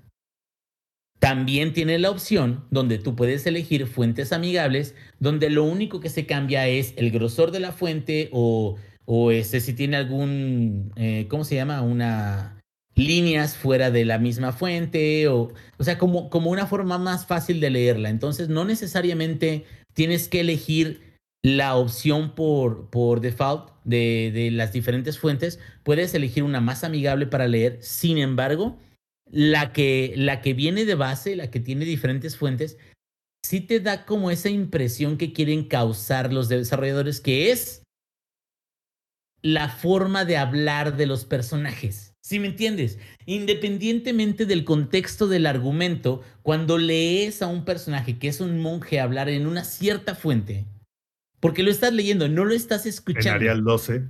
También tiene la opción donde tú puedes elegir fuentes amigables, donde lo único que se cambia es el grosor de la fuente o, o si tiene algún, eh, ¿cómo se llama? Una líneas fuera de la misma fuente o, o sea, como, como una forma más fácil de leerla. Entonces, no necesariamente tienes que elegir la opción por, por default de, de las diferentes fuentes. Puedes elegir una más amigable para leer. Sin embargo, la que, la que viene de base, la que tiene diferentes fuentes, sí te da como esa impresión que quieren causar los desarrolladores, que es la forma de hablar de los personajes. ¿Sí me entiendes? Independientemente del contexto del argumento, cuando lees a un personaje que es un monje hablar en una cierta fuente, porque lo estás leyendo, no lo estás En escuchando. Arial 12.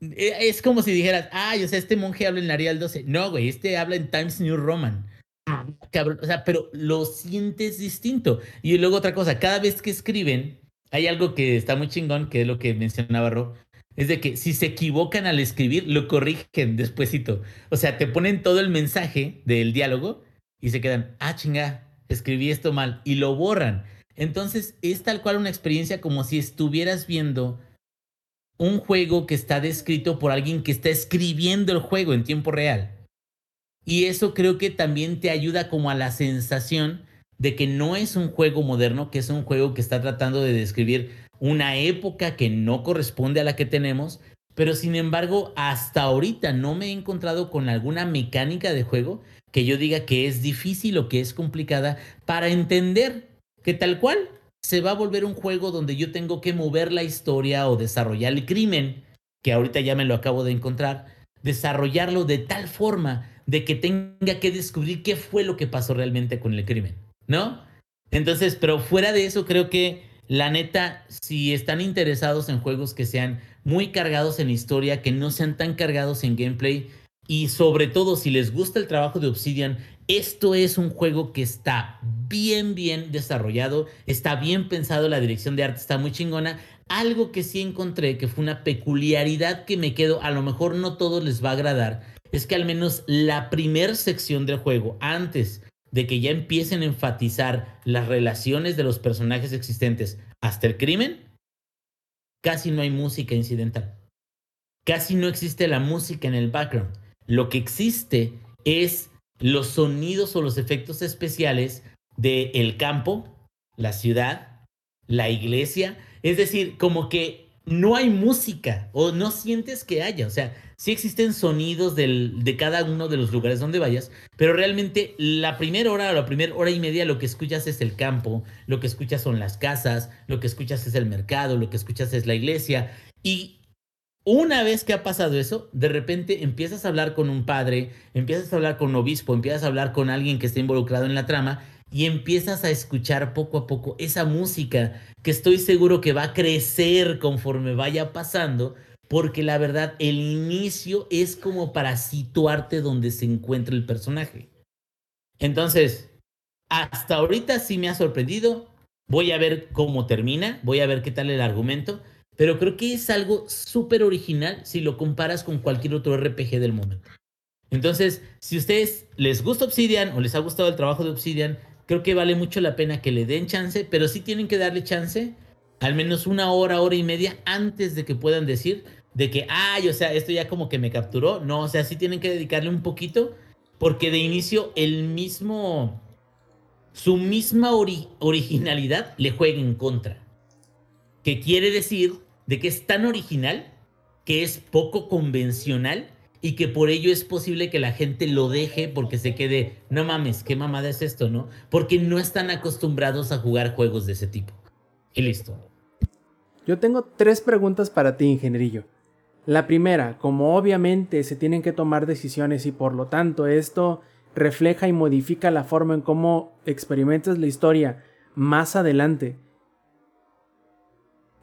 Eh, Es como si dijeras, ay, o sea, este monje habla en Arial 12. No, güey, este habla en Times New Roman. Cabrón, o sea, pero lo sientes distinto. Y luego otra cosa, cada vez que escriben, hay algo que está muy chingón, que es lo que mencionaba Rob, es de que si se equivocan al escribir, lo corrigen despuesito. O sea, te ponen todo el mensaje del diálogo y se quedan, ah, chinga, escribí esto mal, y lo borran. Entonces, es tal cual una experiencia como si estuvieras viendo un juego que está descrito por alguien que está escribiendo el juego en tiempo real. Y eso creo que también te ayuda como a la sensación de que no es un juego moderno, que es un juego que está tratando de describir una época que no corresponde a la que tenemos, pero sin embargo, hasta ahorita no me he encontrado con alguna mecánica de juego que yo diga que es difícil o que es complicada para entender que tal cual se va a volver un juego donde yo tengo que mover la historia o desarrollar el crimen, que ahorita ya me lo acabo de encontrar, desarrollarlo de tal forma de que tenga que descubrir qué fue lo que pasó realmente con el crimen, ¿no? Entonces, pero fuera de eso, creo que la neta, si están interesados en juegos que sean muy cargados en historia, que no sean tan cargados en gameplay, y sobre todo si les gusta el trabajo de Obsidian, esto es un juego que está bien, bien desarrollado, está bien pensado, la dirección de arte está muy chingona. Algo que sí encontré que fue una peculiaridad que me quedo, a lo mejor no todos les va a agradar, es que al menos la primer sección del juego, antes de que ya empiecen a enfatizar las relaciones de los personajes existentes hasta el crimen, casi no hay música incidental. Casi no existe la música en el background. Lo que existe es los sonidos o los efectos especiales del el campo, la ciudad, la iglesia. Es decir, como que no hay música o no sientes que haya. O sea, sí existen sonidos del, de cada uno de los lugares donde vayas, pero realmente la primera hora o la primera hora y media lo que escuchas es el campo, lo que escuchas son las casas, lo que escuchas es el mercado, lo que escuchas es la iglesia. Y una vez que ha pasado eso, de repente empiezas a hablar con un padre, empiezas a hablar con un obispo, empiezas a hablar con alguien que está involucrado en la trama y empiezas a escuchar poco a poco esa música que estoy seguro que va a crecer conforme vaya pasando, porque la verdad el inicio es como para situarte donde se encuentra el personaje. Entonces, hasta ahorita sí me ha sorprendido, voy a ver cómo termina, voy a ver qué tal el argumento, pero creo que es algo súper original si lo comparas con cualquier otro RPG del momento. Entonces, si a ustedes les gusta Obsidian o les ha gustado el trabajo de Obsidian, creo que vale mucho la pena que le den chance, pero sí tienen que darle chance al menos una hora, hora y media antes de que puedan decir de que, ay, o sea, esto ya como que me capturó. No, o sea, sí tienen que dedicarle un poquito porque de inicio el mismo, su misma originalidad le juega en contra. Que quiere decir de que es tan original que es poco convencional y que por ello es posible que la gente lo deje porque se quede, no mames, qué mamada es esto, ¿no? Porque no están acostumbrados a jugar juegos de ese tipo. Y listo. Yo tengo tres preguntas para ti, ingenierillo. La primera, como obviamente se tienen que tomar decisiones y por lo tanto esto refleja y modifica la forma en cómo experimentas la historia más adelante,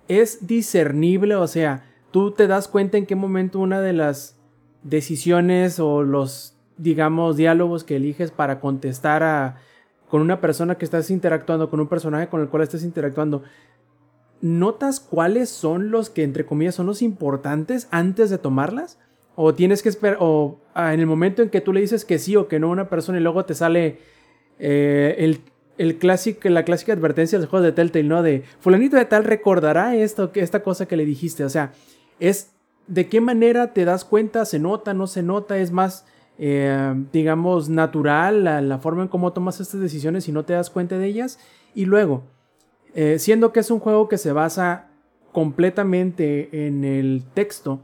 es discernible, o sea, tú te das cuenta en qué momento una de las decisiones o los, digamos, diálogos que eliges para contestar a, con una persona que estás interactuando, con un personaje con el cual estás interactuando, ¿notas cuáles son los que, entre comillas, son los importantes antes de tomarlas? ¿O tienes que esperar, o ah, en el momento en que tú le dices que sí o que no a una persona y luego te sale eh, el, el clásico, la clásica advertencia de los juegos de Telltale, ¿no? De fulanito de tal recordará esto, esta cosa que le dijiste. O sea, es de qué manera te das cuenta, se nota, no se nota, es más, eh, digamos, natural la, forma en cómo tomas estas decisiones y no te das cuenta de ellas. Y luego, eh, siendo que es un juego que se basa completamente en el texto,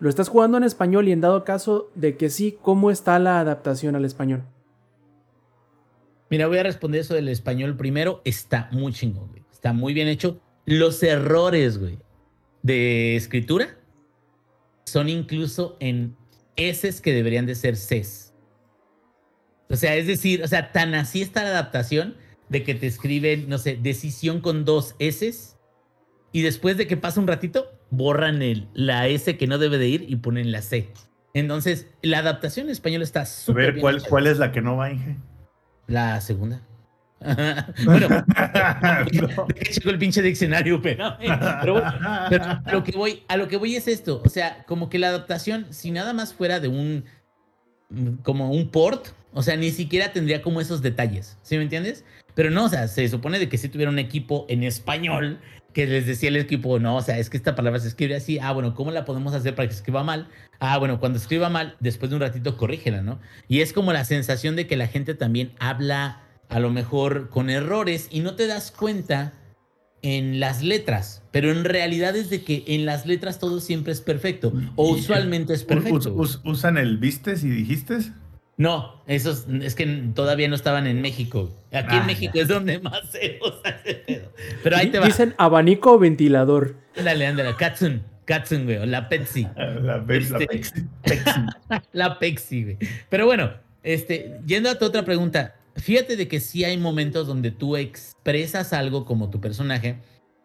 lo estás jugando en español y en dado caso de que sí, ¿cómo está la adaptación al español? Mira, voy a responder eso del español primero. Está muy chingón, güey. Está muy bien hecho. Los errores, güey, de escritura son incluso en S que deberían de ser Cs. O sea, es decir, o sea, tan así está la adaptación de que te escriben, no sé, decisión con dos S y después de que pasa un ratito, borran el, la S que no debe de ir y ponen la C. Entonces, la adaptación en español está súper. A ver, ¿cuál, ¿cuál es la que no va, Inge? La segunda. bueno, chico el pinche diccionario, pero, pero, a lo que voy, a lo que voy es esto, o sea, como que la adaptación, si nada más fuera de un, como un port, o sea, ni siquiera tendría como esos detalles, ¿sí me entiendes? Pero no, o sea, se supone de que si tuviera un equipo en español que les decía el equipo, no, o sea, es que esta palabra se escribe así, ah, bueno, ¿cómo la podemos hacer para que se escriba mal? Ah, bueno, cuando escriba mal, después de un ratito corrígela, ¿no? Y es como la sensación de que la gente también habla a lo mejor con errores y no te das cuenta en las letras, pero en realidad es de que en las letras todo siempre es perfecto o usualmente es perfecto. us- ¿Usan el vistes y dijiste? No, esos es que todavía no estaban en México. Aquí en Ah, México ya. es donde más se usa ese pedo. Pero ahí te va. Dicen abanico o ventilador. Ándale, ándale, Katsun, Katsun, güey, o la Pepsi. La, Pe- la Este- Pepsi. Pepsi. La Pepsi, güey. Pero bueno, este, yendo a tu otra pregunta, fíjate de que sí hay momentos donde tú expresas algo como tu personaje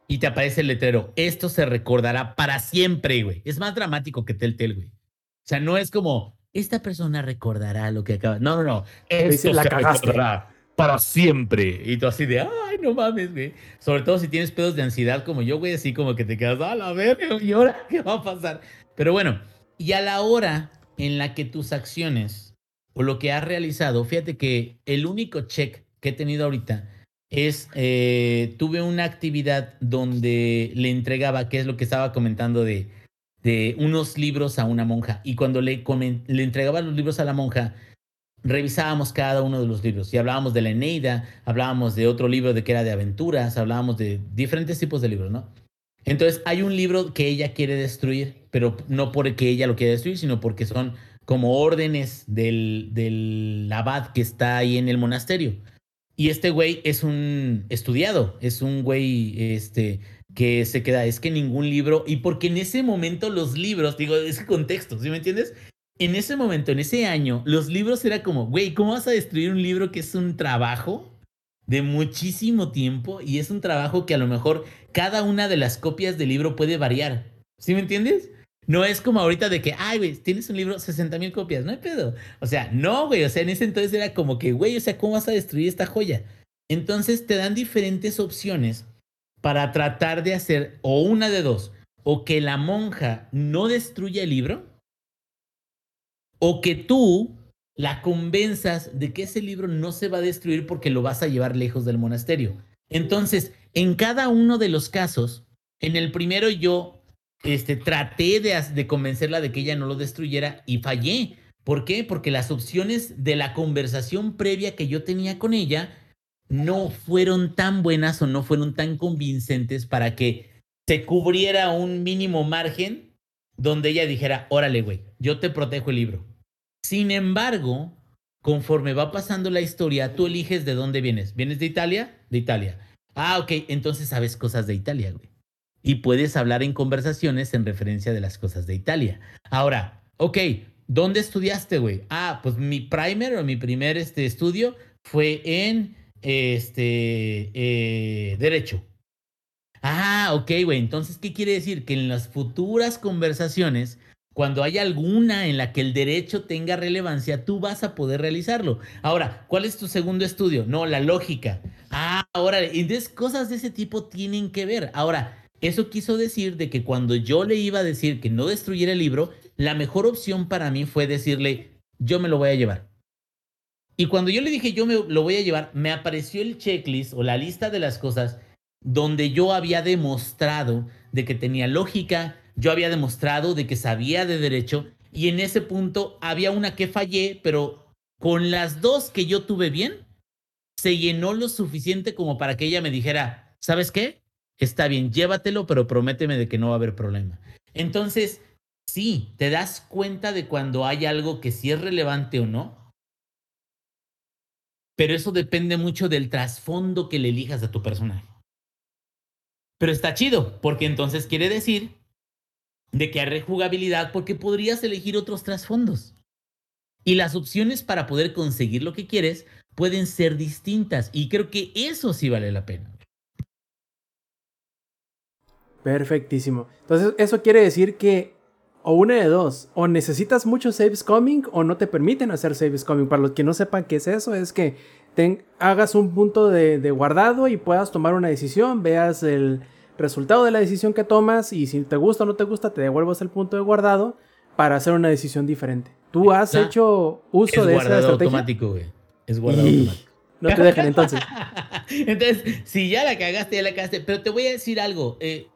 y te aparece el letrero. Esto se recordará para siempre, güey. Es más dramático que Telltale, güey. O sea, no es como, esta persona recordará lo que acaba. No, no, no. Esto "La se cagaste". recordará para siempre. Y tú así de, ay, no mames, güey. Sobre todo si tienes pedos de ansiedad como yo, güey, así como que te quedas, a la verga, ¿y ahora qué va a pasar? Pero bueno, y a la hora en la que tus acciones o lo que has realizado, fíjate que el único check que he tenido ahorita es, eh, tuve una actividad donde le entregaba, que es lo que estaba comentando de, de unos libros a una monja. Y cuando le, le entregaba los libros a la monja, revisábamos cada uno de los libros y hablábamos de la Eneida, hablábamos de otro libro de que era de aventuras, hablábamos de diferentes tipos de libros, ¿no? Entonces hay un libro que ella quiere destruir, pero no porque ella lo quiera destruir, sino porque son como órdenes del, del abad que está ahí en el monasterio. Y este güey es un estudiado, es un güey este, que se queda, es que ningún libro, y porque en ese momento los libros, digo, ese contexto, ¿sí me entiendes? En ese momento, en ese año, los libros era como, güey, ¿cómo vas a destruir un libro que es un trabajo de muchísimo tiempo y es un trabajo que a lo mejor cada una de las copias del libro puede variar? ¿Sí me entiendes? No es como ahorita de que, ay, güey, tienes un libro, 60 mil copias, no hay pedo. O sea, no, güey, o sea, en ese entonces era como que, güey, o sea, ¿cómo vas a destruir esta joya? Entonces te dan diferentes opciones para tratar de hacer o una de dos, o que la monja no destruya el libro, o que tú la convenzas de que ese libro no se va a destruir porque lo vas a llevar lejos del monasterio. Entonces, en cada uno de los casos, en el primero yo este, traté de, de convencerla de que ella no lo destruyera y fallé. ¿Por qué? Porque las opciones de la conversación previa que yo tenía con ella no fueron tan buenas o no fueron tan convincentes para que se cubriera un mínimo margen donde ella dijera, órale, güey, yo te protejo el libro. Sin embargo, conforme va pasando la historia, tú eliges de dónde vienes. ¿Vienes de Italia? De Italia. Ah, ok, entonces sabes cosas de Italia, güey. Y puedes hablar en conversaciones en referencia de las cosas de Italia. Ahora, ok, ¿dónde estudiaste, güey? Ah, pues mi primer o mi primer este, estudio fue en este eh, Derecho. Ah, ok, güey. Entonces, ¿qué quiere decir? Que en las futuras conversaciones, cuando haya alguna en la que el derecho tenga relevancia, tú vas a poder realizarlo. Ahora, ¿cuál es tu segundo estudio? No, la lógica. Ah, ahora, entonces cosas de ese tipo tienen que ver. Ahora, eso quiso decir de que cuando yo le iba a decir que no destruyera el libro, la mejor opción para mí fue decirle, yo me lo voy a llevar. Y cuando yo le dije, yo me lo voy a llevar, me apareció el checklist o la lista de las cosas donde yo había demostrado de que tenía lógica, yo había demostrado de que sabía de derecho y en ese punto había una que fallé, pero con las dos que yo tuve bien, se llenó lo suficiente como para que ella me dijera, ¿sabes qué? Está bien, llévatelo, pero prométeme de que no va a haber problema. Entonces, sí, te das cuenta de cuando hay algo que sí es relevante o no, pero eso depende mucho del trasfondo que le elijas a tu personaje. Pero está chido, porque entonces quiere decir de que hay rejugabilidad porque podrías elegir otros trasfondos. Y las opciones para poder conseguir lo que quieres pueden ser distintas. Y creo que eso sí vale la pena. Perfectísimo. Entonces, eso quiere decir que o una de dos, o necesitas muchos saves coming o no te permiten hacer saves coming. Para los que no sepan qué es eso, es que ten- hagas un punto de, de guardado y puedas tomar una decisión, veas el resultado de la decisión que tomas y si te gusta o no te gusta, te devuelvas el punto de guardado para hacer una decisión diferente. ¿Tú has Ah, hecho uso es de esa guardado estrategia? automático, güey. Es guardado Y- automático. No te dejan entonces. Entonces, si ya la cagaste, ya la cagaste. Pero te voy a decir algo. eh,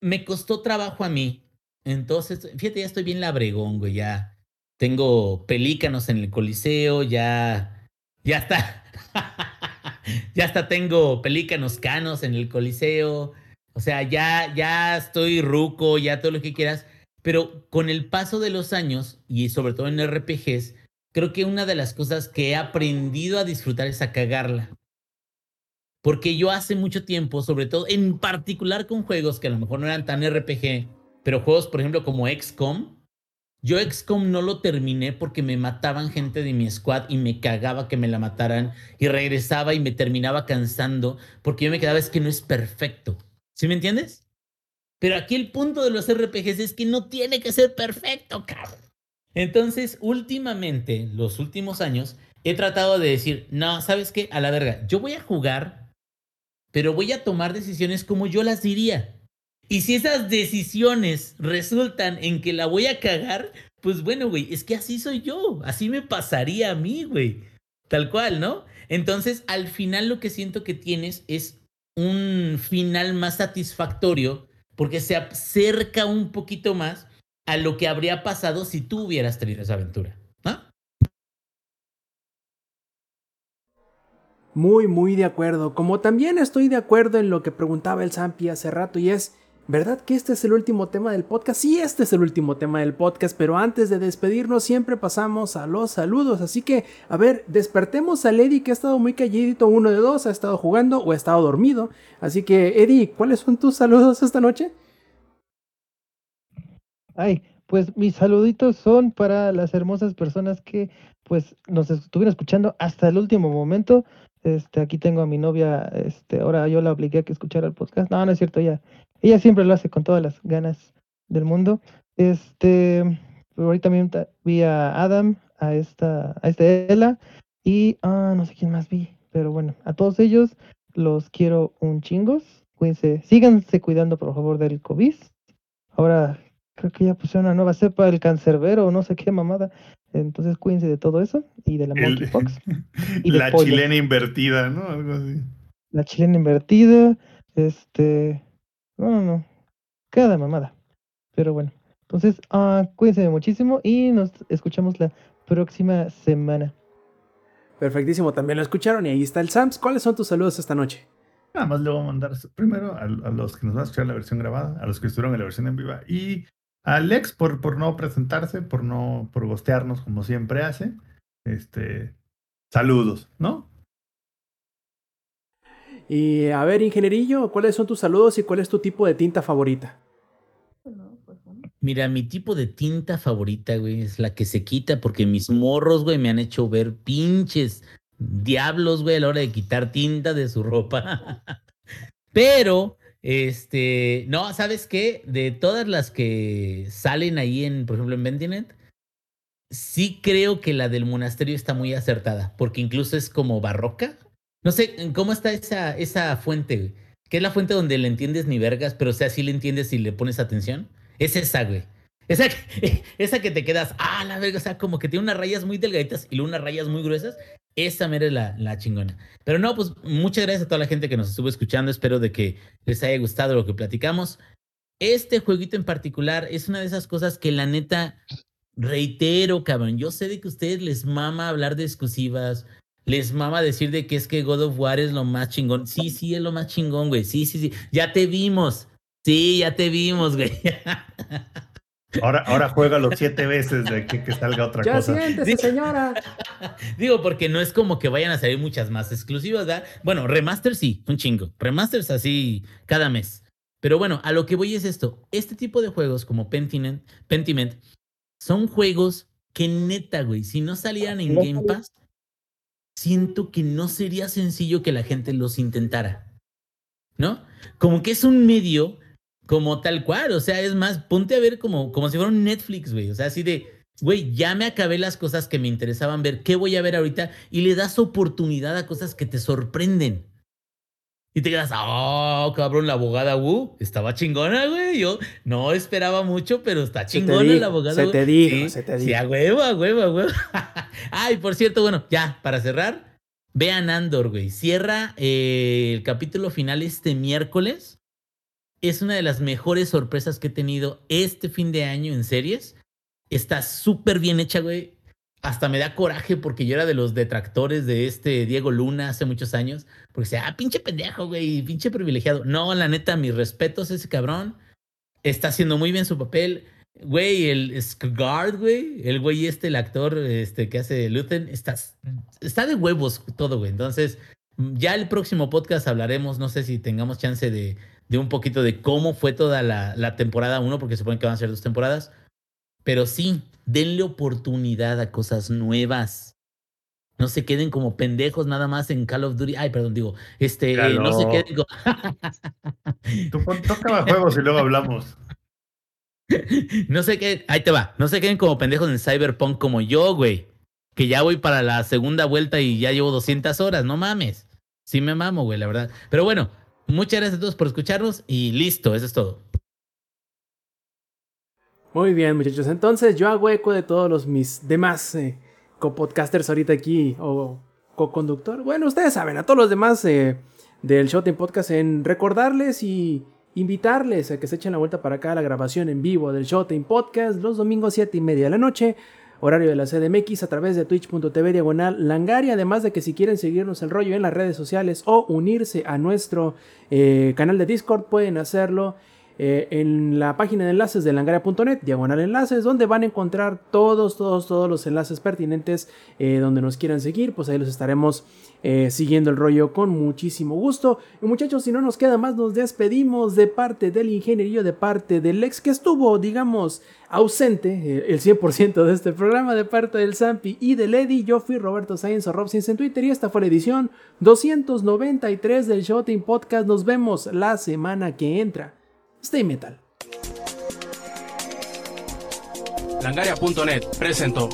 me costó trabajo a mí. Entonces, fíjate, ya estoy bien labregón, güey. Ya tengo pelícanos en el coliseo, ya, ya está. ya hasta tengo pelícanos canos en el Coliseo. O sea, ya, ya estoy ruco, ya todo lo que quieras. Pero con el paso de los años, y sobre todo en RPGs, creo que una de las cosas que he aprendido a disfrutar es a cagarla. Porque yo hace mucho tiempo, sobre todo en particular con juegos que a lo mejor no eran tan RPG, pero juegos, por ejemplo, como XCOM, yo XCOM no lo terminé porque me mataban gente de mi squad y me cagaba que me la mataran y regresaba y me terminaba cansando porque yo me quedaba es que no es perfecto. ¿Sí me entiendes? Pero aquí el punto de los RPGs es que no tiene que ser perfecto, cabrón. Entonces, últimamente, los últimos años, he tratado de decir, no, ¿sabes qué? A la verga, yo voy a jugar, pero voy a tomar decisiones como yo las diría. Y si esas decisiones resultan en que la voy a cagar, pues bueno, güey, es que así soy yo, así me pasaría a mí, güey. Tal cual, ¿no? Entonces, al final lo que siento que tienes es un final más satisfactorio porque se acerca un poquito más a lo que habría pasado si tú hubieras tenido esa aventura. Muy, muy de acuerdo. Como también estoy de acuerdo en lo que preguntaba el Zampi hace rato y es, ¿verdad que este es el último tema del podcast? Sí, este es el último tema del podcast, pero antes de despedirnos siempre pasamos a los saludos. Así que, a ver, despertemos a Eddie que ha estado muy calladito, uno de dos, ha estado jugando o ha estado dormido. Así que, Eddie, ¿cuáles son tus saludos esta noche? Ay, pues mis saluditos son para las hermosas personas que pues nos estuvieron escuchando hasta el último momento. Este, aquí tengo a mi novia, este, ahora yo la obligué a que escuchara el podcast. No, no es cierto, ella, ella siempre lo hace con todas las ganas del mundo. Este, ahorita también vi a Adam, a esta, a este Ella, y ah, no sé quién más vi, pero bueno, a todos ellos los quiero un chingos. Cuídense, síganse cuidando por favor del COVID. Ahora creo que ya pusieron una nueva cepa del cancerbero no sé qué mamada. Entonces cuídense de todo eso y de la monkeypox. y de la pollo. chilena invertida, ¿no? Algo así. La chilena invertida, este, no, no, no, cada mamada. Pero bueno, entonces ah, cuídense muchísimo y nos escuchamos la próxima semana. Perfectísimo, también lo escucharon y ahí está el Sams. ¿Cuáles son tus saludos esta noche? Nada más le voy a mandar primero a, a los que nos van a escuchar la versión grabada, a los que estuvieron en la versión en viva y a Alex por, por no presentarse, por no por gostearnos como siempre hace. Este, saludos, ¿no? Y a ver, ingenierillo, ¿cuáles son tus saludos y cuál es tu tipo de tinta favorita? Mira, mi tipo de tinta favorita, güey, es la que se quita porque mis morros, güey, me han hecho ver pinches diablos, güey, a la hora de quitar tinta de su ropa. Pero, este, no, ¿sabes qué? De todas las que salen ahí en, por ejemplo, en Ventinet, sí creo que la del monasterio está muy acertada, porque incluso es como barroca. No sé, ¿cómo está esa, esa fuente? Que es la fuente donde le entiendes ni vergas, pero o sea, le entiendes si le pones atención. Es esa, güey. Esa, que- esa que te quedas, ah, la verga, o sea, como que tiene unas rayas muy delgaditas y luego unas rayas muy gruesas. Esa mera es la, la chingona. Pero no, pues muchas gracias a toda la gente que nos estuvo escuchando. Espero de que les haya gustado lo que platicamos. Este jueguito en particular es una de esas cosas que la neta, reitero, cabrón. Yo sé de que a ustedes les mama hablar de exclusivas. Les mama decir de que es que God of War es lo más chingón. Sí, sí, es lo más chingón, güey. Sí, sí, sí. Ya te vimos. Sí, ya te vimos, güey. Ahora, ahora juega los siete veces de que, que salga otra Ya cosa. siéntese, Sí. señora. Digo, porque no es como que vayan a salir muchas más exclusivas, ¿verdad? Bueno, remasters sí, un chingo. Remasters así cada mes. Pero bueno, a lo que voy es esto. Este tipo de juegos como Pentiment, Pentiment son juegos que neta, güey, si no salieran en No Game Pass, siento que no sería sencillo que la gente los intentara. ¿No? Como que es un medio como tal cual, o sea, es más, ponte a ver como, como si fuera un Netflix, güey, o sea, así de, güey, ya me acabé las cosas que me interesaban ver, ¿qué voy a ver ahorita? Y le das oportunidad a cosas que te sorprenden. Y te quedas, oh, cabrón, la abogada Wu estaba chingona, güey. Yo no esperaba mucho, pero está chingona la abogada se Wu. te dijo, Sí, se te Sí, dijo. a huevo, a huevo, a huevo. Ay, por cierto, bueno, ya, para cerrar, vean Andor, güey. Cierra eh, el capítulo final este miércoles. Es una de las mejores sorpresas que he tenido este fin de año en series. Está súper bien hecha, güey. Hasta me da coraje porque yo era de los detractores de este Diego Luna hace muchos años. Porque decía, ah, pinche pendejo, güey, pinche privilegiado. No, la neta, mis respetos a ese cabrón. Está haciendo muy bien su papel. Güey, el Skgard, güey, el güey este, el actor este, que hace Luthen, está, está de huevos todo, güey. Entonces, ya el próximo podcast hablaremos, no sé si tengamos chance de, de un poquito de cómo fue toda la, la temporada 1, porque supone que van a ser dos temporadas. Pero sí, denle oportunidad a cosas nuevas. No se queden como pendejos nada más en Call of Duty. Ay, perdón, digo, este, eh, no se queden como... Tú pon, toca juegos y luego hablamos. no se queden, ahí te va, no se queden como pendejos en Cyberpunk como yo, güey. Que ya voy para la segunda vuelta y ya llevo 200 horas, no mames. Sí me mamo, güey, la verdad. Pero bueno, muchas gracias a todos por escucharnos y listo, eso es todo. Muy bien, muchachos. Entonces, yo hago eco de todos los mis demás eh, co-podcasters ahorita aquí o co-conductor. Bueno, ustedes saben, a todos los demás eh, del Showtime Podcast en recordarles y invitarles a que se echen la vuelta para acá a la grabación en vivo del Showtime Podcast los domingos 7 y media de la noche. Horario de la CDMX a través de twitch.tv diagonal Langari. Además de que si quieren seguirnos el rollo en las redes sociales o unirse a nuestro eh, canal de Discord, pueden hacerlo eh, en la página de enlaces de langaria.net, diagonal enlaces, donde van a encontrar todos, todos, todos los enlaces pertinentes eh, donde nos quieran seguir. Pues ahí los estaremos eh, siguiendo el rollo con muchísimo gusto. Y muchachos, si no nos queda más, nos despedimos de parte del ingenierillo, de parte del ex que estuvo, digamos, ausente el 100% de este programa, de parte del Zampi y del Eddie. Yo fui Roberto Sainz o Rob Sainz en Twitter y esta fue la edición 293 del Showtime Podcast. Nos vemos la semana que entra. Stay Metal. Langaria.net presentó.